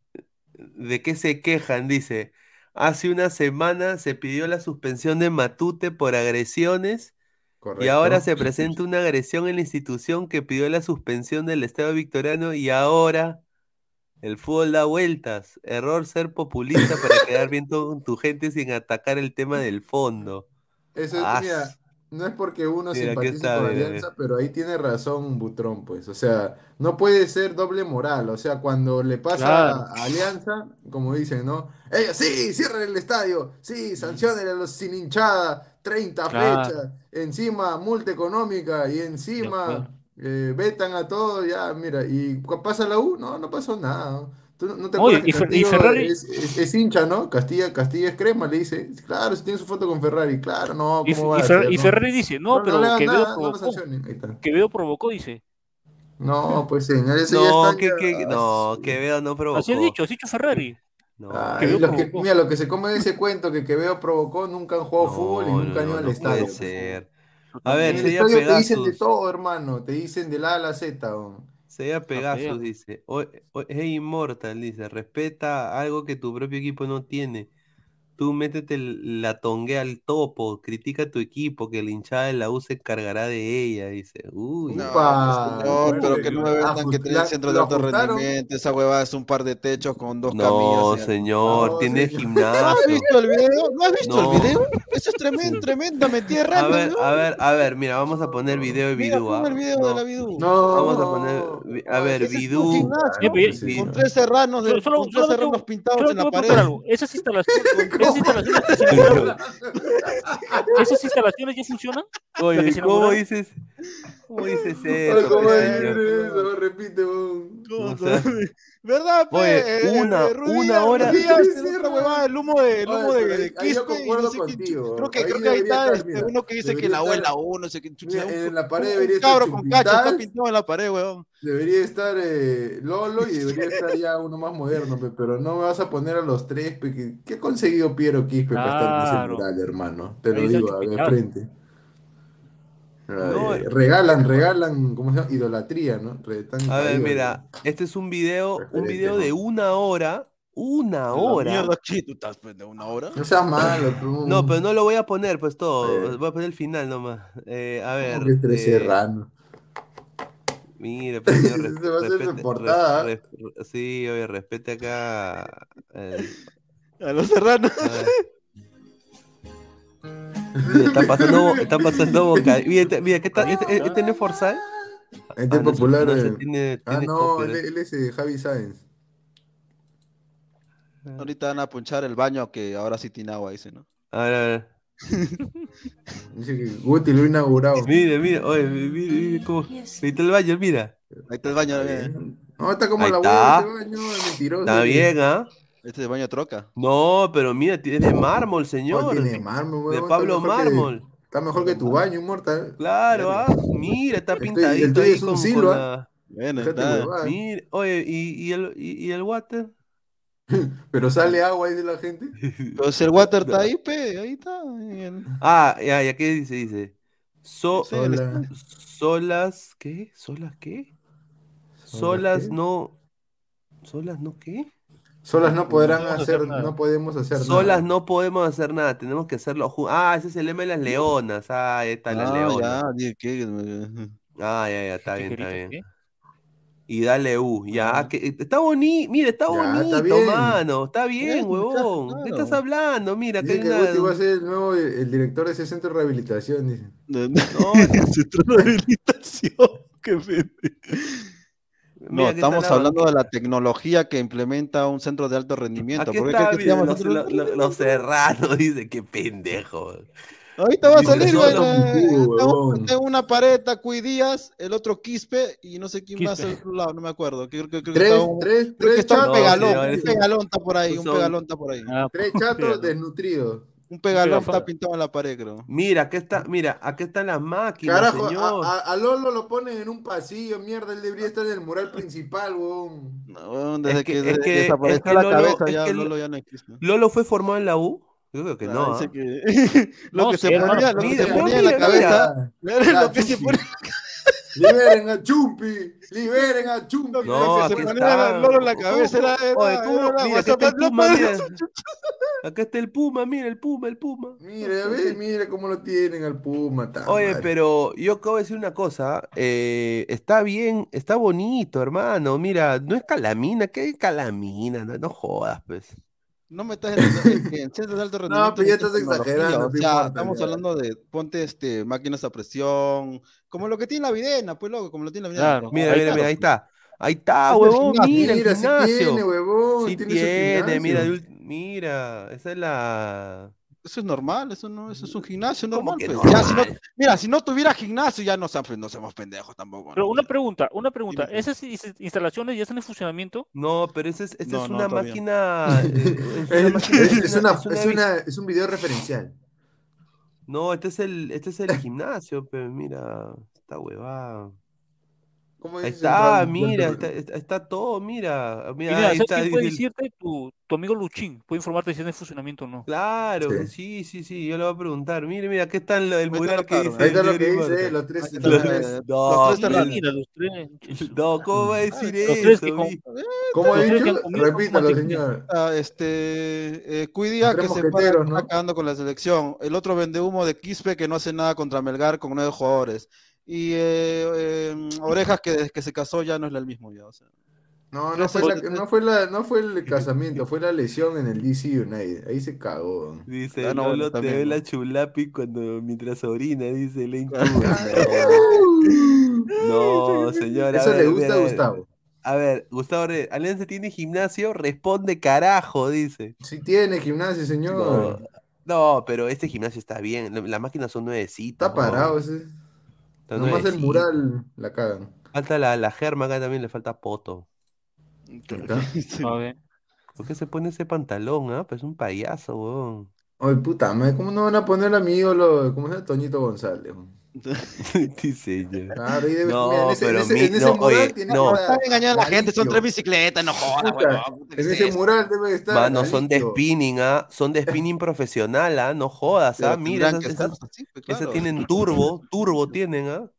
de qué se quejan? Dice, hace una semana se pidió la suspensión de Matute por agresiones y Correcto. ahora se presenta una agresión en la institución que pidió la suspensión del Estado victoriano y ahora el fútbol da vueltas. Error ser populista para quedar bien con tu gente sin atacar el tema del fondo. Eso es, mira, no es porque uno mira, simpatice está, con mira, Alianza, pero ahí tiene razón Butrón, pues. O sea, no puede ser doble moral. O sea, cuando le pasa Claro. a Alianza, como dicen, ¿no? Ellos, sí, cierren el estadio, sí, sancionen a los sin hinchada, 30 Claro. fechas, encima multa económica y encima eh, vetan a todos, ya, mira, y pasa la U, no, no pasó nada. ¿Tú no no te Oye, acuerdas que y y Ferrari- es, es- es hincha, ¿no? Castilla, Castilla es crema, le dice, claro, si tiene su foto con Ferrari, claro, no, Y, ¿cómo y va a Fer- ser, y no? Ferrari dice, no, No, pero no Quevedo nada, no provocó. está. Quevedo provocó, dice. No, pues señor, ya No, está que, que- no, Quevedo no provocó. Así ha dicho, así ha dicho Ferrari. No, Ay, los que- mira, lo que se come de ese cuento que Quevedo provocó, nunca han jugado no, fútbol y nunca han no, ido al no estadio. puede ser. A ver, En el estadio te dicen de todo, hermano, te dicen del A a la Z. ¿no? Sería Pegasus, dice. O, o- hey, Immortal, dice. Respeta algo que tu propio equipo no tiene. Tú métete el- la tongue al topo. Critica a tu equipo, que la hinchada de la U se encargará de ella, dice. Uy. No, pues, señor, pero que no me vendan que tiene centro de alto rendimiento. Esa huevada es un par de techos con dos No, camillas. señor. No, tiene señor. ¿No has gimnasio. visto el video? ¿No has visto No. el video? Eso es tremendo, tremenda metida A rápida. ver, a ver, a ver, mira, vamos a poner video de Mira, Bidú. pon ¿ah? el video No, de la Bidú. No, Vamos a poner, a ver, Ese es un Bidú. gimnasio, Sí, pero- pues sí, Vi- Con ¿no? tres serranos, de, Solo- solo- con tres serranos pintados Solo en la a pared. Esas instalaciones, esas instalaciones, que se inauguraron, ¿esas instalaciones ya funcionan? Oye, ¿cómo dices? ¿Cómo dices eso, ¿cómo eso? Repite, weón. ¿Cómo O ¿Verdad, pe? Oye, Eh, una- eh, una hora- el humo de, el humo Oye, de. Creo que, Ahí creo que ahí está estar, este, uno que dice que la abuela uno, no sé qué chucha. Mira, un- en la pared un debería estar cabro con cacho está pintado en la pared, weón. Debería estar eh, Lolo y debería estar ya uno más moderno, pe, pero no me vas a poner a los tres. pe, que- ¿Qué ha conseguido Piero Quispe para estar en ese mural, hermano? Te lo digo de frente. No, ay, regalan, regalan, ¿cómo se llama? Idolatría, ¿no? Re- están A ver, mira, este es un video, un video de una hora, una hora. Mierda. ¿Tú estás pues, de una hora? ¿no? Seas malo, tú. No, pero no lo voy a poner, pues todo. Sí. Voy a poner el final nomás. Eh, a ver. Tres eh, serrano. Pues, señor, res- Ese va a portada. res- sí, oye, respete acá. eh, A los serranos. a. Mira, está pasando, está pasando boca. Mira, este- mira, ¿qué tal? Este, este no es Forzal. Este Ah, no, popular. no, ese eh, tiene- ah, tiene no, él, él es eh, Javi Sáenz. Ahorita van a punchar el baño que ahora sí tiene agua, dice, ¿no? A ver, a ver. Dice que Guti lo ha inaugurado. Mira, mira, oye, mira, mira cómo. Viste el baño, mira. Ahí está el baño. mira. No, está como Ahí la está. hueva ese baño, mentiroso. Está bien, ¿ah? Este es el baño troca. No, pero mira, tiene mármol, Oh, señor. tiene mármol, De huevón, está Pablo que- Mármol. Está mejor que tu baño, Inmortal. Claro, ah. Mira, está tuyo- el pintadito tuyo ahí es un con, silo, con la- Bueno, está. Mira, oye, ¿y, y el, y, y el water? Pero sale agua ahí de la gente. Pero si el water está ahí, pe, ahí está. Ah, ya, ya, ¿qué dice? Dice. So, Hola. solas, ¿qué? ¿Solas qué? ¿Solas Solas qué? no. ¿Solas no qué? Solas no podrán hacer, no podemos hacer Solas nada. no podemos hacer nada, tenemos que hacerlo juntos. Ah, ese es el lema de las leonas. Ah, ahí está las Ah, leonas. ya, dije que. Ah, ya, ya, está bien, está bien. ¿qué? Y dale U, ya, que está bonito, mira, está Ya, bonito, mano, está bien, huevón. claro. ¿Qué estás hablando? Mira, que Dice hay que va a ser el nuevo el director de ese centro de rehabilitación. Dice. No, Centro de rehabilitación. Qué pende. No, está estamos la hablando de la tecnología que implementa un centro de alto rendimiento. Aquí ¿Por qué está, que mira, los, los- los- los serranos, dice, qué pendejo. Ahorita va a salir, solo bueno, una pared, Cuy Díaz, el otro Quispe y no sé quién más Quispe. al otro lado, no me acuerdo. Creo, que- creo que Tres, está un, tres, creo que tres está un No, chatos, pegalón, señor, un pegalón está por ahí, un pegalón está por ahí. Ah, tres chatos desnutridos. Un pegalón está pintado en la pared, creo. Mira, aquí está, mira, aquí están las máquinas, Carajo, señor. a, a- a Lolo lo ponen en un pasillo, mierda, él debería estar en el mural principal, weón. No, weón, desde Es que- que, es desde que desapareció es que la Lolo- cabeza es ya que Lolo ya no existe. ¿Lolo fue formado en la U? Yo creo que Ah, no. ¿ah? que lo No, que se ponía, lo que se ponía en la cabeza, lo que se Liberen a Chumpi, liberen a Chumpi. No, aquí está. el loro en la ¿Cómo- cabeza era, era, Oye, ¿cómo? era la Mira, acá está el Puma, mira. Acá está el Puma, mira, el Puma, el Puma. Mira, ve, mira cómo lo tienen al Puma. ta Oye, madre. pero yo acabo de decir una cosa, eh, está bien, está bonito, hermano. Mira, no es calamina, ¿qué es calamina? No, no jodas, pues. No me estás en centros de alto rendimiento pero ya no estás exagerando, O no sea, importa, estamos ya. hablando de ponte este máquinas a presión, como lo que tiene la videna, pues loco, como lo tiene la videna. Claro. Mira, Ahí mira, está. mira, ahí está. Ahí está, huevón, mira, el Mira, sí tiene, huevón. Sí tiene mira, mira, esa es la... Eso es normal, eso no, eso es un gimnasio ¿Cómo normal. que pues. Ya, si no- mira, si no tuviera gimnasio ya no, seamos- no somos pendejos tampoco. Pero ¿no? una pregunta, una pregunta. ¿Esas instalaciones ya están en funcionamiento? No, pero esa es, esa No, es no, una todavía. máquina... eh, es una Es, máquina- es un video referencial. No, este es el, este es el gimnasio, pero mira, esta huevada. ¿Cómo está, mira, está, está- está todo, mira. Mira, mira, ahí ¿sabes está. quién puede el- decirte? Tu, tu amigo Luchín. Puede informarte si en funcionamiento o no. Claro, Sí. sí, sí, sí, yo le voy a preguntar. Mire, mira, aquí está el, el mural que dice. Ahí está lo que dice, eh, los tres. Los eh, No, los tres Mira, los tres. No, ¿cómo va a decir Los tres que eso? ¿Cómo ha Los dicho? Repítalo, señor. Ah, este, eh, Cuidia Los que se está ¿no? cagando con la selección. El otro vende humo de Quispe que no hace nada contra Melgar con nueve jugadores. Y eh, eh, Orejas que desde que se casó ya no es el mismo ya. O sea. No, no fue, la, no, fue la, no fue el casamiento, fue la lesión en el DC United. Ahí se cagó. Dice, Ah, no, Lolo te ve ¿no? la chulapi cuando mientras orina, dice Lane No, señora. Eso le gusta a Gustavo. A ver, Gustavo, Alianza tiene gimnasio, responde carajo, dice. Sí tiene gimnasio, señor. No, pero este gimnasio está bien. la- Las máquinas son nuevecitas. Está parado ese. Está Nomás el mural la cagan. Falta la, la germa acá también, le falta poto. ¿Por qué se pone ese pantalón, ah? Pues es un payaso, weón. Ay, puta madre, ¿cómo no van a poner a mi ídolo, cómo llama? Toñito González? weón? Dice yo. Claro, debe No, mira, en ese, en pero ese- mi- en ese no, mural oye, tiene no. Están engañando a la gente, son tres bicicletas, no jodas, ¿qué En es ese mural debe estar. Mano, son de spinning, ¿ah? Son de spinning profesional, ¿ah? No jodas, ¿ah? Mira, esas, esas, así, pues, esas claro. tienen turbo, turbo tienen, ¿ah?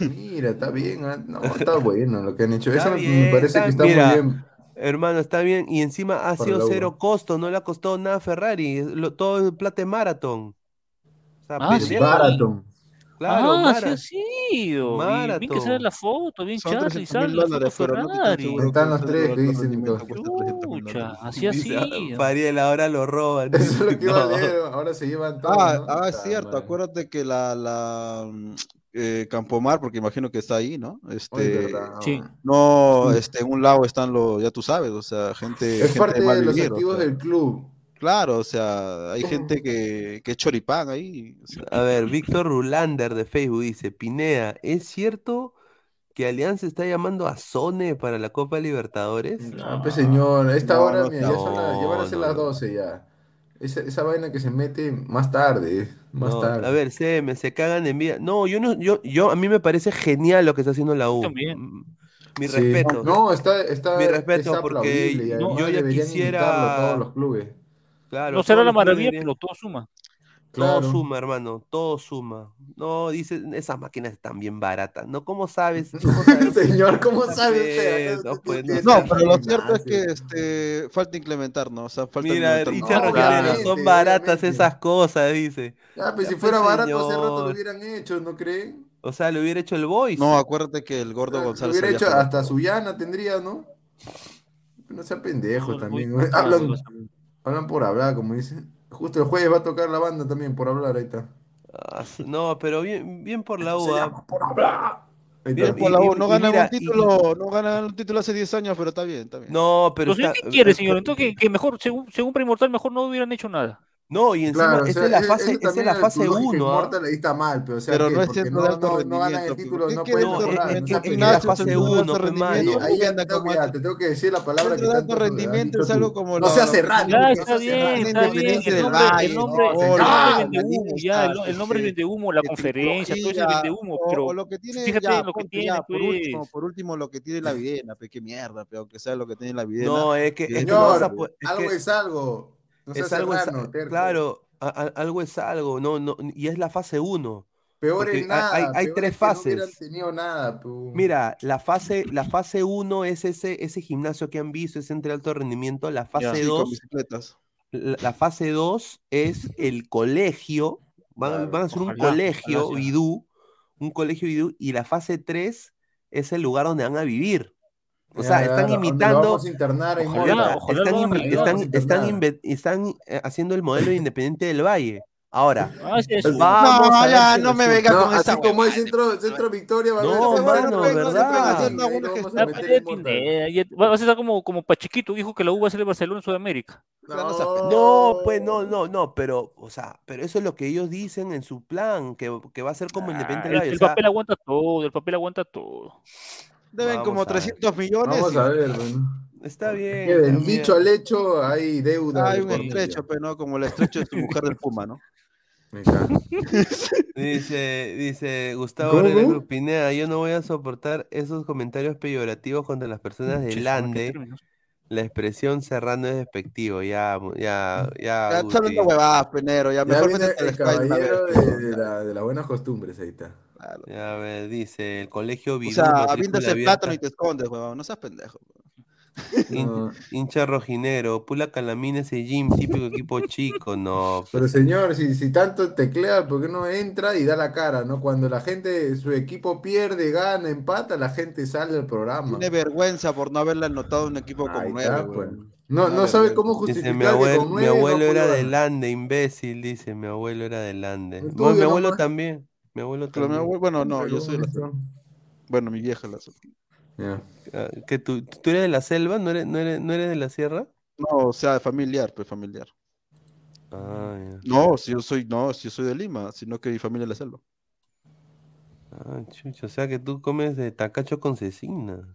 Mira, está bien. ah, No, está bueno lo que han hecho. Está Eso me- bien, me parece está- que está mira, muy bien. Hermano, está bien. Y encima ha Para sido cero costo, no le ha costado nada a Ferrari. lo- todo es plata de maratón. Sea, Ah, pendejo. sí. Claro, ah, Mara. sí ha sido. Y bien que sale la foto, bien Charlie, 300 sale la foto no Están los tres, centro de que alto dicen, rendimiento Nico. cuesta 300 mil Chucha, dólares. así ha ah, sido. Fariel, ahora lo roban. Eso es lo que iba a No. leer, ahora se llevan todos, Ah, ¿no? ah, es cierto, acuérdate que la, la mm, eh, Campomar, porque imagino que está ahí, ¿no? Este, Sí. no, este, en un lado están los, ya tú sabes, o sea, gente, Es gente parte de los activos sea, del club. Claro, o sea, hay gente que, que es choripán ahí, o sea, A ver, Víctor Rulander de Facebook dice, Pinea, ¿es cierto que Alianza está llamando a Sone para la Copa Libertadores? Ah, pues señor, a esta No, hora, no, mira, ya, son las- ya van a no, ser no, las no. 12 ya. Esa, esa vaina que se mete más tarde, más No, tarde. a ver, CM, se cagan de envidia. No, yo no, yo, yo, a mí me parece genial lo que está haciendo la U. También. Mm, Mi Sí. respeto. No, está, está, Mi es respeto, porque aplaudible y yo ya quisiera- todos los clubes. Claro, No será la maravilla, pero todo suma. Todo Claro. suma, hermano, todo suma. No, dice, esas máquinas están bien baratas. ¿No? ¿Cómo sabes? ¿Cómo sabes? Señor, ¿cómo Está sabe bien, usted? No, usted pues, no, pero lo cierto es que este, falta implementar, ¿no? O sea, falta Mira, rojinero, obviamente, son baratas esas cosas, dice. Ah, pues Ya, si fuera pues, barato, hace rato lo señor. hubieran hecho, ¿no creen? O sea, lo hubiera hecho el Boys. No, acuérdate que el gordo Lo González hubiera había hecho hasta Suyana tendría, ¿no? No sea pendejo No, también. Hablan, hablan por hablar, como dicen. Justo el jueves va a tocar la banda también por hablar, ahí está. Ah, no, pero bien, bien por la U. ah. por hablar. Ahí Bien. Por la U, no y ganan mira, un título, no ganan un título hace 10 años, pero está bien, está bien. No, pero Entonces, está- ¿qué quiere, eh, señor? eh, Entonces, que, que mejor, según, según Premortal, mejor no hubieran hecho nada. No, y encima, Claro, o esa sea, es la eso- fase, esa es la fase lógica 1, ¿ah? inmortal ahí está mal, pero o sea, Pero no es centro no, no, no ganan el rendimiento, título, ¿qué no pueden No, centro- es- es que- es que la fase centro de alto 1, pe, rendimiento, mano. Ahí, ahí ya Uganda te tengo como que, te tengo que decir la palabra que tanto rendimiento es algo como No seas la- errante, Ya no está bien, está bien. El nombre, O vende humo, ya, el, nombre que- vende humo, la que conferencia, todo eso vende humo, o- pero o que fíjate lo que tiene, ya, por último, pues. por último lo que tiene la videna, pe, qué mierda, pero aunque sea lo que tiene la videna. No, es que, que algo que es algo. No es algo, es- terco. claro, a- a- algo es algo, no, no, y es la fase 1. Peor es hay- nada. hay- hay peor tres es que No hubieran fases. tenido nada, pu. Mira, la fase, la fase 1 es ese, ese gimnasio que han visto, ese entre alto rendimiento. La fase Sí, con 2, bicicletas. la, la fase 2 es el colegio. Van, Claro, van a ser un colegio vidú, un colegio vidú, y la fase 3 es el lugar donde van a vivir. O sea, Ya, están imitando, a están, a eh, haciendo el modelo de Independiente del Valle. Ahora, Ah, sí, eso. vamos a no, ver ya, no me venga No, con así esa como es centro, centro Victoria, va a No, haber ese mano, bueno, ¿verdad? No, no, a Va a ser como, como Pachiquito dijo que la U va a ser el Barcelona en Sudamérica. No, pues no, no, no, pero, o sea, pero eso es lo que ellos dicen en su plan, que, que va a ser como Ah, Independiente el, del Valle. el o sea, papel aguanta todo, el papel aguanta todo. Deben Vamos como a ver. 300 millones. Vamos y- a ver, bueno. está bien. Que del bien. dicho al hecho hay deuda. Hay de un por estrecho, pero no como el estrecho de tu mujer del Puma, ¿no? Me encanta. Dice, dice Gustavo ¿Cómo? Herrera Cruz Pineda, yo no voy a soportar esos comentarios peyorativos contra las personas de Che, joder, qué Lande. términos. La expresión cerrando es despectivo, ya, ya, ya, Ya huevadas, Penero. Ya Ya mejor viene métete al el Sky de una vez, caballero de, de la- de las buenas costumbres, ahí está. Claro. Ya, a ver, dice, el colegio O Vidú, sea, matrícula avientas el abierta, plátano y te escondes, huevón. No seas pendejo. hin- hincha rojinero, Pula Calamina ese gym, típico equipo chico, no. Pero señor, si, si tanto teclea, ¿por qué no entra y da la cara, no? Cuando la gente, su equipo pierde, gana, empata, la gente sale del programa. Tiene vergüenza por no haberle anotado un equipo Ahí como está, pues. No, no sabe cómo Dice, justificar mi, que abuelo, con mi no abuelo era pudo de ganar. Lande, imbécil, dice, mi abuelo era de Lande. El Bueno, tuyo mi abuelo nomás. también, mi abuelo Pero mi también. abuelo- bueno, no, yo soy de la Bueno, mi vieja la Ya. Ah, ¿Que tú, tú eres de la selva? ¿No eres, no eres, no eres de la sierra? No, o sea, familiar, pues familiar. Ah, ya. No, si yo soy, no, si yo soy de Lima, sino que mi familia es de la selva. Ah, chucha, o sea que tú comes de tacacho con cecina.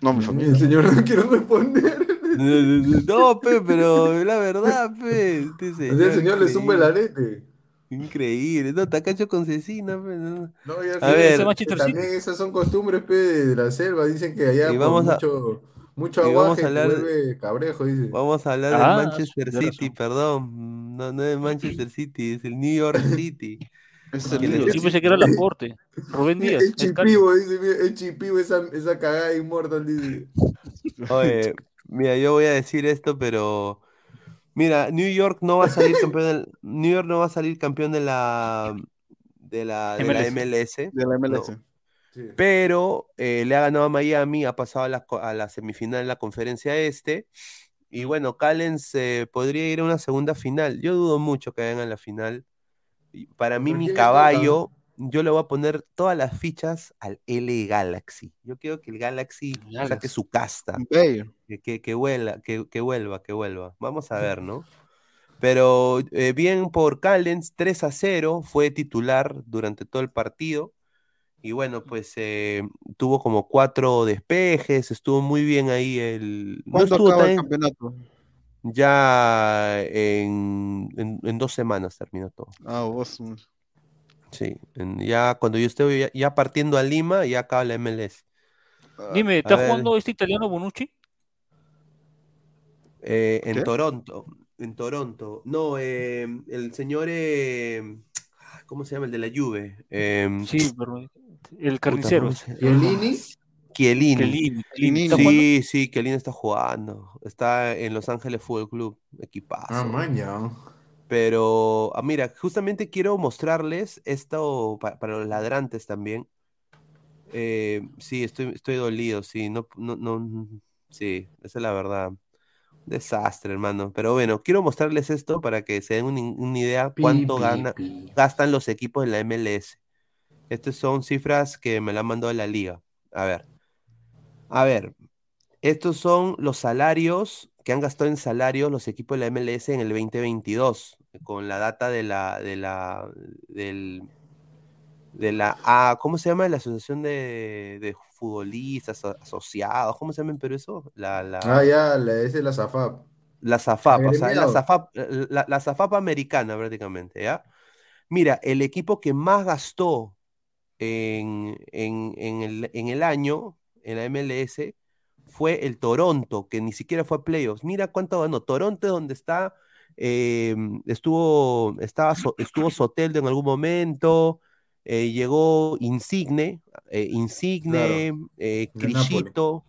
No, mi El familia. señor no quiere responder. No, pe, pero la verdad, pe. Este O sea, el señor le zumba el arete. Increíble. No, tacacho con cecina, no. No, ya A ver. También esas son costumbres pe, de la selva. Dicen que allá Y por vamos a- mucho, mucho vamos a hablar de- vuelve cabrejo, dice. Vamos a hablar Ah, del Manchester City, perdón. No, no es Manchester City, es el New York City. El Yo pensé que era Laporte. Rubén Díaz. Cali. chipivo, dice, es chipivo esa, esa cagada inmortal, dice. Oye, mira, yo voy a decir esto, pero Mira, New York no va a salir campeón del, New York no va a salir campeón de la de la, de la MLS. De la MLS. no. Pero eh, le ha ganado a Miami, ha pasado a la, a la semifinal en la conferencia este. Y bueno, Callens eh, podría ir a una segunda final. Yo dudo mucho que vayan a la final. Y Para mí, ¿Pero mi caballo, yo le voy a poner todas las fichas al L Galaxy. Yo quiero que el Galaxy saque su casta. Que, que, que vuela, que, que vuelva, que vuelva. Vamos a ver, ¿no? Pero eh, bien por Callens, 3 a 0, fue titular durante todo el partido. Y bueno, pues eh, tuvo como cuatro despejes, estuvo muy bien ahí el... No ¿Cuándo estuvo acaba el campeonato? Ya en, en- en dos semanas terminó todo. Ah, vos. Sí, en- ya cuando yo estoy ya, ya partiendo a Lima, ya acaba la MLS. Dime, A ¿está jugando este italiano Bonucci? Eh, en ¿Qué? Toronto, en Toronto. No, eh, el señor, eh, ¿cómo se llama? El de la Juve. Eh, Sí, pero el carnicero. ¿cómo ese. se- Chiellini. Chiellini. Sí, sí, Chiellini está jugando. Está en Los Ángeles Fútbol Club, equipazo. Ah, maña. Pero, ah, mira, justamente quiero mostrarles esto pa- para los ladrantes también. Eh, sí, estoy, estoy dolido, sí, no, no, no, sí, esa es la verdad. Desastre, hermano. Pero bueno, quiero mostrarles esto para que se den un- una idea cuánto pi, gana, pi. gastan los equipos de la MLS. Estas son cifras que me la han mandado la liga. A ver. A ver, estos son los salarios que han gastado en salarios los equipos de la MLS en el 2022, con la data de la, de la, del, de la, ah, ¿cómo se llama? La Asociación de, de Futbolistas Asociados, ¿cómo se llama en Perú eso? La, la, Ah, ya, la, es la Zafap. la SAFAP, o sea, la. SAFAP, la, la SAFAP americana prácticamente, ¿ya? Mira, el equipo que más gastó en, en, en el, en el año, en la MLS, fue el Toronto, que ni siquiera fue a playoffs. Mira cuánto ganó. Toronto es donde está, eh, estuvo, estaba, So- estuvo Soteldo en algún momento, eh, llegó Insigne, eh, Insigne, eh, Napoli. Crillito,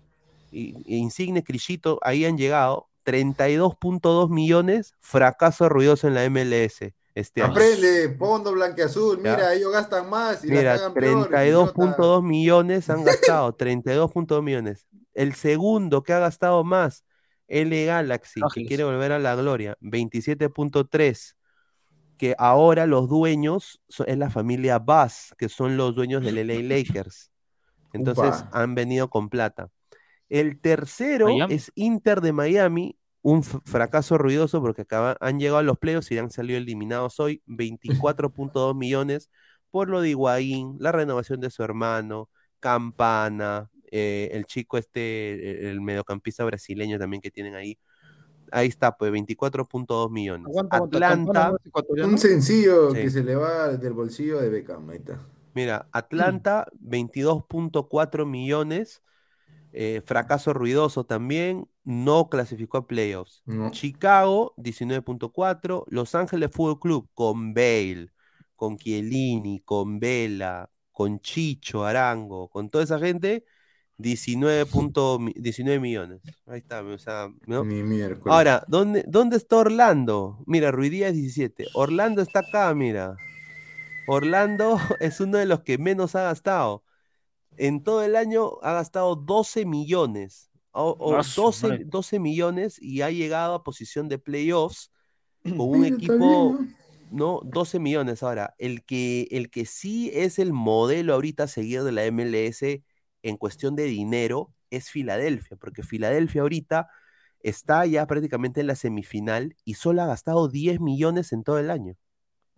y- e Insigne, Crillito, ahí han llegado. 32.2 millones, fracaso ruidoso en la MLS este año. Aprende, fondo blanqueazul. Ya. Mira, ellos gastan más y la Mira, peor. 32.2 millones han gastado, 32.2 millones. El segundo que ha gastado más, L Galaxy, que quiere volver a la gloria, 27.3. Que ahora los dueños so- es la familia Bass, que son los dueños del LA Lakers. Entonces Upa. han venido con plata. El tercero Miami. es Inter de Miami, un fracaso ruidoso porque acaba- han llegado a los playoffs y han salido eliminados hoy, 24.2 millones por lo de Higuaín, la renovación de su hermano, Campana, eh, el chico este, el, el mediocampista brasileño también que tienen ahí. Ahí está, pues 24.2 millones. Aguanta, aguanta, Atlanta. Un sencillo Sí. que se le va del bolsillo de Beckham. Ahí está. Mira, Atlanta, 22.4 millones. Eh, fracaso ruidoso también. No clasificó a playoffs. No. Chicago, 19.4. Los Ángeles Fútbol Club con Bale, con Chiellini, con Vela, con Chicho, Arango, con toda esa gente, 19, punto mi- 19 millones. Ahí está, o sea, ¿no? Ni miércoles. Ahora, ¿dónde, ¿dónde está Orlando? Mira, Ruidía es 17. Orlando está acá, mira. Orlando es uno de los que menos ha gastado. En todo el año ha gastado 12 millones. O, o Ah, su 12, madre. 12 millones y ha llegado a posición de playoffs con un equipo, ¿no? 12 millones. Ahora, el que, el que sí es el modelo ahorita a seguir de la MLS en cuestión de dinero es Filadelfia, porque Filadelfia ahorita está ya prácticamente en la semifinal y solo ha gastado 10 millones en todo el año.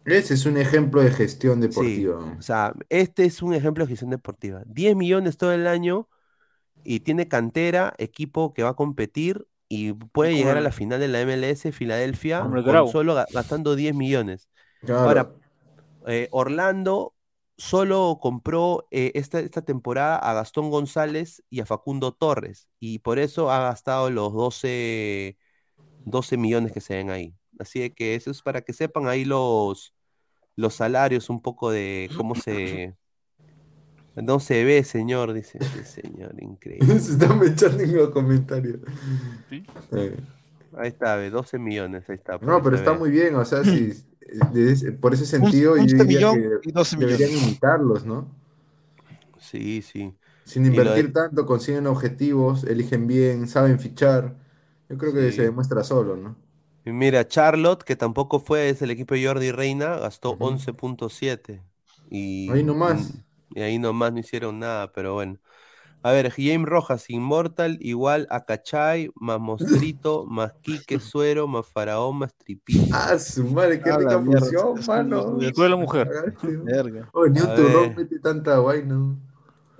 Ese es un ejemplo de gestión Sí, deportiva. o sea, este es un ejemplo de gestión deportiva. 10 millones todo el año y tiene cantera, equipo que va a competir y puede llegar a la final de la MLS, Filadelfia, con solo ga- gastando 10 millones. Claro. Ahora, eh, Orlando solo compró eh, esta, esta temporada a Gastón González y a Facundo Torres y por eso ha gastado los 12, 12 millones que se ven ahí. Así de que eso es para que sepan ahí los, los salarios, un poco de cómo se... No se ve, señor, dice este señor, increíble. Se están echando en los comentarios. Sí. Eh, Ahí está, ve, 12 millones, ahí está. No, pero está ve. muy bien, o sea, si, de ese- por ese sentido un yo diría millón que y 12 deberían millones. imitarlos, ¿no? Sí, sí. Sin de- invertir tanto, consiguen objetivos, eligen bien, saben fichar. Yo creo que Sí. se demuestra solo, ¿no? Y mira, Charlotte, que tampoco fue, es el equipo de Jordi Reina, gastó Ujú. 11.7. Y, Ahí nomás. Y, y ahí nomás no hicieron nada, pero bueno. A ver, James Rojas, Immortal, igual a Cachay, más Mostrito, más Quique Suero, más Faraón, más Tripito. Ah, su madre, qué Ah, rica función, mano. ¿Y cuál es la mujer? Verga. Oh, ni un turrón mete tanta vaina.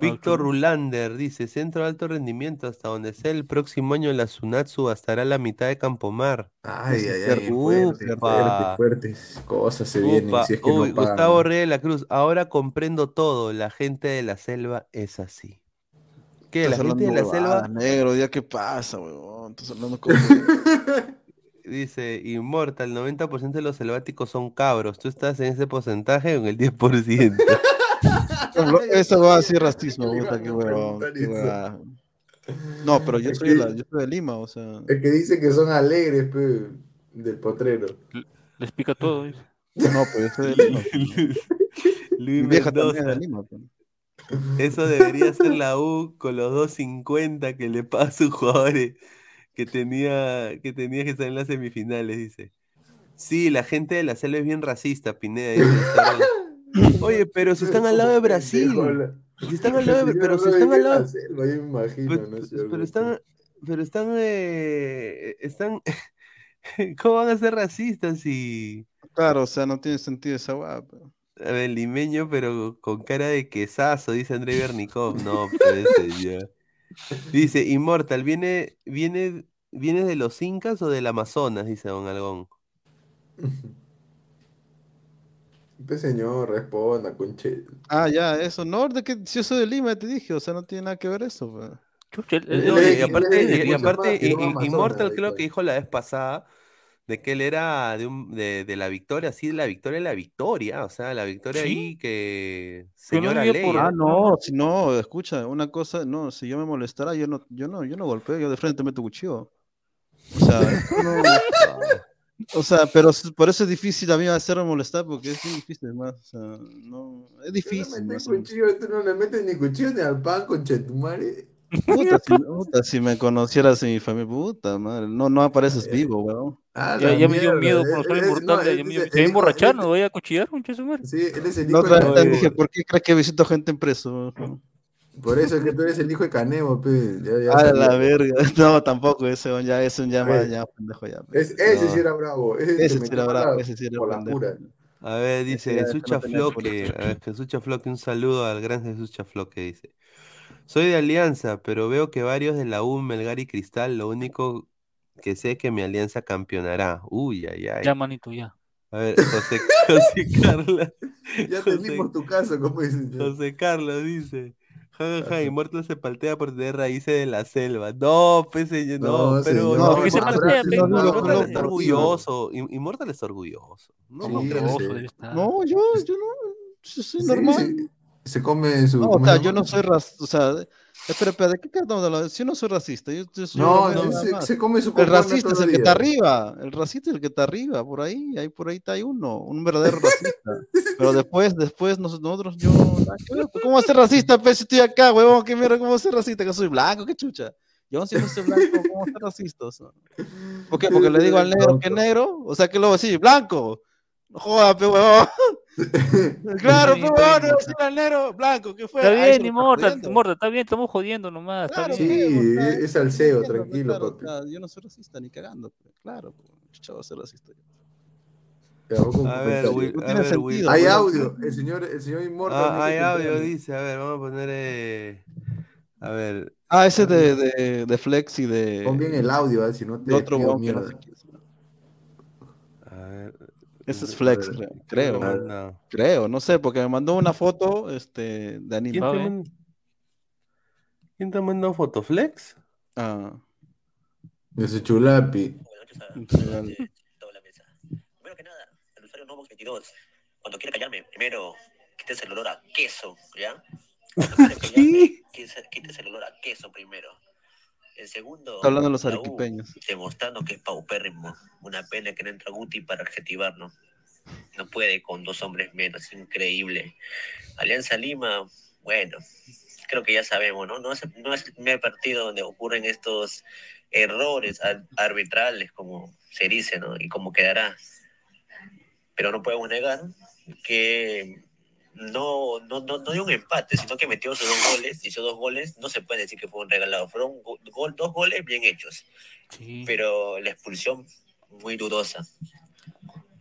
Víctor Rulander dice, centro de alto rendimiento, hasta donde sea el próximo año la Sunatsu bastará la mitad de Campomar. Ay, ay, ay, fuerte, fuerte, fuertes cosas se vienen si es que uy, no. Gustavo Reyes de la Cruz, ahora comprendo todo, la gente de la selva es así. ¿Qué? La gente de la selva negro, ya qué pasa, weón. Estás hablando como... dice, Inmortal, 90% de los selváticos son cabros, tú estás en ese porcentaje o en el 10%. Eso va a ser racismo, puta, qué huevón. No, pero yo soy, de que- la- yo soy de Lima, o sea. Es que dice que son alegres, pe, del potrero. Les pica todo. dice. No, pues yo soy de Lima. Luis vieja también es Mendoza, de Lima. pues. eso debería ser la U con los 2.50 que le paga a sus jugadores que tenía que tenía que estar en las semifinales, dice. Sí, la gente de la selva es bien racista, Pineda. dice. Oye, pero si están al lado de Brasil. Si están al lado de, pero si están al lado, Yo me imagino, pero, ¿no pero están, pero están, eh, están, ¿cómo van a ser racistas si, Claro, o sea, no tiene sentido esa pero- a ver, limeño, pero con cara de quesazo, dice Andrei Bernikov, no, puede ser ya. Dice, Immortal, ¿viene, viene, viene de los incas o del Amazonas? Dice Don Algón. Pues señor, responda, conche. Ah, ya, eso. No, de que si yo soy de Lima, te dije, o sea, no tiene nada que ver eso. pues. Chucha, No, y, aparte, y- y ¿cómo se aparte, llama? y- Tirón y- Amazonas, Immortal creo que dijo la vez pasada de que él era de, un, de, de la victoria, sí, de la victoria, la victoria, o sea, la victoria ¿Sí? ahí que Pero no señora vivía por-. Ah, no, si no, escucha, una cosa, no, si yo me molestara, yo no, yo no, yo no golpeo, yo de frente meto cuchillo. O sea, no- o sea, pero por eso es difícil a mí hacerme molestar, porque es muy difícil, más, o sea, no, es no difícil. metes más, cuchillo, tú no le metes ni cuchillo ni al pan, conchetumare. Puta, si, puta, si me conocieras en mi familia, puta madre, no, no apareces vivo, weón. Ah, Ya, ya me dio miedo el es- mortal. no, ya me dio- emborrachar, no voy a cuchillar, un. Sí, él es el No, te dije, ¿por qué crees que visito gente en preso? Por eso es que tú eres el hijo de Canebo, pe. Ya, ya A la verga, no, tampoco, ese ya es un ya, A ver. más, ya, pendejo, ya. Es, ese No. sí era bravo. Ese, Ese sí era bravo, ese sí era por la pendejo. pura. A ver, dice Jesús Chafloque, a ver, Jesús Chafloque, un saludo al gran Jesús Chafloque, dice. Soy de Alianza, pero veo que varios de la U, Melgar y Cristal, lo único que sé es que mi Alianza campeonará. Uy, ay, ay. Ya, manito, ya. A ver, José, José Carlos. Ya José, tenemos tu caso, como dicen. José Carlos dice. Ja, ja, ja, Immortal se paltea por tener raíces de la selva. No, pues señor, no, No, pero señor, no, ¿por qué se Immortal- paltea, no, No, Immortal está orgulloso. Im- Immortal está orgulloso. No, Sí. Orgulloso debe estar. No, yo, yo no, yo soy Sí, normal. sí, Se come su. No, o ¿cómo sea, se yo no soy racista, o sea, espera, espera, ¿de qué estamos hablando? Si yo no soy racista, yo, yo soy No, nada se, come su El racista es el que está arriba, el racista es el que está arriba, por ahí, ahí por ahí está hay uno, un verdadero racista. Pero después, después nos- nosotros, yo, pues, ¿cómo va a ser racista, pues, si estoy acá, huevón? ¿Qué mierda, cómo va a ser racista? Que soy blanco, qué chucha. Yo si no soy blanco, ¿cómo va a ser racista? O sea, ¿Por qué? Porque le digo al negro que negro, o sea, que luego sí, blanco. No joda, pe huevón. Claro, pe Está bien, huevón, está no bien, decir al negro blanco, ¿qué fue? Está bien, jodiendo. Immortal, está bien, estamos jodiendo nomás, está Claro, bien. Sí, es pe, tranquilo, claro, papi. o sea, yo no soy racista ni cagando, pe, claro, a ser racista. A ver. Will- No a ver, sentido, Will- Hay audio. El señor, el señor Immortal. Ah, hay que audio, dice. A ver, vamos a poner. eh, A ver. Ah, ese de, de, de Flex y de. Pon bien el audio, ah, si no te otro que mierda. sé quién es. A ver. Ese es Flex, creo. ¿quién Creo, no sé, porque me mandó una foto este, de anime. ¿Quién ¿Quién te mandó foto? ¿Flex? Ah, De su chulapi. mesa. Primero que nada, el usuario Novox 22, cuando quiera callarme, primero quítese el olor a queso, ¿ya? Cuando quiera callarme, quítese, quítese el olor a queso primero. En segundo, Está hablando de los U, arequipeños. demostrando que es paupérrimo. Una pena que no entra Guti para adjetivarlo. No puede con dos hombres menos, increíble. Alianza Lima, bueno, creo que ya sabemos, ¿no? No es, no es el primer partido donde ocurren estos errores ar- arbitrales, como se dice, ¿no? Y como quedará. Pero no podemos negar que no, no, no, no dio un empate, sino que metió sus dos goles, esos dos goles no se puede decir que fueron regalados, fueron go- dos goles bien hechos, Sí. pero la expulsión muy dudosa.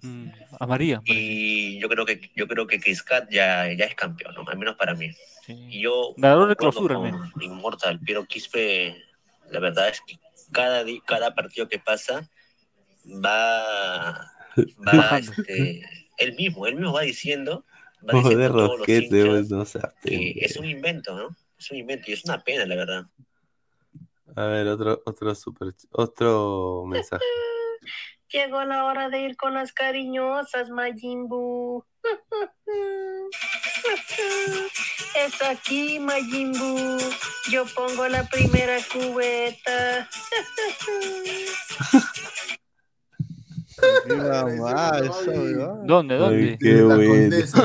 Mm, a María. Y yo creo que yo creo que Criscat ya, ya es campeón, ¿no? al menos para mí. Y yo Ganador de clausura, al con Immortal, pero Quispe, la verdad es que cada, cada partido que pasa va, va este, él mismo, él mismo va diciendo, va Joder, Rosquete, hinchas pues, no seas es un invento, ¿no? Es un invento y es una pena, la verdad. A ver, otro, otro super, otro mensaje. Llegó la hora de ir con las cariñosas, Majimbu. Es aquí, Majimbu. Yo pongo la primera cubeta. ¿Dónde, Ay, dónde? qué La bueno. condesa.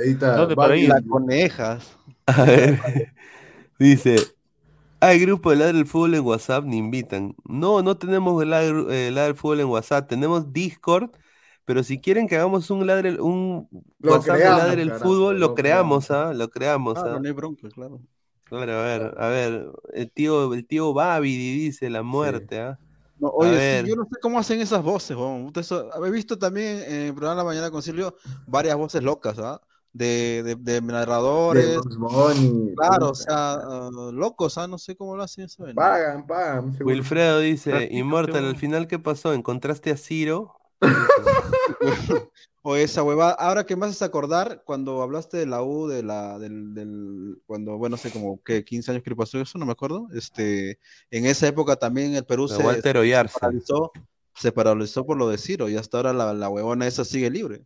Ahí está. ¿Dónde para ir? La conejas. A ver, dice, hay grupo de Ladre del Fútbol en WhatsApp, ni invitan. No, no tenemos el Ladre, eh, Ladre del Fútbol en WhatsApp, tenemos Discord, pero si quieren que hagamos un Ladre, un Lo WhatsApp de creamos, Ladre del Fútbol, lo lo creamos, ¿ah? Lo creamos, Ah, ¿ah? no hay bronca, claro. Claro, a ver, a ver, el tío, el tío Babidi dice la muerte, ¿ah? No, oye, sí, yo no sé cómo hacen esas voces, He visto también en el programa La Mañana Concilio varias voces locas, ¿ah? De, de, de narradores. De. Claro, o sea, ah, locos, ¿ah? No sé cómo lo hacen eso. Pagan, pagan. Wilfredo dice, weón. al final, ¿qué pasó? ¿Encontraste a Ciro? O esa hueva. Ahora que me haces acordar, cuando hablaste de la U, de la, del, del, cuando, bueno, hace como que 15 años que pasó eso, no me acuerdo. Este, en esa época también el Perú se, se paralizó, se paralizó por lo de Ciro, y hasta ahora la, la huevona esa sigue libre.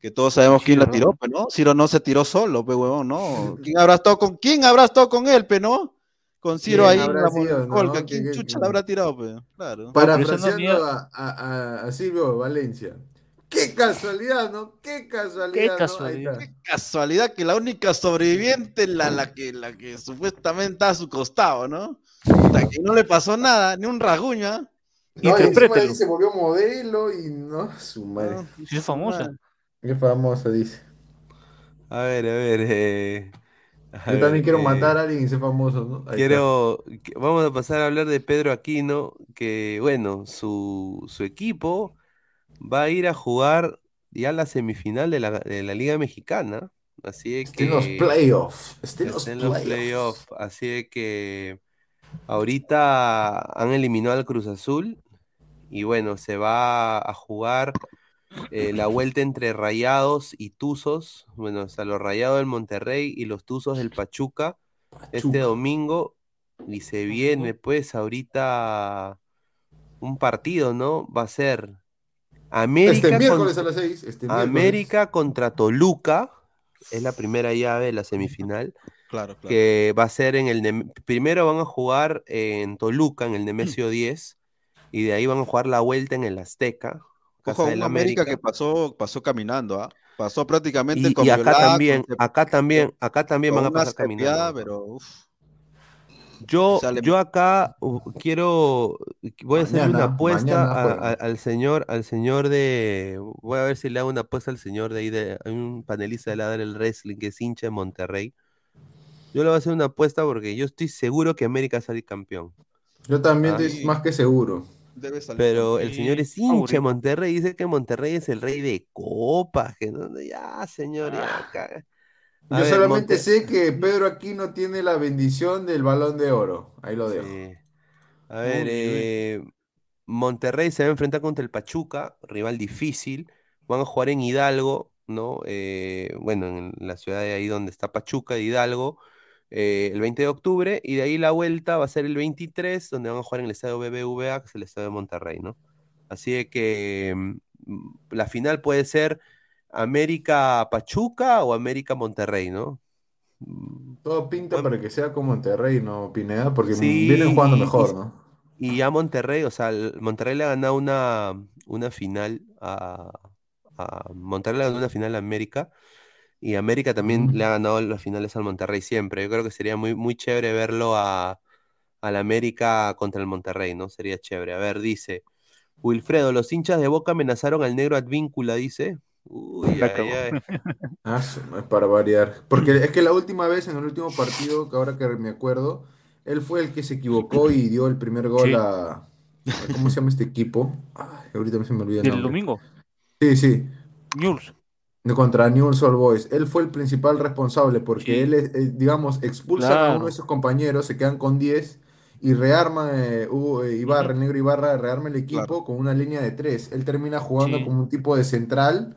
Que todos sabemos quién la tiró, pero no, Ciro no se tiró solo, pe huevón, no. ¿Quién habrá estado con, quién habrá estado con él, pe, no? Con Ciro ¿Quién ahí ¿quién chucha la habrá tirado, pe? Claro. Parafraseando a, a, a- a Silvio Valencia. Qué casualidad, ¿no? Qué casualidad. Qué casualidad. Qué casualidad que la única sobreviviente, la, la, que, la que supuestamente está a su costado, ¿no? Puta, que no le pasó nada, ni un rasguño. ¿ah? No, y se volvió modelo y no, su madre. No, es famosa. Qué famosa, dice. A ver, a ver, eh, a Yo ver, también quiero eh, matar a alguien y ser famoso, ¿no? Ahí Quiero, que- vamos a pasar a hablar de Pedro Aquino, que bueno, su, su equipo va a ir a jugar ya la semifinal de la, de la Liga Mexicana. Así de Está en los que playoffs. Está en los playoffs. Así de que ahorita han eliminado al Cruz Azul y bueno, se va a jugar eh, la vuelta entre Rayados y Tuzos. Bueno, o sea, los Rayados del Monterrey y los Tuzos del Pachuca este Pachuca. domingo y se viene pues ahorita un partido, ¿no? Va a ser América, Este miércoles contra, a las seis. Este miércoles. América contra Toluca, es la primera llave de la semifinal, Claro, claro. que va a ser en el primero van a jugar en Toluca, en el Nemesio 10, y de ahí van a jugar la vuelta en el Azteca, Ojo, un América América. que pasó, pasó caminando, ¿ah? Pasó prácticamente Y, con y acá Violá, también, con- acá también, acá también con van a pasar caminando. pero uf, Yo, yo acá uh, quiero, voy a hacerle una apuesta a- a- al señor, al señor de, voy a ver si le hago una apuesta al señor de ahí, de, hay un panelista de la del wrestling que es hincha de Monterrey. Yo le voy a hacer una apuesta porque yo estoy seguro que América va a salir campeón. Yo también Ah, estoy más que seguro. debe salir. Pero el señor es hincha de. Monterrey, dice que Monterrey es el rey de copas, que no, ya, señor, ya, ca- A Yo ver, solamente sé que Pedro Aquino tiene la bendición del balón de oro. Ahí lo dejo. Sí. A ver, eh, Monterrey se va a enfrentar contra el Pachuca, rival difícil. Van a jugar en Hidalgo, ¿no? Eh, bueno, en la ciudad de ahí donde está Pachuca, de Hidalgo, eh, el 20 de octubre. Y de ahí la vuelta va a ser el 23, donde van a jugar en el estadio BBVA, que es el estadio de Monterrey, ¿no? Así de que mm, la final puede ser América-Pachuca o América-Monterrey, ¿no? Mm, Todo pinta para que sea como Monterrey, ¿no, Pineda? Porque Sí, vienen jugando mejor, y- ¿no? Y ya Monterrey, o sea, Monterrey le ha ganado una, una final a, a- Monterrey le ha ganado una final a América y América también le ha ganado las finales al Monterrey siempre. Yo creo que sería muy, muy chévere verlo a, al América contra el Monterrey, ¿no? Sería chévere. A ver, dice Wilfredo, los hinchas de Boca amenazaron al negro Advíncula, dice. Uy, La ay, cagó. ay. Ah, para variar. Porque es que la última vez, en el último partido, que ahora que me acuerdo, él fue el que se equivocó y dio el primer gol Sí. a, a- ¿Cómo se llama este equipo? Ay, ahorita se me olvida el domingo, Sí, sí. News. de Contra Newell's Old Boys. Él fue el principal responsable porque Sí. él, eh, digamos, expulsan a uno de sus compañeros, se quedan con 10 y rearma eh, Hugo, eh, Ibarra, el negro Ibarra, rearma el equipo con una línea de 3. Él termina jugando Sí. como un tipo de central,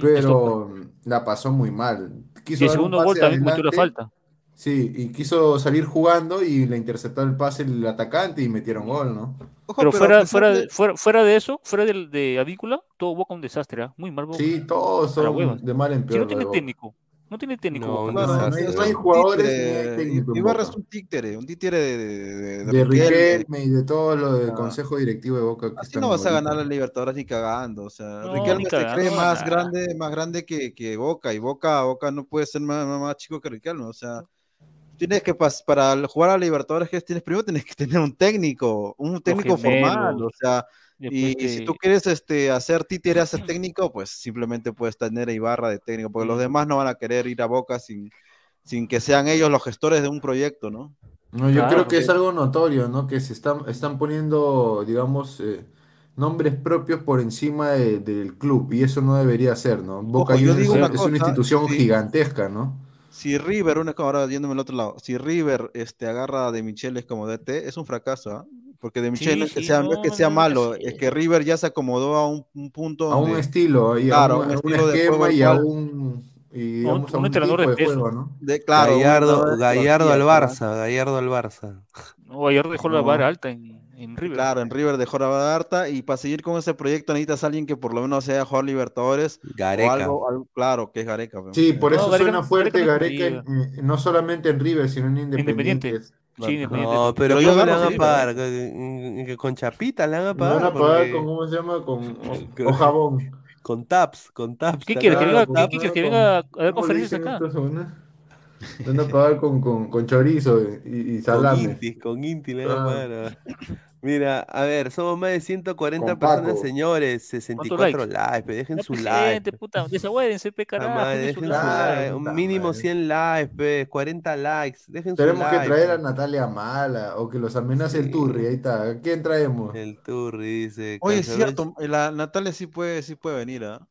pero la pasó muy mal. Quiso Y el segundo gol también cometió la adelante, falta. Sí, y quiso salir jugando y le interceptó el pase el atacante y metieron gol, ¿no? Ojo, Pero fuera, pesar fuera, de- de, fuera, fuera de eso, fuera del, de Avícola, todo Boca un desastre, ¿ah? Muy mal Boca. Sí, todos son de mal en Si peor. no lo tiene de técnico, no tiene técnico No, No, no, no hay- jugadores títere, ni técnico Ibarra es un títere, un títere de, de, de- de De Riquelme. Y de todo lo del Ah. consejo directivo de Boca que Así no vas a ganar la Libertadores ni cagando. O sea, No, Riquelme se cree más grande, más grande que, que Boca, y Boca, Boca no puede ser más, más, más chico que Riquelme. O sea, tienes que para jugar a la Libertadores que tienes primero tienes que tener un técnico, un técnico formal. O sea, Después y si tú quieres este, hacer títere a ser técnico, pues simplemente puedes tener a Ibarra de técnico, porque los demás no van a querer ir a Boca sin, sin que sean ellos los gestores de un proyecto, ¿no? No, yo Claro, creo que es algo notorio, ¿no? Que se están, están poniendo, digamos, eh, nombres propios por encima de- del club y eso no debería ser, ¿no? Boca Ojo, yo Juniors digo es, una es una cosa, institución sí. gigantesca, ¿no? Si River, una, ahora yéndome al otro lado, si River este, agarra a De Micheles como DT, es un fracaso, ¿ah? Porque De Micheles Sí, no es que sí, sea, no es que sea no, malo, sí. es que River ya se acomodó a un, un punto A un estilo, y Claro, a un un, a un estilo de esquema juego y a un, y, digamos, un un entrenador de de peso. juego, ¿no? de, claro, Gallardo, de Gallardo al Barça, Gallardo al Barça. No, ayer dejó la vara alta en, en River. Claro, en River dejó la vara harta y para seguir con ese proyecto necesitas a alguien que por lo menos sea jugar Libertadores o Gareca. algo, algo- claro, que es Gareca. Sí, por No, eso Gareca suena fuerte Gareca eh, no solamente en River, sino en Independiente. Independiente. Sí. No, pero, Pero yo ¿cómo le van a pagar? ¿Que- que ¿Con chapita le van a pagar? van a pagar Porque- con, ¿cómo se llama? Con Con- o jabón. Con taps, con taps. ¿Qué quieres? van ¿Que a venga, pagar ¿qué con- quieres? ¿Que venga a dar ¿Cómo le conferencias acá? Me van a pagar con, con, con chorizo y, y Con salame. Inti, con Inti le van a Ah. pagar. Mira, a ver, somos más de 140 Con personas, señores. 64 likes, dejen su like. puta, desahuédense, pe, carajo, madre, dejen su dejen su like. like, Un mínimo madre. 100 likes, pe, 40 likes. Dejen su Tenemos que like. traer a. Natalia Mala o que los amenace el. Turri. Ahí está. ¿A quién traemos? El Turri dice. Oye, es cierto, la Natalia sí puede, sí puede venir, ¿ah?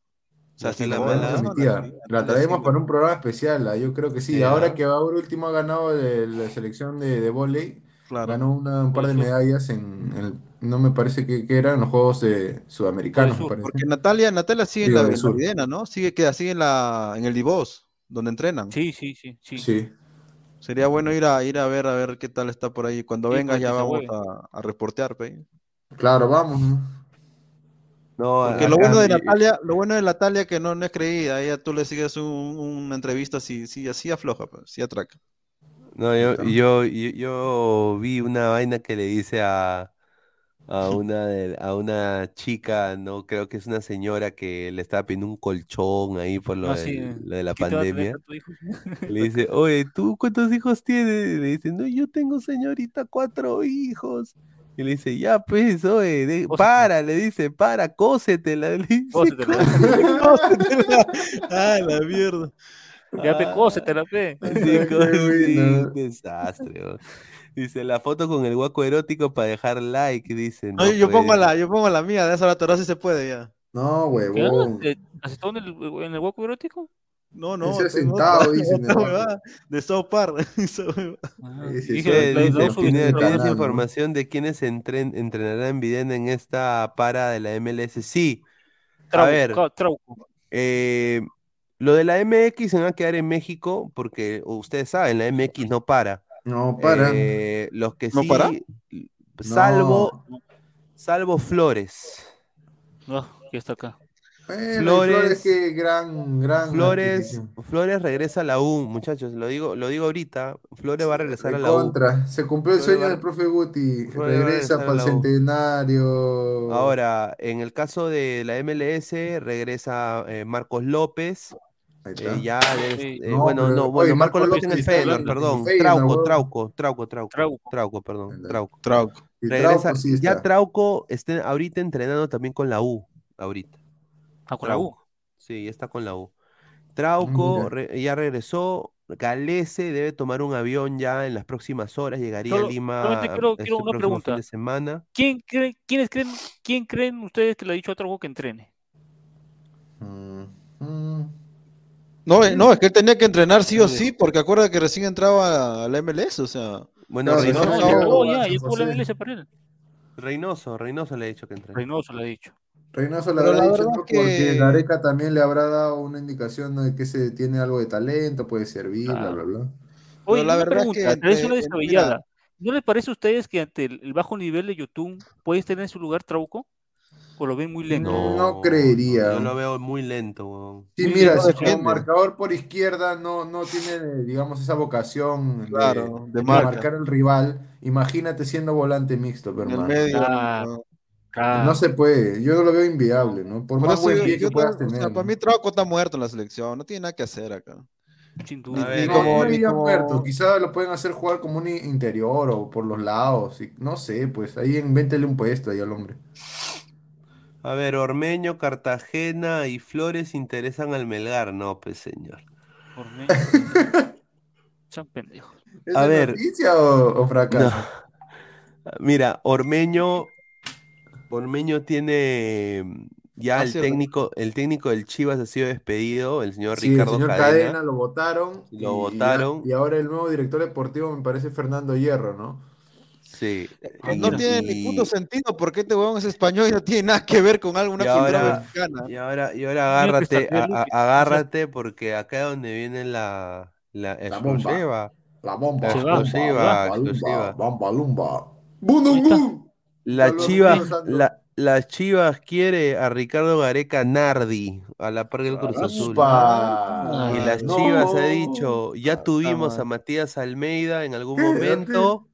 O sea, si la La Natalia traemos para un programa especial. ah, Yo creo que sí. Ahora que ahora último ha ganado de la selección de, de Claro. ganó una- un par de medallas en el, no me parece que, que eran los Juegos de Sudamericanos, Sur. Porque Natalia, Natalia sigue en Digo, la, en la. Videna, ¿no? Sigue, queda, sigue en, la, en el Divos, donde entrenan. Sí, sí, sí, sí. Sí. Sería bueno ir a ir a ver a ver qué tal está por ahí. Cuando Sí, vengas ya vamos a reportear, pe. Claro, vamos. ¿no? No, Porque lo bueno de Natalia, lo bueno de Natalia que no, no es creída, ella tú le sigues un- una entrevista así, sí, así afloja, pues, sí atraca. No, yo, yo, yo, yo vi una vaina que le dice a, a una de- a una chica, no creo que es una señora que le estaba pidiendo un colchón ahí por lo, Ah, del- sí, lo de la ¿quién te va a tener pandemia. Le dice, oye, ¿tú cuántos hijos tienes? Y le dice, no, yo tengo señorita cuatro hijos. Y le dice, ya pues, oye, de- Cósetela. para, le dice, para, cósetela. Le dice, Cósetela. ah, la mierda. Ya, pe, cósetela, pe. Sí, un desastre. weón. Dice, la foto con el guaco erótico para dejar like, dice. No, no yo pongo la, yo pongo la mía, de esa la sí se puede ya. No, huevón. ¿Eh, ¿Has estado en el, en el hueco erótico? No, no, Ese sentado, dice de South Park. Ah, ¿Tienes, información de quiénes entren- entrenarán en Videna en esta para de la MLS? Sí. A ver, eh, lo de la MX se va a quedar en México porque ustedes saben, la MX no para. No, para. Eh, los que ¿No sí, para? salvo, No. salvo Flores. No, ya está acá. Bueno, Flores, Flores, que gran, gran Flores, regresa a la U, muchachos, lo digo, lo digo ahorita. Flores va a regresar a la U. Contra, se cumplió el Flores sueño va- del profe Guti, Flores regresa para el centenario. Ahora, en el caso de la MLS, regresa eh, Marcos López. eh, ya Sí. eh, No, bueno, pero, no, oye, bueno, Marcos Marcos López López en el Feyenoord, perdón. Feyenoord, Trauco. Trauco, Trauco, Trauco, Trauco. Trauco, perdón. Trauco. Trauco. Regresa, Trauco sí ya. Trauco está ahorita entrenando también con la U, ahorita. Ah, con la U. Sí, ya está con la U. Trauco re- ya regresó. Galese debe tomar un avión ya en las próximas horas. Llegaría Solo- a Lima quiero- este quiero una próximo pregunta. fin de semana. ¿Quién cree, quiénes creen, ¿Quién creen ustedes que le ha dicho a Trauco que entrene? Mm, mm. No, eh, no, es que él tenía que entrenar sí o sí, porque acuerda que recién entraba a la MLS, o sea. Bueno, Reynoso. Reynoso, Reynoso le ha dicho que entrene. Reynoso le ha dicho. Reynoso le Pero habrá la dicho verdad ¿no? que- porque Gareca también le habrá dado una indicación de que se tiene algo de talento, puede servir, bla, Claro. bla, bla. Oye, la verdad es que una descabellada. ¿No les parece a ustedes que ante el, el bajo nivel de YouTube puede tener en su lugar Trauco? ¿O lo ven muy lento? No creería. Yo lo veo muy lento, weón. Sí, Muy mira, si como marcador por izquierda no, no tiene, digamos, esa vocación de- Claro, de de, marca. marcar al rival, imagínate siendo volante mixto, En el hermano. medio. Claro. no. Claro. No se puede, yo lo veo inviable, ¿no? Por, Por más buen yo- pie que puedas no- o sea, tener. para mí Trauco está muerto en la selección, no tiene nada que hacer acá. Sin duda. ver, No, como- no ni diría como- muerto, quizá lo pueden hacer jugar como un interior o por los lados, y, no sé, pues ahí invéntele un puesto ahí al hombre. A ver, Ormeño, Cartagena y Flores interesan al Melgar. No, pues señor. Son pendejos. ¿Es A ver. noticia o, o fracaso? No. Mira, Ormeño, Ormeño tiene mm, ya Ah, el técnico, el técnico del Chivas ha sido despedido, el señor Sí, el Ricardo señor Cadena. Cadena, lo votaron. Lo y votaron. Y, ahora el nuevo director deportivo me parece Fernando Hierro, ¿no? Sí. No y- tiene ni y- punto sentido porque este huevón es español y no tiene nada que ver con alguna Y cultura ahora- mexicana. Y ahora, y ahora agárrate, a- agárrate porque acá es donde viene la, la La bomba. exclusiva. La bomba. La Se va, exclusiva, Lumba. Bomba, lumba. La Chivas, la, la Chivas quiere a Ricardo Gareca Nardi a la par del Cruz Azul. Y las No. Chivas ha dicho, ya Ah, tuvimos a. Matías Almeida en algún momento.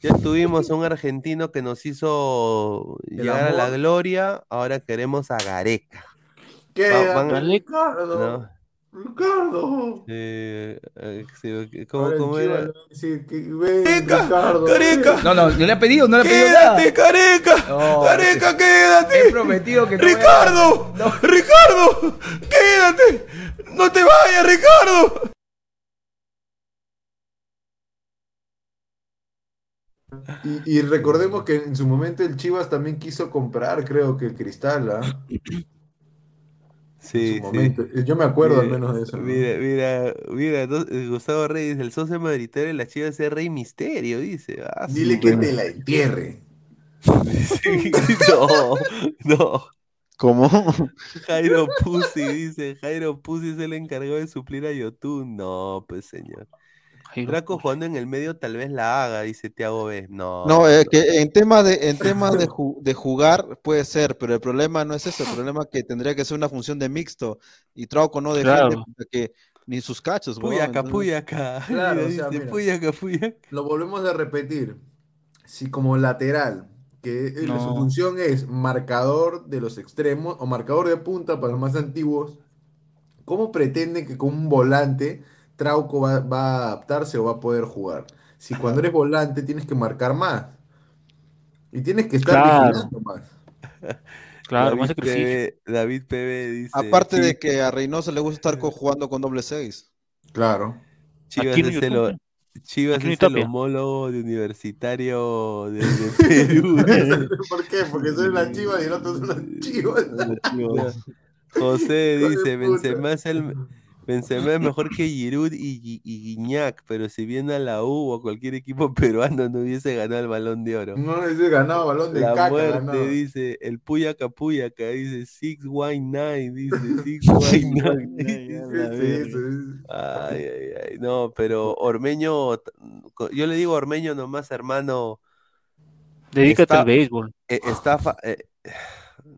Ya tuvimos a un argentino que nos hizo El llegar a la gloria. Ahora queremos a Gareca. Van- Ricardo. ¿no? Ricardo. Eh, eh, sí, ¿Cómo, cómo era? que ven, Ricardo. Careca. No, no, no le ha pedido, no le ha pedido nada. ¡Quédate, Careca! No, ¡Careca, He quédate! prometido que no ¡Ricardo! No. ¡Ricardo! ¡Quédate! ¡No te vayas, Ricardo! Y, y recordemos que en su momento el Chivas también quiso comprar, creo que el Cristal, ¿ah? Sí, su momento. Yo me acuerdo al menos de eso. ¿no? Mira, mira, mira, eh, Gustavo Reyes, el socio mayoritario de la Chivas es Rey Misterio, dice. Ah, su Dile que te la entierre. Sí, no, no. ¿Cómo? Jairo Pussy, dice. Jairo Pussy es el encargado de suplir a Yotun. No, pues señor. Draco jugando en el medio tal vez la haga, dice Tiago B. No. No, eh, que en tema de en tema de, ju- de jugar puede ser, pero el problema no es eso, el problema es que tendría que ser una función de mixto y Trauco no defiende Claro. porque ni sus cachos, Puyaca, puyaca. Claro, o sea, mira. puyaca, puyaca. Lo volvemos a repetir. Si como lateral, que su función es marcador de los extremos o marcador de punta para los más antiguos, ¿cómo pretenden que con un volante Trauco va, va a adaptarse o va a poder jugar? Si cuando eres volante tienes que marcar más y tienes que estar Claro. vigilando más. Claro, más David sacrificio. PB, David PB dice. Aparte de "Chi- que a Reynoso le gusta estar jugando con doble seis. Claro. Chivas Aquí es el. Chivas Aquí es el homólogo de universitario de, de Perú. ¿Por qué? Porque soy la chiva y el otro son las chivas. José dice. Benzema es, el, Benzema es mejor que Giroud y, y Guiñac, pero si viene a la U o a cualquier equipo peruano no hubiese ganado el Balón de Oro. No he ganado balón de La caca. muerte ganado. dice, el Puyaca Puyaca dice, Six Wine Nine, dice, Six Wine Nine. Ay, ay, ay, no, pero Ormeño, yo le digo Ormeño nomás, hermano, Dedícate Está- al béisbol. eh, está, fa- eh,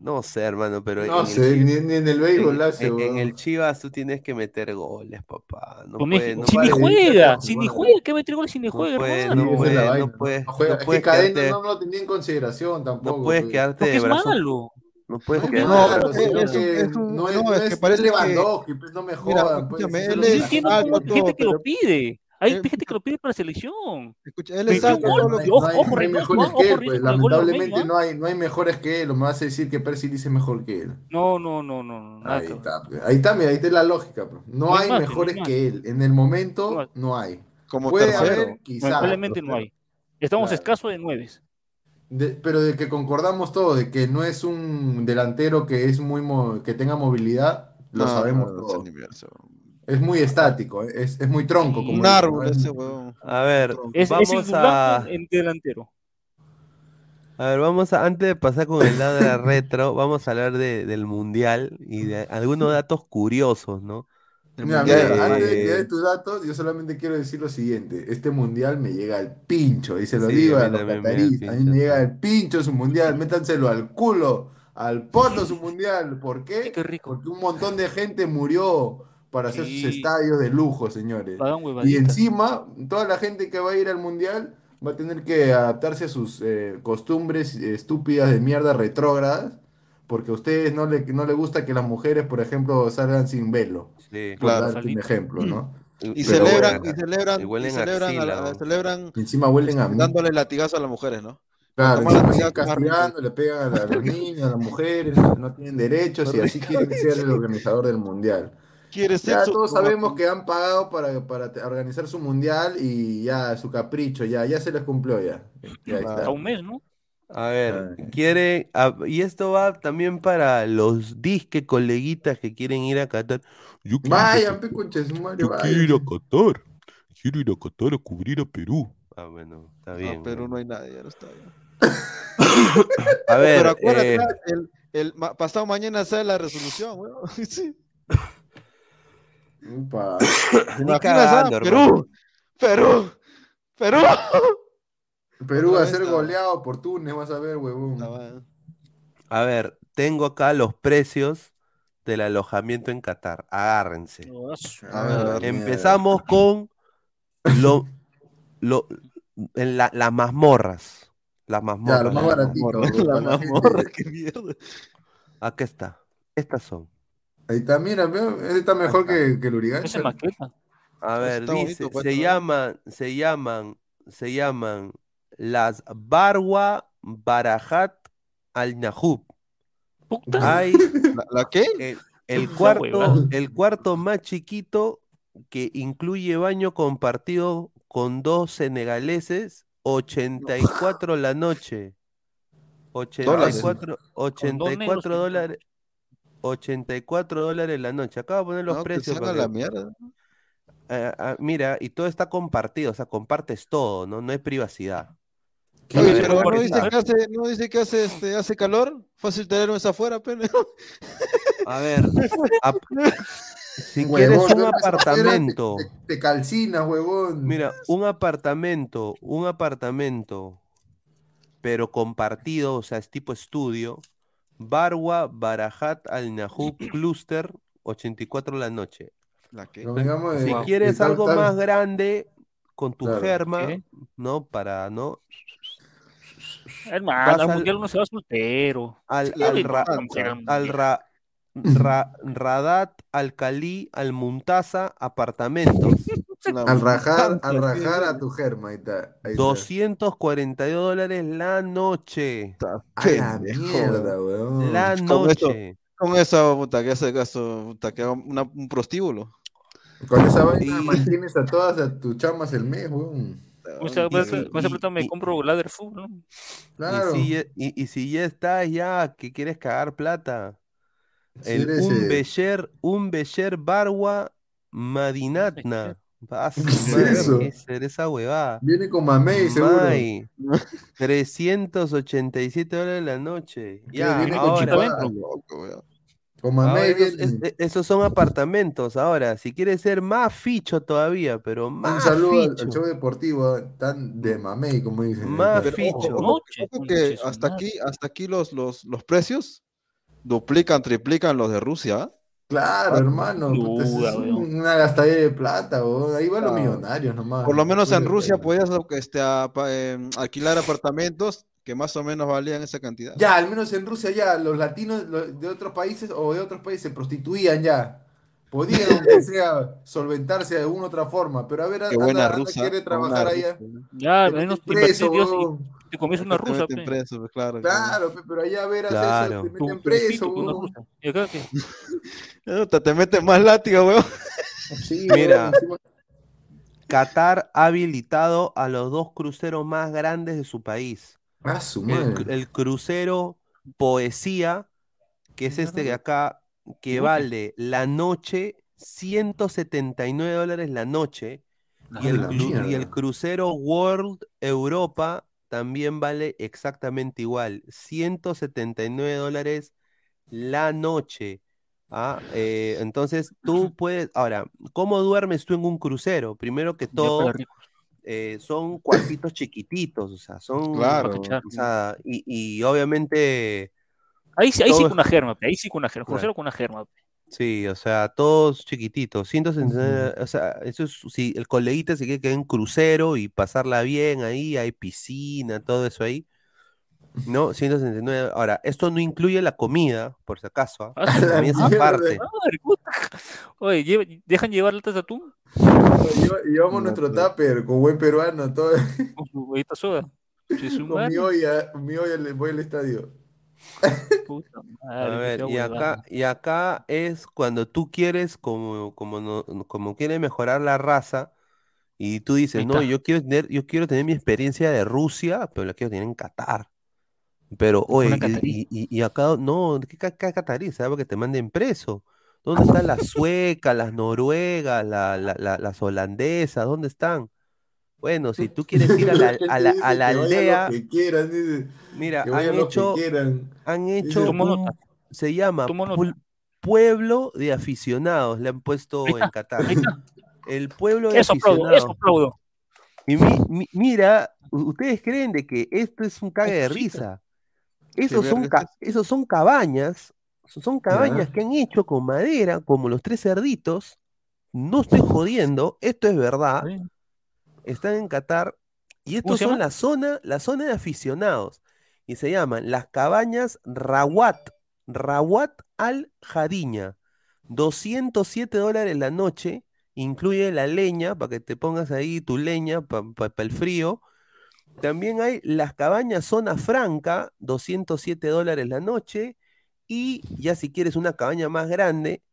No sé, hermano, pero No en sé, el, ni, ni en el béisbol en, hace, en- en el Chivas tú tienes que meter goles, papá. No puede- no si ni juega, si ni juega, ¿qué meter goles si ni No juega, hermano? no no puedes, No juega- no es que puedes Cadena quedarte, no lo tenía en consideración tampoco. no puedes quedarte de es brazo, malo. no puedes No, quedarte no, es no es, no, no es que no parece Lewandowski, pues no me Mira, jodan. Pues, escúchame, él es gente- que lo pide. Hay Eh, gente que lo pide para selección. Escucha, él es pues lamentablemente ormeño, no hay, no hay mejores que él. O me vas a decir que Percy dice mejor que él. No, no, no, no, no, nada Ahí está, pues. ahí está, mira, ahí está la lógica. pues. No No hay hay más, no hay mejores que él. En el momento no hay. como Puede tercero. haber, quizás. Lamentablemente no hay. Estamos Claro. escasos de nueves. De- pero de que concordamos todo, de que no es un delantero que es muy mo- que tenga movilidad, lo No, sabemos no, no es todos. El. Es muy estático, eh, es, es muy tronco. Como Un árbol ese huevón. A ver, Es, vamos a, en delantero. a ver, vamos a, antes de pasar con el lado de la retro, vamos a hablar de- del mundial y de algunos datos curiosos, ¿no? El Mira, mira, Eh, antes de que des tus datos, yo solamente quiero decir lo siguiente. Este mundial me llega al pincho, y se lo Sí, digo a los también me llega al cataríes. A mí pincho, me llega al pincho su mundial, métanselo al culo, al poto su mundial. ¿Por qué? qué rico. Porque un montón de gente murió para hacer sus estadios de lujo, señores. Y encima, toda la gente que va a ir al mundial va a tener que adaptarse a sus eh, costumbres estúpidas de mierda retrógradas, porque a ustedes no le, no le gusta que las mujeres, por ejemplo, salgan sin velo, Sí. por Claro. darte un ejemplo, ¿no? Y Pero celebran, bueno. y celebran, Y huelen celebran, a la- celebran encima huelen a mí. dándole latigazo a las mujeres, ¿no? Claro, castigando, le pegan a, la- a los niños, a las mujeres, no, no tienen derechos y así quieren ser el organizador del mundial. Quiere Ya sexo. todos sabemos que han pagado para, para organizar su mundial y ya su capricho, ya, ya se les cumplió ya. Ya está. A un mes, ¿no? A ver, Ay. quiere, a- y esto va también para los disque coleguitas que quieren ir a Qatar. Yo quiero ir a madre, yo quiero ir a. Qatar, quiero ir a Qatar a cubrir a Perú. Ah, bueno, está bien. No, pero bueno. no hay nadie, ya no está. ya. A ver, Pero acuérdate, eh, el, el pasado mañana sale la resolución, weón. Sí. Perú, Perú, Perú. Perú va a ser goleado por Túnez, vas a ver, huevón. A ver, tengo acá los precios del alojamiento en Qatar. Agárrense. A ver. Empezamos con lo, lo, en la- las mazmorras. Las Ya, mazmorras. lo más las mazmorras. La la mazmorra, qué mierda. Acá está. Estas son. Ahí está, mira, ese está mejor que, que el Urigancho. A ver, está dice, bonito, se llaman, se llaman, se llaman las Barwa Barajat Al Nahub. Puta. Hay ¿La, la qué? el, el cuarto, el cuarto más chiquito que incluye baño compartido con dos senegaleses, 84 la noche. 84, Con dos 84 negros, dólares. 84 dólares la noche. Acabo de poner los No, precios. para la mierda. Ah, ah, mira, y todo está compartido, o sea, compartes todo, ¿no? No hay privacidad. ¿Qué? Oye, pero no dice que hace, no dice que hace, este, hace calor. Fácil tenerlo afuera, pene. A ver, si Huevón, quieres un apartamento, Te, te, te calcinas, huevón. mira, un apartamento, un apartamento, pero compartido, o sea, es tipo estudio, Barwa Barajat Al Nahub Cluster, 84 la noche. ¿La qué? No Si Wow. quieres tal- algo tal- más grande, con tu Claro. germa, ¿Qué? ¿no? Para, ¿no? Hermano, al al- mundial uno se va soltero. Al, Sí, al, le ra- importa, al ra- ra- Radat, al Cali, al Muntaza, apartamentos. Al rajar, al rajar a tu germa, ahí está. Ahí está. 242 dólares la noche. A la mierda, weón. La noche. Con eso, puta, que hace caso, puta, que haga una- un prostíbulo. Con esa vaina Y- mantienes a todas a tus chamas el mes, weón. Esa plata, si- con esa plata me y- compro ladder food, ¿no? Claro. Y, si ya, y- y si ya estás ya, que quieres cagar plata. El un Becher, un Becher Barwa Madinatna. Vas, ¿Qué es madre, eso? ¿qué es esa huevada? Viene con mamey, seguro. May, 387 dólares la noche. Ya, viene con ahora. chupada. Loco. Con ahora mamey esos, viene. es- esos son apartamentos. Ahora, si quieres ser más ficho todavía, pero Un más saludo al, al ficho. show deportivo, tan de mamey, como dicen. Más Pero ficho. ojo, ojo, Noche, ojo concha que de hasta aquí, hasta aquí los, los, los precios Duplican, triplican los de Rusia. Claro, hermano. puta, eso duda, es weón. una gastadera de plata. Ahí van los millonarios nomás. Por lo menos en Rusia podías este, apa- em, alquilar apartamentos que más o menos valían esa cantidad. Ya, al menos en Rusia ya, los latinos de otros países o de otros países se prostituían ya. Podían, aunque sea, solventarse de alguna otra forma. Pero a ver, Qué anda, buena anda, rusa. quiere trabajar allá. Ya, menos preso, te comes una Te rusa, meten pe. preso, pues, claro. Claro, pe, pero allá a ver, Claro. eso, te meten tu preso, rusa. Y acá. Te, te meten más látigo, weón. Sí, Mira. weón, Qatar ha habilitado a los dos cruceros más grandes de su país. Ah, su El, madre. el crucero Poesía, que es este de acá, que vale la noche 179 dólares la noche. Y el, y el crucero World Europa también vale exactamente igual, 179 dólares la noche. ¿ah? Eh, entonces tú puedes, ahora, ¿cómo duermes tú en un crucero? Primero que todo, eh, son cuartitos chiquititos, o sea, son, Claro. O sea, y, y obviamente, Ahí, sí- ahí sí con una germa, ahí sí con una germa. Claro. Crucero con una germa. Sí, o sea, todos chiquititos, 169, o sea, eso es, si el coleguita se quiere quedar en crucero y pasarla bien ahí, hay piscina, todo eso ahí, ¿no? 169, ahora, esto no incluye la comida, por si acaso, ¿ah? Ah, La comida es aparte. Oye, ¿dejan llevar latas de atún? Lleva- Llevamos No, nuestro tupper con buen peruano, todo, Con su huevita soda. Con mi olla, mi olla voy al estadio. puta A madre, ver, qué y acá, y acá es cuando tú quieres, como, como, no, como quieres mejorar la raza, y tú dices, no, yo quiero tener, yo quiero tener mi experiencia de Rusia, pero la quiero tener en Qatar. Pero, oye, y, acá, no, ¿qué, catarí? ¿Sabes? Que te manden preso. ¿Dónde están las suecas, las noruegas, la- la- la- las holandesas? ¿Dónde están? Bueno, si tú quieres ir a la, gente a la, dice a la que vayan aldea, los que quieran, dice, mira, que han que hecho, quieran. han hecho un- se llama Pueblo de Aficionados, le han puesto en Qatar. El pueblo de Eso aplaudo, eso aficionados. aplaudo. Y mi- mi- mira, ustedes creen de que esto es un cague de risa. Esos son, ca- esos son cabañas, son cabañas que han hecho con madera, como los tres cerditos. No estoy jodiendo, esto es verdad. Están en Qatar y ¿Cómo estos son la zona, la zona de aficionados. Y se llaman las cabañas Rawat, Rawat al Jadiña. 207 dólares la noche, incluye la leña, para que te pongas ahí tu leña para el frío. También hay las cabañas Zona Franca, 207 dólares la noche. Y ya si quieres una cabaña más grande,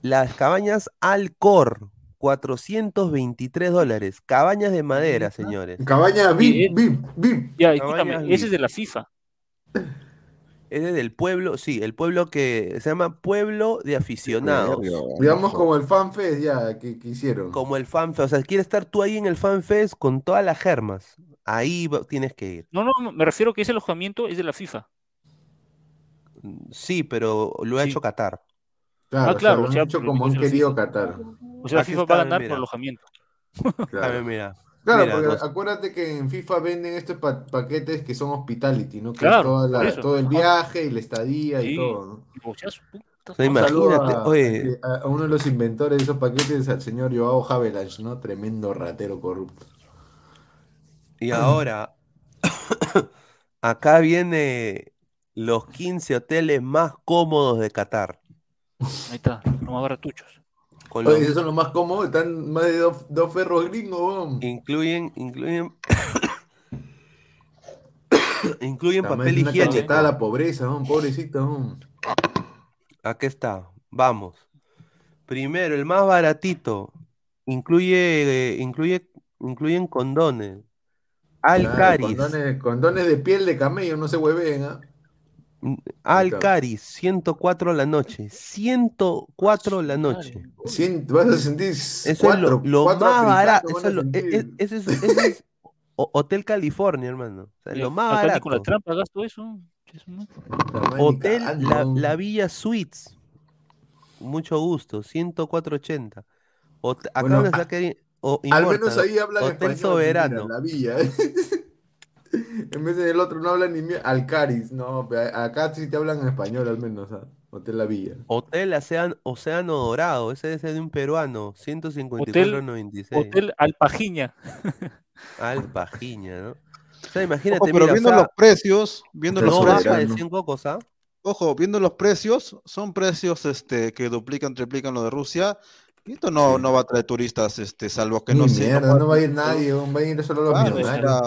las cabañas Alcor, 423 dólares. Cabañas de madera, señores. Cabaña. VIP, VIP, VIP. Ya, escúchame, Cabañas ese es de la FIFA. Es del pueblo, sí, el pueblo que se llama Pueblo de Aficionados. Digamos como el FanFest ya que, que hicieron. Como el FanFest. O sea, quieres estar tú ahí en el FanFest con todas las germas. Ahí tienes que ir. No, no, no, me refiero que ese alojamiento es de la FIFA. Sí, pero lo ha Sí. hecho Qatar. Claro, Ah, claro, o sea, o sea, lo han hecho pero como han querido. Qatar. O sea, Aquí FIFA está, va a ganar mira. por alojamiento. A Claro. ver, mira. Claro, Mira, porque acuérdate que en FIFA venden estos pa- paquetes que son hospitality, ¿no? Que Claro, es toda la- por eso. todo el Ajá. viaje y la estadía y todo, ¿no? O sea, O sea, Imagínate, a, oye. a uno de los inventores de esos paquetes, al señor Joao Havelange, ¿no? Tremendo ratero corrupto. Y ahora, acá viene los 15 hoteles más cómodos de Qatar. Ahí está, los más baratuchos. Oye, esos son los más cómodos, están más de dos, dos ferros gringos, weón. incluyen, incluyen, incluyen papel es una higiénico. a la pobreza, weón, pobrecito, weón. Aquí está, vamos. Primero, el más baratito. Incluye, eh, incluye, incluyen condones. Claro, Alcaris. condones, condones de piel de camello, no se hueven, ¿ah? Alcaris, 104 la noche. 104 la noche. Cien- vas a sentir Eso cuatro, es lo, lo más barato. Eso es lo- e- e- es, es o- Hotel California, hermano. O sea, lo más barato. con la trampa gasto eso. No. Hotel la, la Villa Suites. Mucho gusto, 104.80. Hot- Acá Bueno, a- o Al Immortal, menos ahí hablan Hotel español, Soberano. mira, la villa. En vez del otro no hablan ni mie- Alcaris, no, acá sí te hablan en español al menos, ¿ah? Hotel La Villa. Hotel Océano, Océano Dorado, ese es de un peruano, Hotel, 154.96. Hotel Alpajiña. Alpajiña, ¿no? O sea, imagínate, Ojo, pero mira, o viendo sea, los precios, viendo los no baja precios, de 100 cocos, ¿ah? ojo, viendo los precios, son precios este, que duplican, triplican lo de Rusia. Esto no, no va a traer turistas, este, salvo que Ni no sé. mierda, no va a ir nadie, va a ir solo los Claro, millonarios.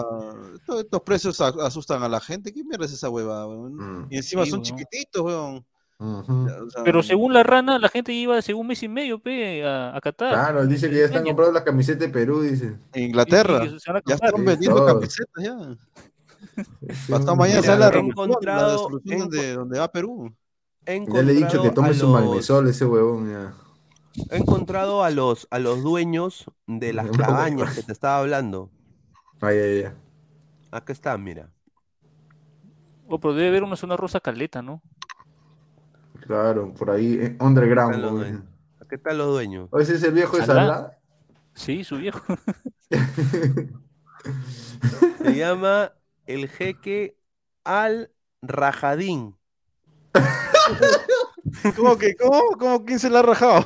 sea, estos, precios a- asustan a la gente. ¿Qué mierda es esa hueva? weón? Y encima Sí, son chiquititos, weón. O sea, Pero según la rana, la gente iba hace un mes y medio pe, a, a Qatar. Claro, dice que ya están comprando las camisetas de Perú, dice. En Inglaterra, ya están vendiendo camisetas ya. Hasta mañana sale la la encontrado- resolución he donde, donde va Perú. Ya le he dicho que tome a su los- magnesol ese huevón, ya. He encontrado a los, a los dueños de las cabañas que te estaba hablando. Ay, ay, ay. Acá están, mira. Oh, pero debe haber una zona rosa caleta, ¿no? Claro, por ahí, eh, underground. Están los weón. dueños. Acá están los dueños. ¿O ese es el viejo de. Salah? Sí, su viejo. Se llama el jeque Al Rajadín. ¿Cómo que? ¿Cómo? ¿Cómo? ¿Quién se la ha rajado?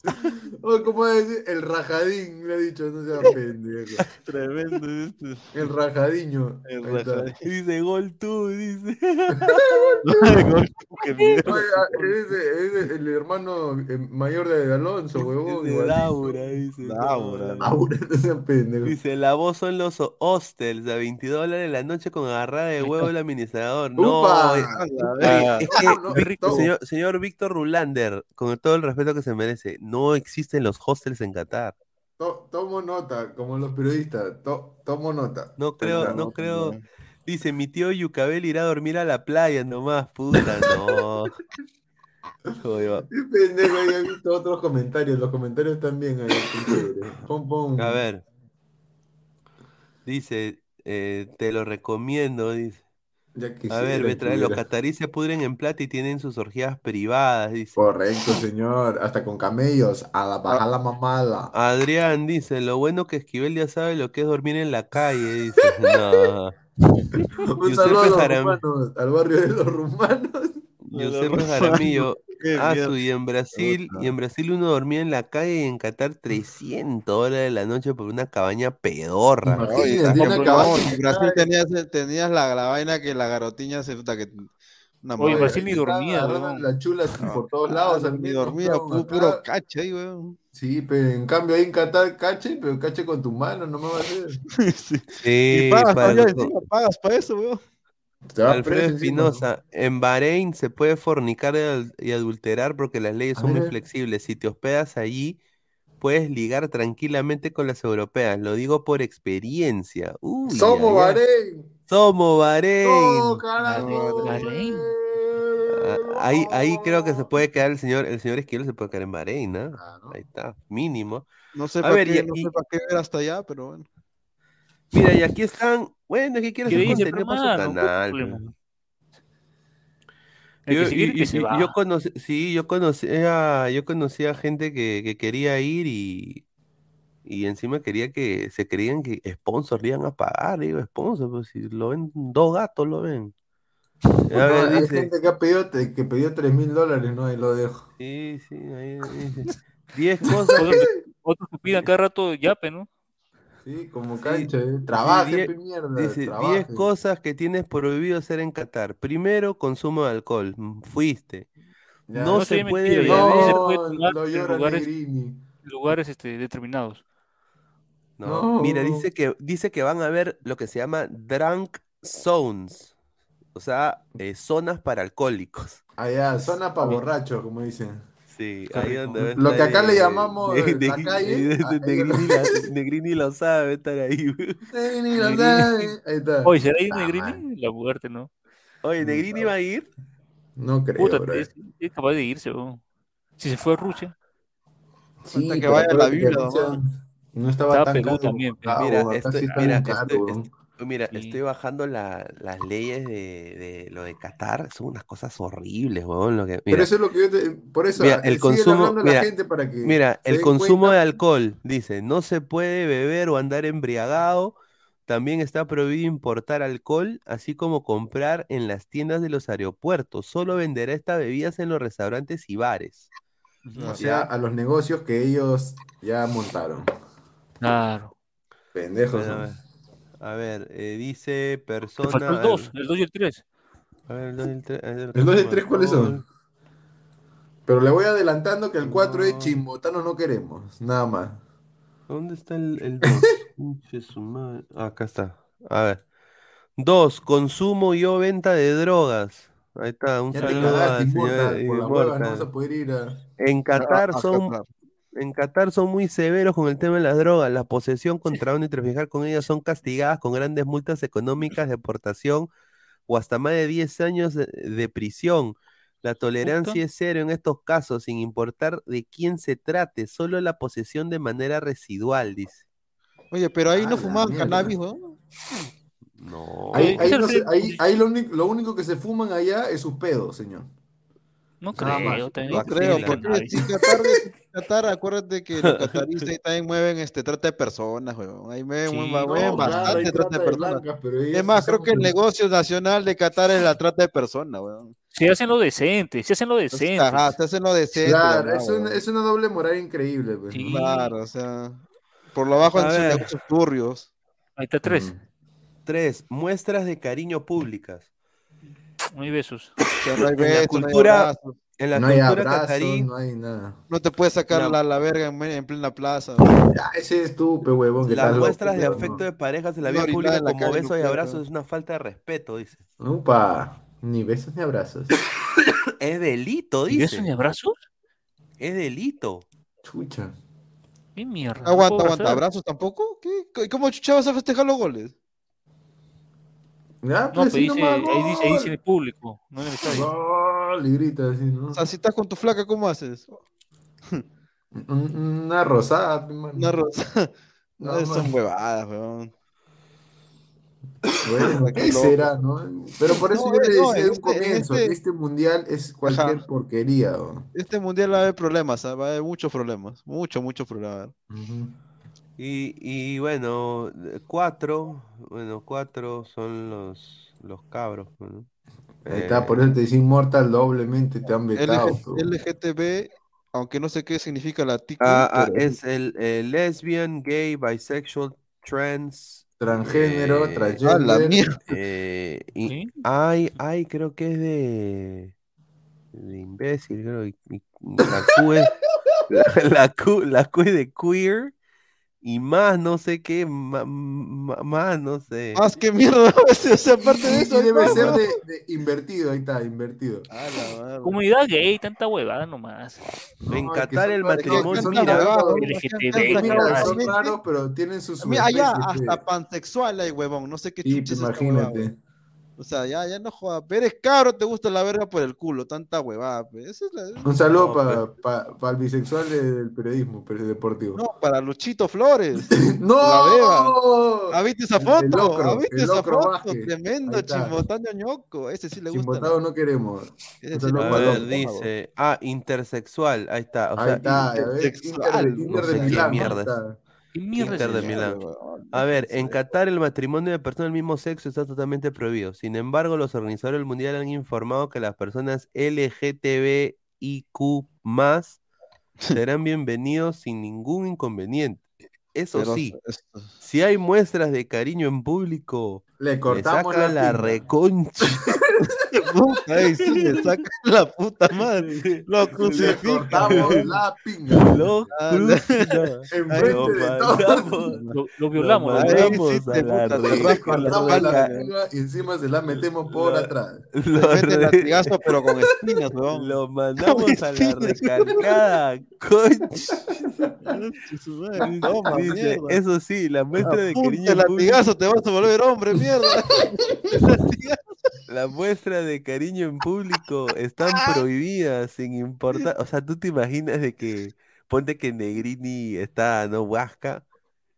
Oh, ¿Cómo decir? El rajadín, le ha dicho, no sea pendejo. Tremendo este. El rajadiño. El. Dice gol tú, dice. Qué mierda. Oiga, ese es el hermano eh, mayor de Alonso, huevón. Dice. Laura, dice. Laura. Laura, no sea pendejo. Dice, la voz son los hostels a 22 dólares la noche con agarrada de huevo el administrador. No, ¡Upa! eh, Ah, oye, es que, señor, señor Víctor Rulander, con todo el respeto que se merece, no existen los hostels en Qatar. To- tomo nota, como los periodistas. To- tomo nota. No creo, no creo. Dice, mi tío Yucabel irá a dormir a la playa nomás, puta, no. Qué pendejo, visto otros comentarios. Los comentarios también. ahí. Pon, pon. A ver. Dice, eh, te lo recomiendo, dice. Ya A ver, me trae, los cataríes se pudren en plata y tienen sus orgías privadas, dice. Correcto, señor. Hasta con camellos. A la baja la mamada. Adrián dice, lo bueno que Esquivel ya sabe lo que es dormir en la calle, dice. No. Un saludo a los Jaram- rumanos, al barrio de los rumanos. Giuseppe Jaramillo. Qué Ah, su, y en Brasil, y en Brasil uno dormía en la calle y en Qatar 300 dólares la noche por una cabaña pedorra. No, en Brasil tenías, tenías la, la vaina que la garotiña se puta que una Oye. Brasil ni dormía, weón. las chulas por todos lados. ni dormía, tiempo, pu- acá. puro cache ahí, weón. Sí, pero en cambio ahí en Qatar cache, pero cache con tu mano, no me va a hacer. Sí. Sí, Y pagas para encima, pagas para eso, weón. Te va Alfredo. Espinosa, en Bahrein se puede fornicar y adul- y adulterar porque las leyes son muy flexibles. Si te hospedas allí, puedes ligar tranquilamente con las europeas. Lo digo por experiencia. Uy, Somos ay. Bahrein. Somos Bahrein. Carajo. Bahrein. Ah, Ahí, ahí creo que se puede quedar el señor, el señor Esquivel se puede quedar en Bahrein, ¿no? Claro. Ahí está, mínimo. No sé A para ver, qué, y- no y- sé para qué ver hasta allá, pero bueno. Mira, y aquí están. Bueno, es que quiero Que hacer contenido para su mano, ¿cuál canal. Yo, y- y- conocí, sí, yo conocía, yo conocía gente que, que quería ir y, y encima quería que se creían que sponsors le iban a pagar, digo, sponsor, pues si lo ven, dos gatos lo ven. A No, ver, hay dice, gente que ha pedido, que pidió 3 mil dólares, ¿no? Ahí lo dejo. sí, sí, ahí dice, 10 cosas Otros que pidan cada rato yape, ¿no? Sí, como Sí, cancha, ¿eh? sí, Trabaje, die- pe mierda, Dice 10 trabaje. cosas que tienes prohibido hacer en Qatar. Primero, consumo de alcohol. Mm, Fuiste. Ya. No No se puede mentira, ya, beber. no se No, puede tomar lo en lugares- este, determinados. No, mira, dice que, dice que van a haber lo que se llama drunk zones, o sea, eh, zonas para alcohólicos. Allá, zona para borrachos, como dicen. Sí, ahí donde Lo que acá le eh, llamamos de- la calle, Negrini, lo sabe, estar ahí. Negrini lo sabe. Ahí está. Oye, ¿será ahí Ah, Negrini? La muerte, ¿no? Oye, Negrini va a ir. No creo, Puta, es, capaz de irse, weón. Si se fue a Rusia. Sí, que vaya a la Biblia. No estaba Estaba tan Perú caro. también. Ah, Mira, está mira, bien mira, Sí. estoy bajando la- las leyes de, de lo de Qatar, son unas cosas horribles, weón. Lo que, Pero eso es lo que yo te... Por eso, Mira, ah, el consumo- a la mira, gente para que Mira, el consumo cuenta. de alcohol, dice, no se puede beber o andar embriagado también está prohibido importar alcohol, así como comprar en las tiendas de los aeropuertos. Solo venderá estas bebidas en los restaurantes y bares. O sea, a los negocios que ellos ya montaron. Claro. Pendejos. Bueno, ver, a ver, eh, dice Te persona. faltó el 2, el 2 y el 3. A ver, el 2 y el 3. ¿El 2 y el 3 cuáles son? Pero le voy adelantando que el 4 es chimbotano no queremos. Nada más. ¿Dónde está el 2? Acá está. A ver. 2. Consumo y o venta de drogas. Ahí está, un Ya te saludo cagaste, al señor Immortal. Por la hueva no vas a poder ir a. En Qatar a son Qatar. En Qatar son muy severos con el tema de las drogas. La posesión, contrabando y traficar con ellas son castigadas con grandes multas económicas, deportación o hasta más de 10 años de, de prisión. La tolerancia es cero en estos casos, sin importar de quién se trate, solo la posesión de manera residual, dice. Oye, pero ahí Ah, no fumaban mierda. cannabis. No. Ahí, ahí Ese no se- ahí- ahí lo, único, lo único que se fuman allá es sus pedos, señor. No creo. también No creo, sí, porque si Qatar, Qatar, acuérdate que los cataríes ahí también mueven este trata de personas, weón. Ahí mueven, Sí. mueven No, mueven claro, bastante trata de trata de personas. blancas, Es más, creo que el negocio nacional de Qatar es la trata de personas, weón. Si hacen lo decente, si hacen lo decente. Ajá, se hacen lo decente. Claro, es, una, weón. es una doble moral increíble. Pues, ¿no? Sí. Claro, o sea, por lo bajo hacen ver. negocios turbios. Ahí está 3. 3. Muestras de cariño públicas. No hay besos. No hay En la besos, no hay cultura, abrazos. en la no hay cultura abrazos, catarí, no hay nada. No te puedes sacar La- la, la verga en, en plena plaza. Ya, ese es tú, pe huevón. que las estás loco, muestras de afecto no. de parejas en la orinada pública en la como besos y no abrazos es una falta de respeto, dice. Upa, ni besos ni abrazos. Es delito, ¿Y besos ni dice. abrazos? Es delito. Chucha. ¿Qué mierda? ¿No Aguanta, aguanta. ¿Abrazos tampoco? ¿Qué? ¿Cómo chucha vas a festejar los goles? Ya, No, pues, dice, nomás, ahí dice, ahí dice en el público, no en el estadio. Gol, y grita así, ¿no? O sea, si estás con tu flaca, ¿cómo haces? Un- Una rosada, pe, mano. Una rosa. No, No, son man. huevadas, weón. Bueno, Qué ¿qué loco. será, no? Pero por eso No, yo le eh, no, decía de un este- en comienzo este- que este mundial es cualquier Ajá. porquería. ¿no? Este mundial va a haber problemas, ¿ah? va a haber muchos problemas. Muchos, muchos problemas. Ujú. Y, y bueno, cuatro, bueno, cuatro son los, los cabros. ¿no? Ahí está, Eh, por eso te decía Immortal doblemente, te han vetado. LGTB, aunque no sé qué significa la TQ, ah, ah, es el, el lesbian, gay, bisexual, trans. Transgénero, eh, la mierda. eh, y ¿Sí? hay, hay, creo que es de, de imbécil, creo. y- y la Q es, la, la Q, la Q es de queer. Y más, no sé qué, ma- más, no sé. Más que mierda, o sea, aparte de eso, debe no, ser no. de, de invertido, ahí está, invertido. A la. Comunidad gay, tanta huevada nomás. En No, Qatar son el matrimonio, son mira, raros, LGTB, Mira, cabrón. son raros, pero tienen sus Mira, allá hasta pansexual hay huevón, no sé qué Y chuches imagínate. O sea, ya, ya no jodas. Pero eres cabro, te gusta la verga por el culo, tanta huevada. pe. Esa es la- Un saludo No, para el bisexual del periodismo pero deportivo. No, para Luchito Flores. ¡No! ¿Has visto esa foto? ¿Has visto el esa locro foto? Vázquez. Tremendo chimbotán ñoñoco. Ese sí le gusta. Chimbotado no queremos. Ese sí A ver, Loco. dice, ah, intersexual, ahí está. O Ahí sea, está, inter- ver, Inter, no Inter sé qué ahí mierda está. ¿Qué mierda Inter de? Milán. A ver, en Qatar el matrimonio de personas del mismo sexo está totalmente prohibido. Sin embargo, los organizadores del mundial han informado que las personas LGTBIQ serán bienvenidos sin ningún inconveniente. Eso Pero sí, esto- si hay muestras de cariño en público, Le le cortamos saca la, reconcha. Puta, ahí sí le saca la puta madre. Lo crucifican. la pinga. Lo crucifican. Enfrente Lo de todos. Lo, lo violamos. lo lo Ahí sí te puta, Cortamos la pinga y encima se la metemos por atrás. lo meten re- latigazo, pero con espinas, weón. Lo mandamos a la recargada, concha. Toma, Dice, eso sí, la muestra de cariño público, latigazo, te vas a volver hombre, mierda. la muestra de cariño en público están prohibidas sin importar, o sea, tú te imaginas de que ponte que Negrini está no huasca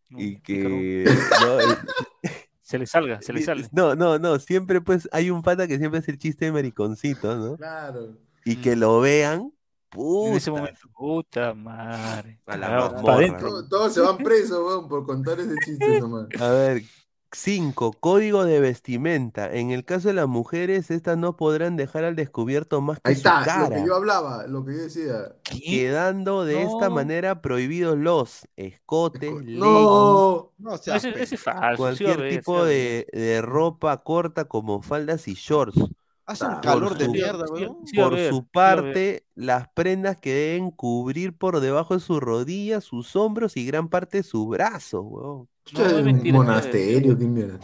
y que no, el- Se le salga, se le sale. no, no, no, siempre pues hay un pata que siempre hace el chiste de mariconcito, ¿no? Claro. Y que lo vean, En ese puta, momento, puta madre. A la. Todos, todos se van presos, weón, por contar ese chiste nomás. A ver, 5. Código de vestimenta. En el caso de las mujeres, estas no podrán dejar al descubierto más que Ahí su está, lo que yo hablaba, lo que yo decía. quedando de esta manera prohibidos los escotes, leggings, No, No, seas Ese, ese falso. cualquier sí tipo de, de ropa corta como faldas y shorts. Hace un Por calor de su- mierda, sí, Por su parte, las prendas que deben cubrir por debajo de sus rodillas, sus hombros y gran parte de sus brazos, weón. No, un mentira, sí va a haber, monasterio, qué mierda.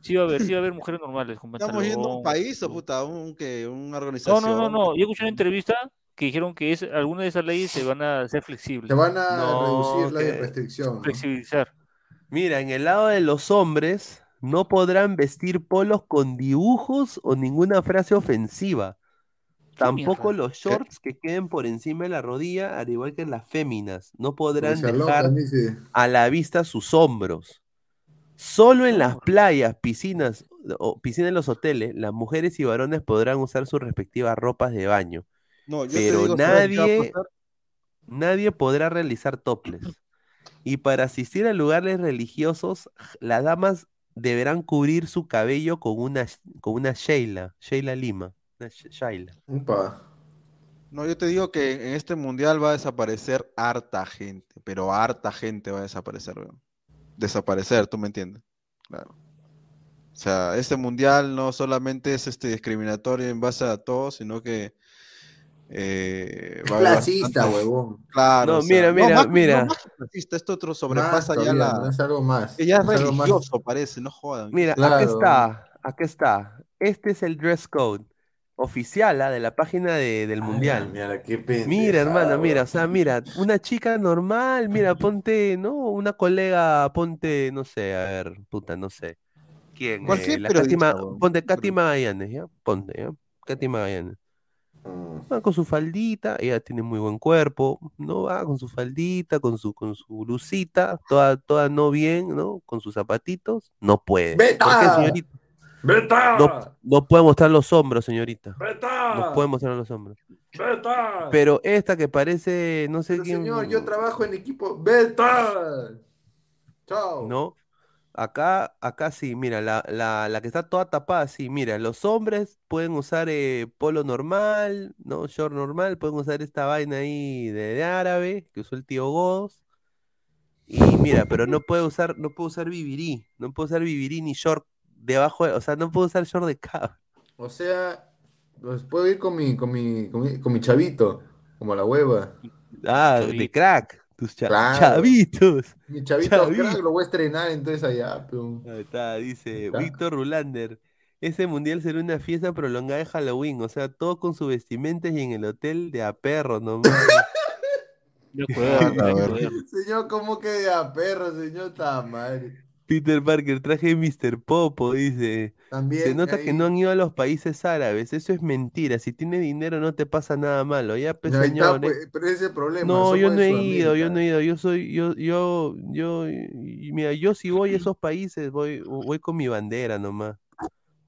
Sí va a haber, sí va a haber mujeres normales con Estamos yendo a un país o puta, un, que, una No, organización. no, no, no. Yo escuché una entrevista que dijeron que es, algunas de esas leyes se van a hacer flexibles. Se van a No, reducir la restricción. ¿no? Flexibilizar. Mira, en el lado de los hombres, no podrán vestir polos con dibujos o ninguna frase ofensiva. Tampoco mierda? los shorts que queden por encima de la rodilla, al igual que en las féminas. No podrán dejar dice. a la vista sus hombros. Solo en las playas, piscinas o piscinas en los hoteles, las mujeres y varones podrán usar sus respectivas ropas de baño. No, yo te Pero digo, ¿sabes qué va a nadie, nadie podrá realizar toples. Y para asistir a lugares religiosos, las damas deberán cubrir su cabello con una, con una Sheila, Sheila Lima. Shaila. No, yo te digo que en este mundial va a desaparecer harta gente, pero harta gente va a desaparecer, weón. Desaparecer, ¿tú me entiendes? Claro. O sea, este mundial no solamente es este discriminatorio en base a todo, sino que eh, va Clasista, bastante- huevón. Claro, No, o sea, mira, no, mira, más no, mira. más que clasista, esto otro Más sobrepasa ya todavía, la. no es algo más. que ya es es algo más- religioso, parece, no jodan. Mira, aquí está, aquí está. Este es el dress code oficial ah, de la página de- del Ah, mundial. Mira, qué pendejada, Mira, hermano, mira, o sea, mira, una chica normal, mira, ponte, ¿no? Una colega, ponte, no sé, a ver, puta, no sé. ¿Quién? Eh, la Katy periodista, Ma- weón, ponte Katy Magallanes, ¿ya? Ponte, ¿ya? Katy Magallanes. Mm. Va con su faldita, ella tiene muy buen cuerpo, ¿no? Va con su faldita, con su, con su blusita, toda, toda no bien, ¿no? Con sus zapatitos, no puede. ¿Por qué, señorita? ¡Beta! No, no puede mostrar los hombros, señorita. No ¡Beta! puede mostrar los hombros. ¡Beta! Pero esta que parece, no sé Pero, quién. señor, yo trabajo en equipo. ¡Beta! Chao. ¿No? Acá, acá sí, mira, la, la, la que está toda tapada, sí, mira, los hombres pueden usar eh, polo normal, ¿no? Short normal, pueden usar esta vaina ahí de, de árabe, que usó el tío Godos. Y mira, pero no puede usar, no puede usar vivirí, no puede usar vivirí ni short debajo, de- o sea, no puede usar short de cabo. O sea, pues puedo ir con mi, con mi, con mi, con mi chavito, como la hueva. Ah, de crack, tus cha- Claro. chavitos. Mi chavito Chavito. crack lo voy a estrenar entonces allá, pero... Ahí está, dice Está. Víctor Rulander. Ese mundial será una fiesta prolongada de Halloween, o sea, todo con su vestimenta y en el hotel de a perro nomás. De acuerdo, de A ver. acuerdo. Señor, ¿cómo que de a perro, señor? Ta madre. Peter Parker, traje de Mr. Popo, dice. También Se nota que no han ido a los países árabes, eso es mentira. Si tienes dinero no te pasa nada malo, ya, pues, Ya está, señor. pues, eh. pero ese es el problema. No, yo no he ido, yo no he ido. Yo soy, yo, yo, yo, y mira, yo si voy a esos países, voy, voy con mi bandera nomás.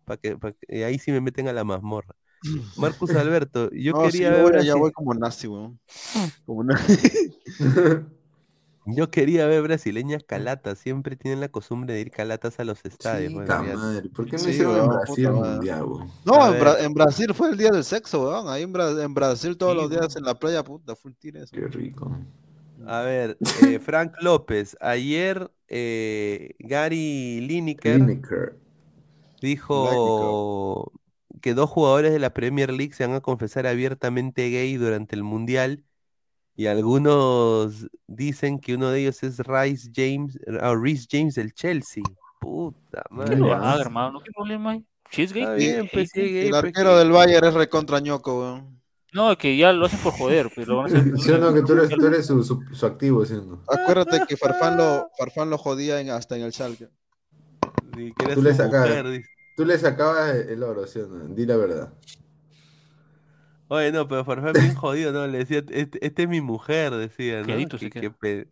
Para que, pa' que- ahí sí me meten a la mazmorra. Marcus Alberto, yo No, quería ver allá voy como nazi, weón. Como nazi. yo quería ver brasileñas calatas, siempre tienen la costumbre de ir calatas a los estadios. bueno, Chica ya- madre, ¿por qué no Sí, hicieron en Brasil mundial? No, en, Bra- en Brasil fue el día del sexo, weón. Ahí en, Bra- en Brasil todos Sí, los días weón. en la playa, puta, full tires. Qué rico. A ver, eh, Frank López, ayer eh, Gary Lineker Lineker. dijo que dos jugadores de la Premier League se van a confesar abiertamente gay durante el Mundial y algunos dicen que uno de ellos es Rice James, o Reece James del Chelsea. Puta Que madre. lo Ya. haga, hermano. ¿Qué problema hay? Está bien, pues, sí, gay, El pues, arquero que- del Bayern es recontra ñoco, weón. No, es que ya lo hacen por joder, pero lo van a hacer. ¿Sí no? Que tú eres, tú eres su, su, su activo, ¿sí? Acuérdate que Farfán lo, Farfán lo jodía en- hasta en el Schalke. Tú le sacabas-. Tú le sacabas el oro, ¿sí no? Di la verdad. Oye, no, pero Farfán bien jodido, ¿no? Le decía, este, este es mi mujer, decía, ¿no? Calladito Que- se que queda. pe-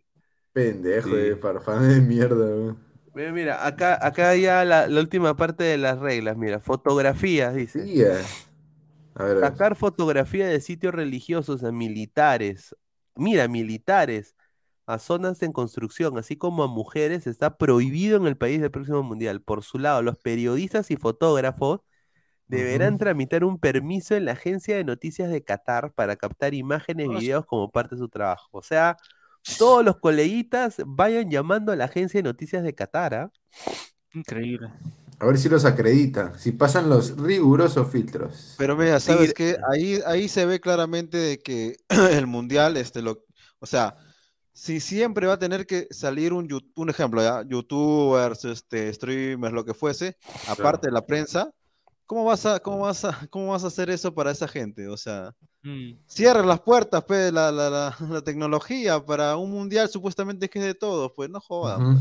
Pendejo Sí. de farfán de mierda, weón. Mira, mira, acá, acá ya la, la última parte de las reglas, mira, fotografías, dice. Sí, eh. A ver, a ver. Sacar fotografía de sitios religiosos a militares. Mira, militares. a zonas en construcción, así como a mujeres, está prohibido en el país del próximo mundial. Por su lado, los periodistas y fotógrafos deberán tramitar un permiso en la agencia de noticias de Qatar para captar imágenes y videos como parte de su trabajo. O sea, todos los coleguitas vayan llamando a la agencia de noticias de Qatar, ¿ah? Increíble. A ver si los acredita, si pasan los rigurosos filtros. Pero mira, ¿sabes Tigre- qué? Ahí, ahí se ve claramente de que el mundial, este, lo, o sea, si siempre va a tener que salir un, un ejemplo, ¿ya? youtubers, este, streamers, lo que fuese, aparte de la prensa, ¿cómo vas a, cómo vas a, cómo vas a hacer eso para esa gente? O sea, Mm. cierra las puertas, pues, la, la, la, la tecnología para un mundial supuestamente que es de todos, pues, no jodan. Ujú.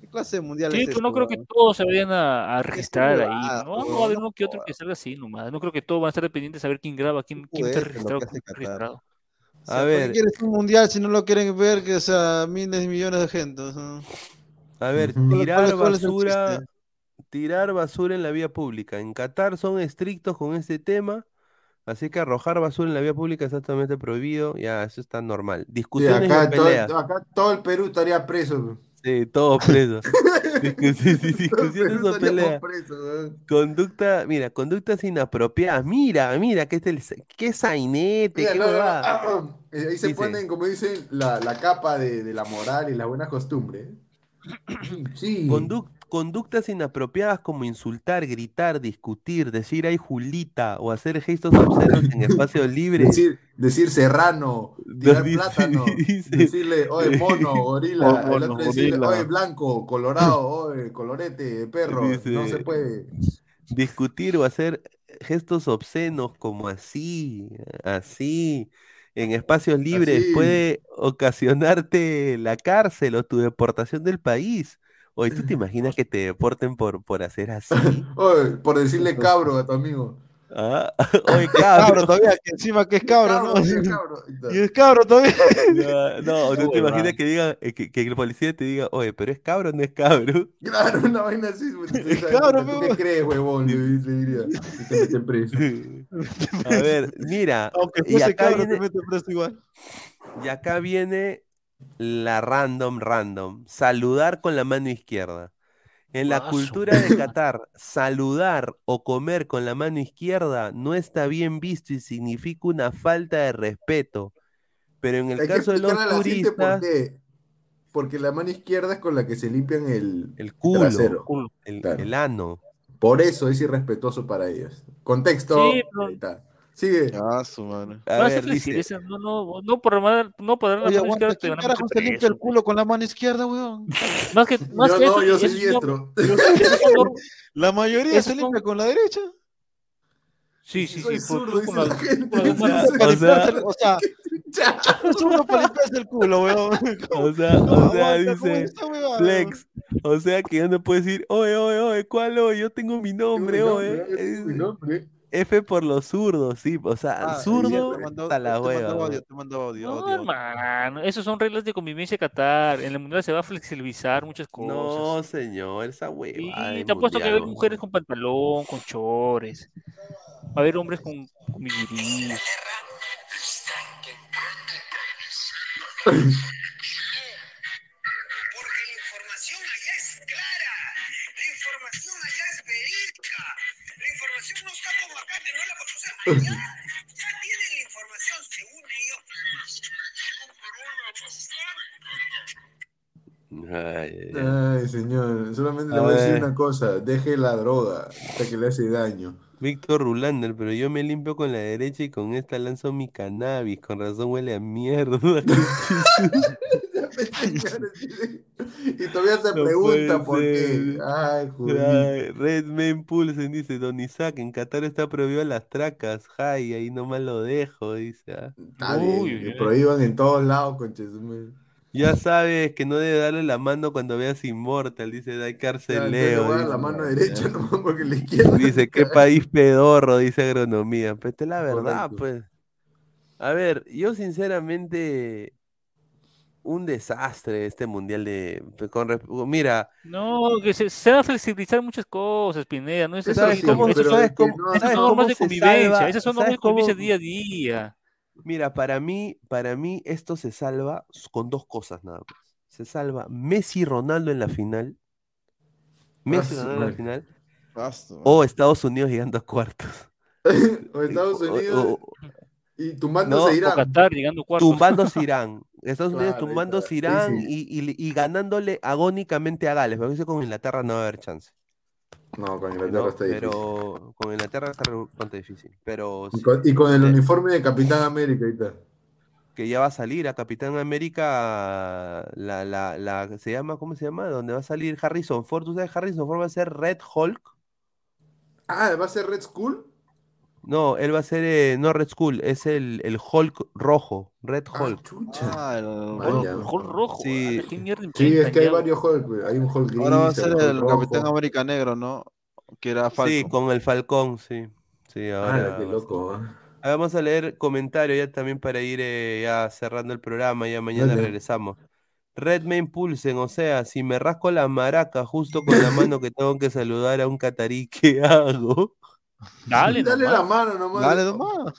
¿Qué clase de mundial Sí, es no este, creo que todos se vayan a, a registrar ahí. huevada, ¿no? pues, No va a haber no uno que otro que salga así nomás. No creo que todos van a estar dependientes de saber quién graba, quién, quién está registrado, quién está registrado. O sea, A ¿para qué ver. quieres un mundial si no lo quieren ver que o sea miles y millones de gente? A ver, Ujú. ¿cuál- tirar basura? Tirar basura en la vía pública. En Qatar son estrictos con este tema, así que arrojar basura en la vía pública es exactamente prohibido. Ya, eso está normal. Sí, Discusiones y acá, todo, acá todo el Perú estaría preso. Sí, todos presos. Sí, sí, discusiones o peleas. presos. Conducta, mira, conductas inapropiadas. Mira, mira, que es el, qué sainete, Mira, qué no, no, ah, eh, Ahí se Dice. ponen, como dicen, la, la capa de, de la moral y la buena costumbre. Sí. Conduc- conductas inapropiadas como insultar, gritar, discutir, decir ay Julita o hacer gestos obscenos en espacios libres. Decir, decir serrano, No, tirar dice- plátano, dice- decirle, oye, mono, gorila, Oh, el mono, otro decirle, gorila. oye, blanco, colorado, oye, colorete, perro, no se puede. discutir o hacer gestos obscenos como así, así, en espacios libres Así. puede ocasionarte la cárcel o tu deportación del país. Oye, ¿tú te imaginas que te deporten por, por hacer así? Oye, por decirle cabro a tu amigo. Ah, Oye, Cabro cabro. todavía, que encima que es cabro, Cabro, ¿no? cabro. Y es cabro todavía. Ya, No, ¿tú te imaginas man. que diga, eh, que, que el policía te diga, oye, pero es cabro o no es cabro? Claro, una vaina así. Es cabro, ¿Tú qué crees, huevón? Le, diría. Y te meten preso. A ver, mira, Aunque y fuese acá cabro, viene, te mete preso igual. y acá viene la random random, saludar con la mano izquierda. En la cultura de Qatar, saludar o comer con la mano izquierda no está bien visto y significa una falta de respeto. Pero en el Hay que caso de los turistas, qué. Porque la mano izquierda es con la que se limpian el, el culo, trasero. Culo. el, Claro. el ano. Por eso es irrespetuoso para ellos. Contexto. Sí, pero-. Sigue. Ah, su. A a dice, flexibles, no, no, no por dar, no por la Oye, mano aguanta, izquierda te ¿quién van a carajo se limpia el culo con la mano izquierda, weón? Más que, más Yo que no, eso, yo soy diestro. norm- La mayoría se limpia con la derecha. Sí, sí, sí. zurdo, dice la- gente. O sea- o sea, Ya. solo para limpiarse el culo, weón. o sea, No, o sea, aguanta, ¿cómo dice, Flex, o sea que yo no puedo decir, oye, oye, oye, ¿cuál oye? Yo tengo mi nombre, oye. mi nombre. F por los zurdos, sí, o sea, Ah, zurdo te mandó- hasta la te hueva. audio, te audio, No, audio. hermano, esas son reglas de convivencia Qatar. En el mundial se va a flexibilizar muchas cosas. No, señor, esa Sí, hueva. te apuesto que va a haber mujeres con pantalón, con chores. Va a haber hombres con, con ya tienen la información según ellos. Ay, ay, ay. Ay, señor. Solamente le voy a decir una cosa. Deje la droga hasta que le hace daño. Víctor Rulander, pero yo me limpio con la derecha y con esta lanzo mi cannabis. Con razón huele a mierda. y todavía se No pregunta por qué. ser. Ay. Ay, Redman Pulsen dice, Don Isaac, en Qatar está prohibido las tracas. Ay, ahí nomás lo dejo, dice. ah. Está bien, que prohíban en todos lados, conches. me- Ya sabes que no debe darle la mano cuando veas Immortal, dice Dai Carceleo. la dice. mano derecha nomás porque la izquierda. Dice, qué país pedorro, dice agronomía. Pues esta es la verdad, Correcto. pues. A ver, yo sinceramente, un desastre este mundial de... pues, con Mira, No, que se, se van a flexibilizar muchas cosas, Pineda. No es Eso ¿sabes así. sí, cómo, Esas pero son, sabes que cómo, no- esas son cómo normas de convivencia. salva? Esas son normas de ¿Sabes cómo- convivencia día a día. Mira, para mí, para mí esto se salva con dos cosas nada más. Se salva Messi y Ronaldo en la final. Messi y Ronaldo en la final. Basta, O Estados Unidos llegando a cuartos. O Estados Unidos o- y tumbándose No, Irán. O Qatar llegando cuartos. Tumbándose Irán. Estados Unidos Claro, tumbándose está. Irán Sí, y, y- y ganándole agónicamente a Gales. Porque eso con Inglaterra no va a haber chance. No, con Inglaterra ¿no? está difícil. Pero con Inglaterra está bastante difícil. Pero Y sí, con, y con el eh, uniforme de Capitán América, está. que ya va a salir a Capitán América, la, la, la, se llama, ¿cómo se llama? Donde va a salir Harrison Ford. ¿Tú sabes? Harrison Ford va a ser Red Hulk. Ah, ¿va a ser Red Skull? No, él va a ser, eh, no Red Skull, es el, el Hulk rojo, Red Ah, Hulk. chucha. Ah, el- Vaya. Hulk rojo. Sí. ah, ¿qué mierda Sí, es que hay varios Hulk. Hay un Hulk gris, Ahora va a ser el. Capitán América Negro, ¿no? Que era Sí, Falcon. con el Falcón, sí. Sí, ahora. Ah, qué loco. ¿eh? Ah, Vamos a leer comentarios ya también para ir eh, ya cerrando el programa, ya mañana Dale. regresamos. Redmayne Pulsen, o sea, si me rasco la maraca justo con la mano que tengo que saludar a un catarí, ¿qué hago? Dale, Dale nomás. la mano nomás. Dale nomás.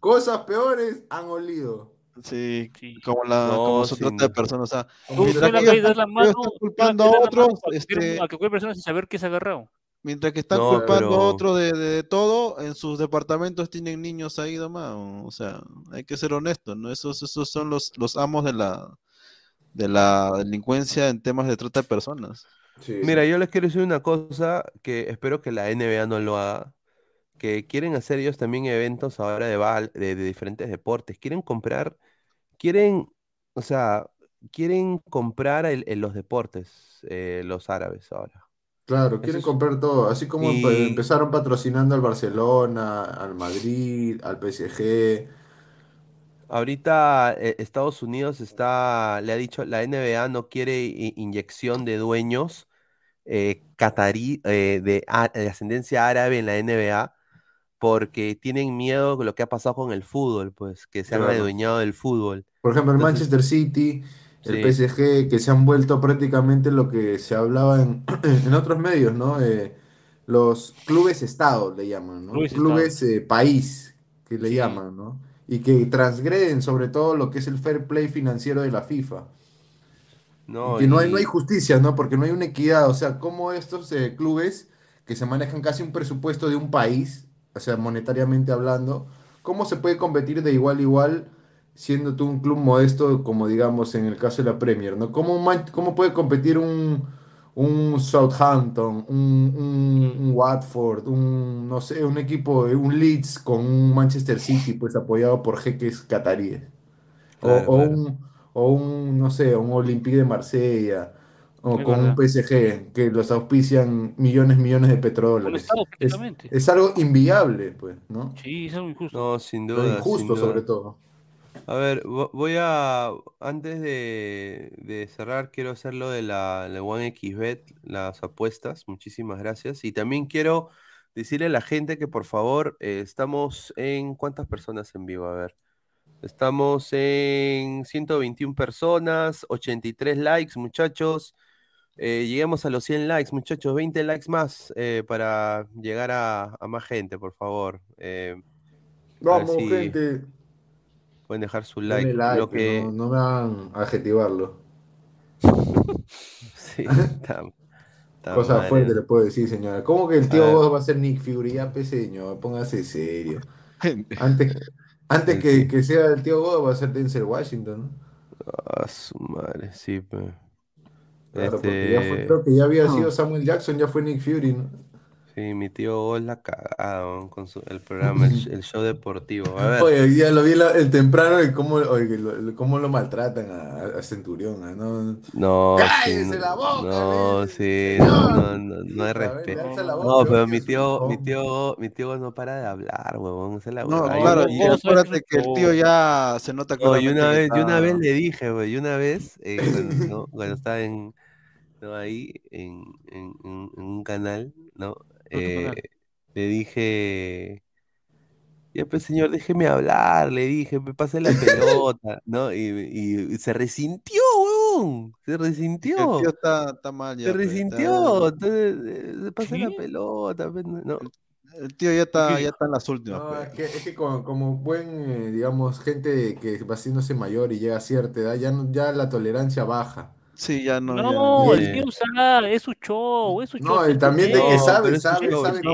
Cosas peores han olido. Sí, Sí. como, la, No, como se sí, trata de personas. O sea, Tú solamente que das la mano, están culpando a otros, este, a cualquier persona sin saber qué se ha agarrado. mientras que están No, culpando pero- a otros de, de- de todo, en sus departamentos tienen niños ahí nomás. O sea, hay que ser honestos, ¿no? Esos, esos son los, los amos de la, de la delincuencia en temas de trata de personas. Sí, Mira, yo les quiero decir una cosa que espero que la NBA no lo haga, que quieren hacer ellos también eventos ahora de, val- de, de diferentes deportes, quieren comprar, quieren, o sea, quieren comprar el- el- los deportes, eh, los árabes ahora. Claro, quieren es- comprar todo. Así como Y- empezaron patrocinando al Barcelona, al Madrid, al PSG. Ahorita eh, Estados Unidos está, le ha dicho, la NBA no quiere inyección de dueños eh, catarí, eh, de, a- de ascendencia árabe en la NBA porque tienen miedo de lo que ha pasado con el fútbol, pues, que se han adueñado del fútbol. Por ejemplo, el Entonces, Manchester City, el sí. PSG, que se han vuelto prácticamente lo que se hablaba en, en otros medios, ¿no? Eh, los clubes estado le llaman, ¿no? Clubes Clubes eh, país, que le Sí. llaman, ¿no? Y que transgreden sobre todo lo que es el fair play financiero de la FIFA. No, Y que no hay, no hay justicia, ¿no? Porque no hay una equidad. O sea, cómo estos eh, clubes que se manejan casi un presupuesto de un país, o sea, monetariamente hablando, ¿cómo se puede competir de igual a igual siendo tú un club modesto, como digamos en el caso de la Premier, ¿no? ¿Cómo, cómo puede competir un, un Southampton, un, un- un Watford, un, no sé, un equipo, un Leeds con un Manchester City, pues apoyado por jeques cataríes? O, Claro, o claro. un, o un, no sé, un Olympique de Marsella, o Es con un. PSG, que los auspician millones, millones de petrodólares. Estado, Es, algo inviable, pues, ¿no? Sí, es algo injusto. no, sin Pero duda, sin injusto sobre todo. A ver, vo- voy a, antes de, de cerrar, quiero hacer lo de la, la OneXBet, las apuestas, muchísimas gracias. Y también quiero decirle a la gente que por favor, eh, estamos en, ¿cuántas personas en vivo? A ver, estamos en 121 personas, 83 likes, muchachos. Eh, lleguemos a los 100 likes, muchachos, 20 likes más eh, para llegar a, a más gente, por favor. Eh, a Vamos, si gente. pueden dejar su like. like, Lo que... no, no me hagan adjetivarlo. Sí, está, está Cosa mal, fuerte eh. le puedo decir, señora. ¿Cómo que el tío A vos va a ser Nick pues, señor, póngase serio. Antes, antes Sí, que, que sea el tío God va a ser Denzel Washington, ¿no? Ah, su madre, sí, pe. Claro, porque ya fue, Este, creo que ya había No. sido Samuel Jackson, ya fue Nick Fury, ¿no? sí, mi tío la cagada weón, con su- el programa, el, sh- el show deportivo. A ver, Oye, ya lo vi la- el temprano y cómo, oye, lo, lo- cómo lo maltratan a, a Centurión, ¿ah? ¿no? no, sí, ¡Cállese no, la boca, no, sí, señor! no, no, no, no hay Puta, ven, le respeto. alza la voz No, peor pero que mi su tío, mi tío, mi tío no para de hablar, huevón, esa es la No, huevada. claro, Yo- y acuérdate que el tío no. ya se nota No, y claramente una que vez, y una vez está... le dije, güey, y una vez, eh, cuando, ¿no? cuando estaba en, ¿no? ahí, en, en- en- en un canal, ¿no? Canal. Eh, le dije, ya pues señor, déjeme hablar, le dije, me pase la pelota, ¿no? Y, y- y se resintió, weón, se el resintió, tío está, está mal se ya, pues, está... resintió, entonces, se pasa la pelota, pues, no, El, tío ya está, ya está en las últimas. No, pues. es que, es que como, como buen, eh, digamos, gente que va haciéndose mayor y llega a cierta edad, ya, no- ya la tolerancia baja. Sí, ya no. No, ya- el tío sabe, es su show, es su show. No, él también de que sabe, sabe, sabe el-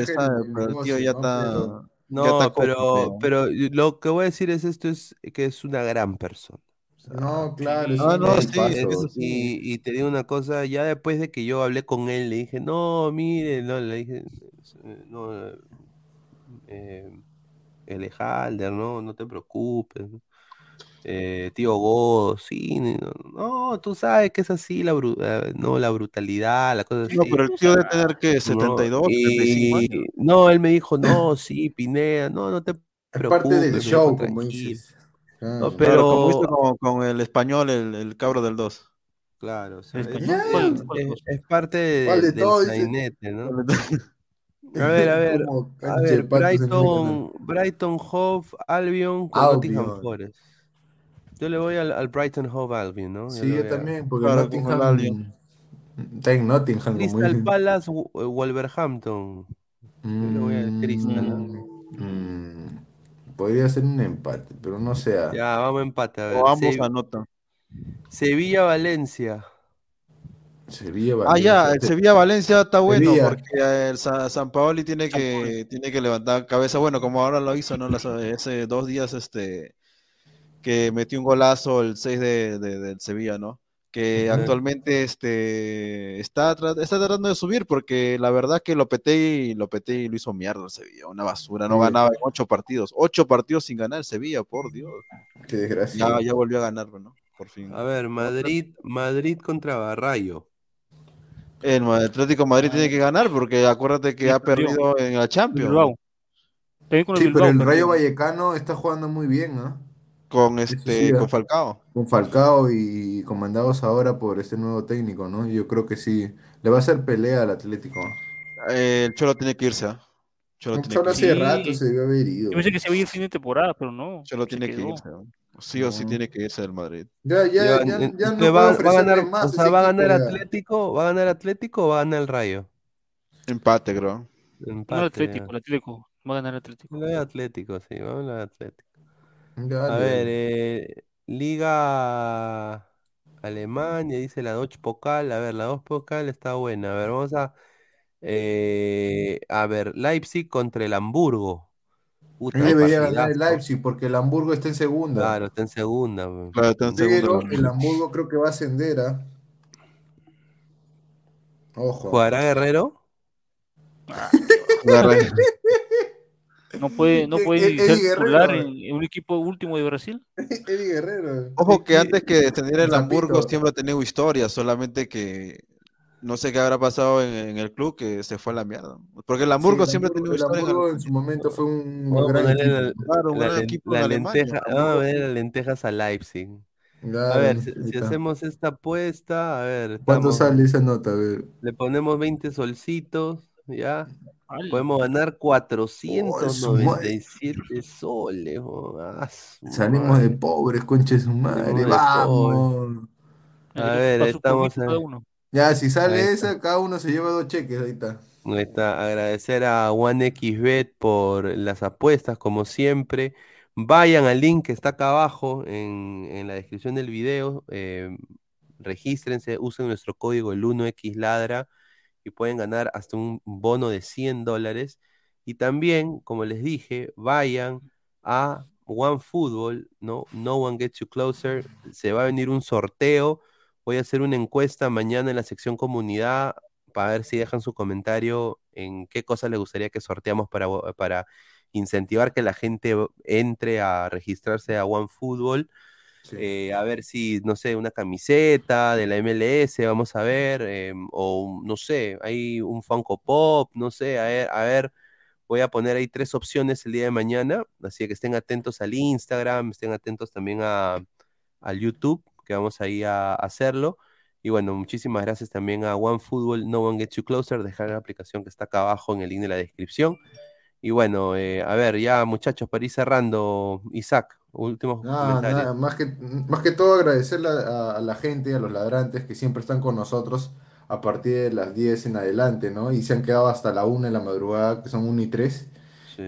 el pero el tío ya ¿no? está. Pero- No, pero, pero lo que voy a decir es esto es que es una gran persona. No, claro, es Ah, no, buen sí, eso. Y, y te digo una cosa, ya después de que yo hablé con él, le dije, no, mire, no, le dije, no, eh, Elejalder, no, no te preocupes, ¿no? Eh, tío Godo, sí, no, no, tú sabes que es así, la, bru- eh, no, la brutalidad, la cosa así. No, pero el tío debe tener que ¿no? 72, 75 Y, años. no, él me dijo, no, sí, Pineda, no, no te Es preocupes. parte del show, dijo, como dices. No, Claro. Claro, como hizo pero, con, con el español, el, el cabro del 2. claro, o sea, es, es- ¿cuál- cuál es- es parte ¿Cuál de- de del todo? Sainete, ¿no? A ver, a ver, a ver. Brighton, Brighton Hove Albion con Nottingham Albion. Forest. Yo le voy al, al Brighton Hove Albion, ¿no? Yo Sí, yo también, porque Claro, Nottingham Albion. está en Nottingham, Crystal. Palace eh, Wolverhampton. Yo le voy al Crystal, ¿no? Mm, mm, podría ser un empate, pero no sea. Ya, vamos a empate. A ver. O ambos Se- anotan. Sevilla-Valencia. Sevilla, Ah, ya, Valencia. el Sevilla-Valencia está bueno Sevilla. porque el Sa- San Paoli tiene que, tiene que levantar cabeza. Bueno, como ahora lo hizo, ¿no? Las- hace dos días este, que metió un golazo el 6 de, de- del Sevilla, ¿no? Que actualmente este, está, está tratando de subir porque la verdad que Lopetegui, Lopetegui lo hizo mierda el Sevilla, una basura, no Sí. ganaba en ocho partidos, ocho partidos sin ganar el Sevilla, por Dios. Qué desgracia. Ya, ya volvió a ganar, ¿no? Por fin. A ver, Madrid, Madrid contra Barrayo. El Atlético de Madrid tiene que ganar porque acuérdate que ha perdido en la Champions Sí, pero el. Rayo Vallecano está jugando muy bien, ¿no? Con este sí, con ¿ah? Falcao. Con Falcao y comandados ahora por este nuevo técnico, ¿no? Yo creo que sí. Le va a hacer pelea al Atlético. Eh, el Cholo tiene que irse. ¿ah? Cholo tiene Solo que hace irse. Sí. rato se debió haber ido. Yo pensé que se iba a ir fin de temporada, pero no. Cholo tiene que irse. Sí o sí No. tiene que irse del Madrid. Ya, ya, Ya, ya, no va, va a ganar, más o sea, va a ganar ya. Atlético, va a ganar Atlético o va a ganar el Rayo. Empate, creo. No Empate. Atlético, ya. el Atlético. Va a ganar Atlético. Yo le doy a Atlético, sí, vamos a Atlético. A dale. ver, eh, Liga Alemania, dice la Deutsche Pokal. A ver, la Deutsche Pokal está buena. A ver, vamos a. eh, a ver, Leipzig contra el Hamburgo. Puta, Él debería ganar el partidazo. Leipzig porque el Hamburgo está en segunda. Claro, está en segunda. Claro, está en segundo. Pero el Hamburgo creo que va a ascender, ¿ah? Ojo. ¿Jugará Guerrero? Agarra- No puede, no puede eh, ser Eddie Guerrero. titular en, en un equipo último de Brasil. Eddie Guerrero. Ojo que ¿Qué- antes que descendiera el. Hamburgo siempre ha tenido historia, solamente que no sé qué habrá pasado en, en el club que se fue a la mierda. Porque el Hamburgo Sí, el siempre ha tenido el historia. en Hamburgo el- en su momento fue un Vamos a gran equipo. la, Claro, un la gran len- equipo la lenteja, vamos a ver las lentejas a Leipzig. A Claro, ver, si, si hacemos esta apuesta, a ver, ¿Cuánto estamos, sale esa nota? A ver. le ponemos 20 solcitos, ¿ya? Podemos ganar Oh, su madre. 497 soles. oh, Salimos de pobres, concha de su madre. De Vamos. A ver, estamos a-. Ya, si sale esa, cada uno se lleva dos cheques. Ahí está. Ahí está, agradecer a OneXBet por las apuestas, como siempre. Vayan al link que está acá abajo en, en la descripción del video. eh, regístrense, usen nuestro código el 1XLadra y pueden ganar hasta un bono de 100 dólares. Y también, como les dije, vayan a OneFootball, ¿no? No One Gets You Closer. Se va a venir un sorteo. Voy a hacer una encuesta mañana en la sección comunidad para ver si dejan su comentario en qué cosas les gustaría que sorteamos para, para incentivar que la gente entre a registrarse a OneFootball. Sí. Eh, a ver si, no sé, una camiseta de la MLS, vamos a ver, eh, o no sé, hay un Funko Pop, no sé, a ver, a ver, voy a poner ahí tres opciones el día de mañana, así que estén atentos al Instagram, estén atentos también a, al YouTube, que vamos ahí a, hacerlo. Y bueno, muchísimas gracias también a OneFootball, No One Gets You Closer, dejar la aplicación que está acá abajo en el link de la descripción. Y bueno, eh, a ver, ya muchachos, para ir cerrando, Isaac, últimos Nada, comentarios. nada, más que, más que todo agradecerle a, a la gente, a los ladrantes que siempre están con nosotros, a partir de las 10 en adelante, ¿no? Y se han quedado hasta la 1 de la madrugada, que son 1 y 3.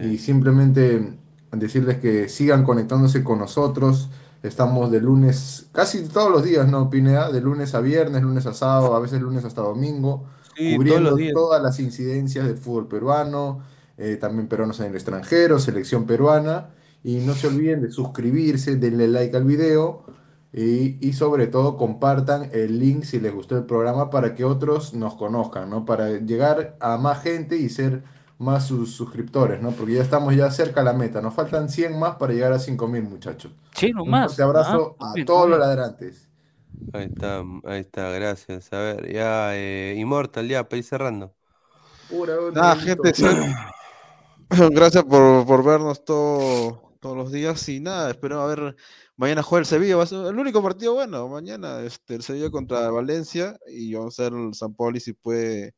Y simplemente decirles que sigan conectándose con nosotros. Estamos de lunes, casi todos los días, ¿no, Pineda? De lunes a viernes, lunes a sábado, a veces lunes hasta domingo, Sí, cubriendo todas las incidencias del fútbol peruano, eh, también peruanos en el extranjero, selección peruana. Y no se olviden de suscribirse, denle like al video y, y sobre todo compartan el link si les gustó el programa para que otros nos conozcan, ¿no? Para llegar a más gente y ser más sus suscriptores, ¿no? Porque ya estamos ya cerca a la meta. Nos faltan 100 más para llegar a 5000, muchachos. Sí, Un nomás. fuerte abrazo Ah, a bien, todos los ladrantes. Ahí está, ahí está, gracias. A ver, ya, eh, Immortal, ya, para ir cerrando. Pura Nada, gente, sí. gracias por, por vernos todo, todos los días y nada, espero a ver, mañana juega el Sevilla, el único partido bueno, mañana este, el Sevilla contra Valencia y vamos a ver el San Pauli si puede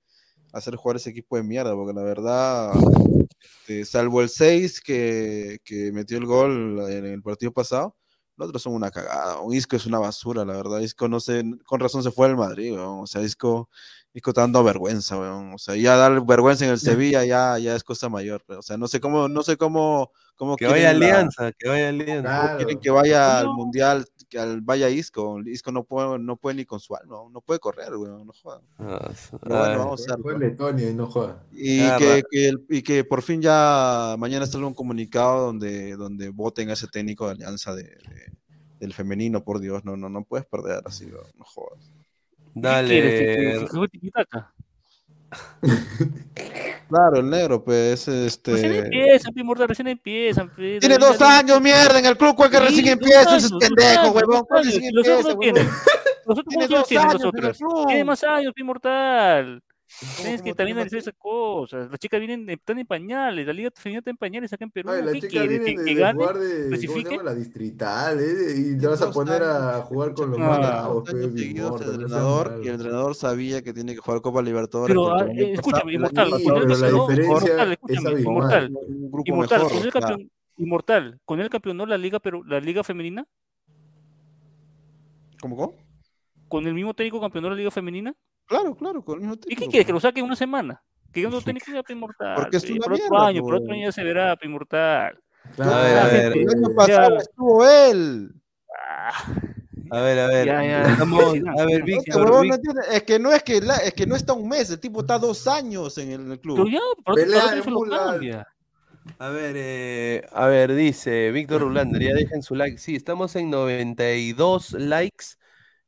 hacer jugar ese equipo de mierda, porque la verdad, este, salvo el 6 que, que metió el gol en el partido pasado, los otros son una cagada. Un Isco es una basura, la verdad. Isco no sé, con razón se fue al Madrid, weón. O sea, Isco, Isco está dando vergüenza, weón. O sea, ya dar vergüenza en el Sevilla ya, ya es cosa mayor. O sea, no sé cómo, no sé cómo, cómo Que vaya la- Alianza, que vaya Alianza. cómo quieren que vaya al mundial, que al vaya Isco. Isco no puede, no puede ni con su alma, no puede correr, weón, no joda. Ah, Pero bueno, vamos a ver. Fue Letonia y no joda. Y Ah, que, va. que el- y que por fin ya mañana sale un comunicado donde, donde voten a ese técnico de alianza de, de- del femenino, por Dios, no, no, no puedes perder así, no, no jodas. ¿Qué quieres? ¿Que- que- Dale. tiquitaca? Claro, el negro, pues, Recién este. empiezan, pe, mortal, recién empiezan. Tiene dos años, mierda, en el club, ¿cuál que Sí, recién empieza? Ese años, es dos pendejo, huevón. dos ¿Cuál años. recién ¿Y los otros empieza, no tienen? huevón? ¿Los otros Tiene cuántos años dos tienen. Tiene más años, pe, mortal. Tienes que también analizar esas cosas. Las chicas vienen, están en pañales. La liga femenina está en pañales acá en Perú. Ay, ¿Que, de, que de gane? jugar de, ¿cómo se ¿Clasifique? llama? La distrital, ¿eh? Y te vas a poner a jugar con los Ah. más Dos bravos, el no seas entrenador, y el entrenador sabía que tiene que jugar Copa Libertadores. Pero, ah, el eh, escúchame, Inmortal, Inmortal, es. Inmortal, con sea, campeón, Inmortal, con él campeonó la liga, pero la liga femenina, ¿Cómo, cómo? con el mismo técnico campeonó la liga femenina. Claro, claro, con el mismo ¿Y qué quieres? Que pues. lo saque en una semana. Que otro técnico ya pe, Inmortal. Porque es pe, una por otro mierda, año, por otro pues. año ya se verá, pe, Inmortal. Claro, A ver, a ver. El año eh, pasado Ya. estuvo él. A ver, a ver. Ya, ya, Estamos, sí, no, a ver, no, Víctor, no entiende, es que no es que la- es que no está un mes, el tipo está dos años en el, en el club. Pero ya, por otro, lo. A ver, eh, a ver, dice Víctor Rulander, ya dejen su like. Sí, estamos en 92 likes.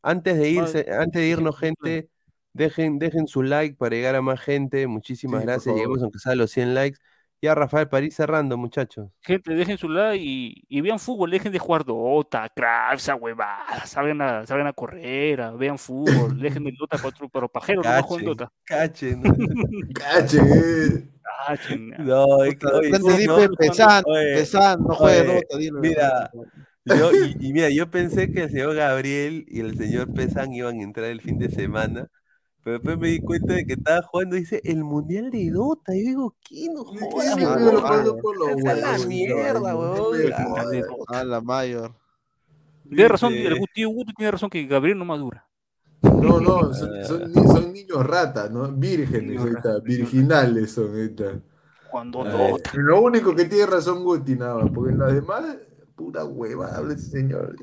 Antes de irse, antes de irnos, gente, dejen, dejen su like para llegar a más gente. Muchísimas Sí, gracias. favor. Lleguemos aunque sea a los 100 likes. Ya, Rafael, para ir cerrando, muchachos. Gente, dejen su like y, y vean fútbol, dejen de jugar Dota, Craft, esa huevada, salgan a, salgan a correr, a- vean fútbol, dejen el Dota para otro, pero pajeros no juegan Cachen, Dota. cachen. Cache, eh. Cachen, No, es que, oye, sí, no, pe- Pesan, oye, Pesan, no juegue oye, Dota, dile. Mira, yo, y, y mira, yo pensé que el señor Gabriel y el señor Pesan iban a entrar el fin de semana, pero después me di cuenta de que estaba jugando, dice, el Mundial de Dota. Y yo digo, ¿qué no ¿Qué jodas, es la mierda, no, no me Ah. A la mayor. Tiene razón, el tío Guto tiene razón que Gabriel no madura. No, no, son, son, ni- son niños ratas, ¿no? Vírgenes, ratas, virginales son, está. Cuando A. Dota. Lo único que tiene razón Guti, nada más, porque las demás, pura hueva, habla ese señor.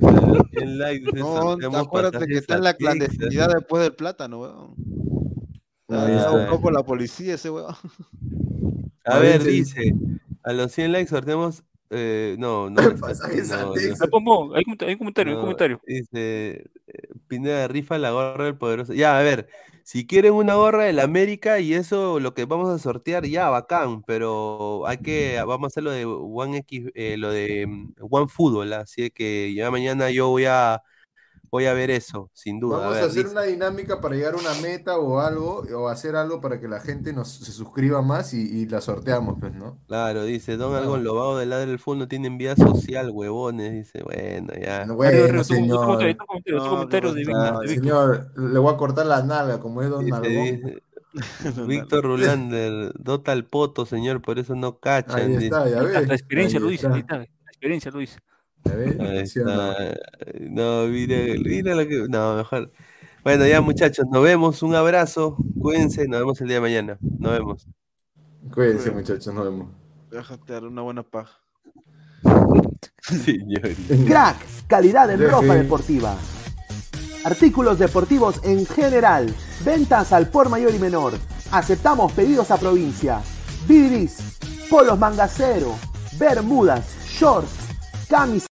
Like, dice, No, acuérdate que está en la clandestinidad después del plátano, weón. Está. por la policía ese weón. A ver, dice, a los 100 likes sorteamos, eh, no, no, no, hay, comenta- hay un comentario, hay un comentario. Dice eh, Pineda rifa la gorra del poderoso. Ya, a ver, si quieren una gorra del América y eso lo que vamos a sortear, ya, bacán, pero hay que, vamos a hacer lo de One X, eh, lo de mm, One Fútbol, así que ya mañana yo voy a voy a ver eso, sin duda. Vamos a, ver, hacer dice- una dinámica para llegar a una meta o algo, o hacer algo para que la gente nos se suscriba más y, y la sorteamos, pues, ¿no? Claro, dice Don. Algón Lobado del lado del fútbol no tienen vida social, huevones, dice, bueno, ya. No, Bueno, comentario, señor. otro comentario, otro No, comentario ¿qué de. Ah, de Víctor. señor, le voy a cortar la nalga, como es Don dice, Víctor Rulander, Dota al poto, señor, por eso no cachan. Ahí está, ya La, ves. la experiencia está, la experiencia lo dice. ¿Ya ves? Ahí ¿Sí o no? mira, mira lo que. No, mejor. Bueno, ya muchachos, nos vemos. Un abrazo. Cuídense. Nos vemos el día de mañana. Nos vemos. Cuídense, muchachos. Nos vemos. Déjate dar una buena paja. Señorita. Crack, calidad en ropa deportiva. Artículos deportivos en general. Ventas al por mayor y menor. Aceptamos pedidos a provincia. Bidris, polos mangacero, bermudas, shorts, camisas.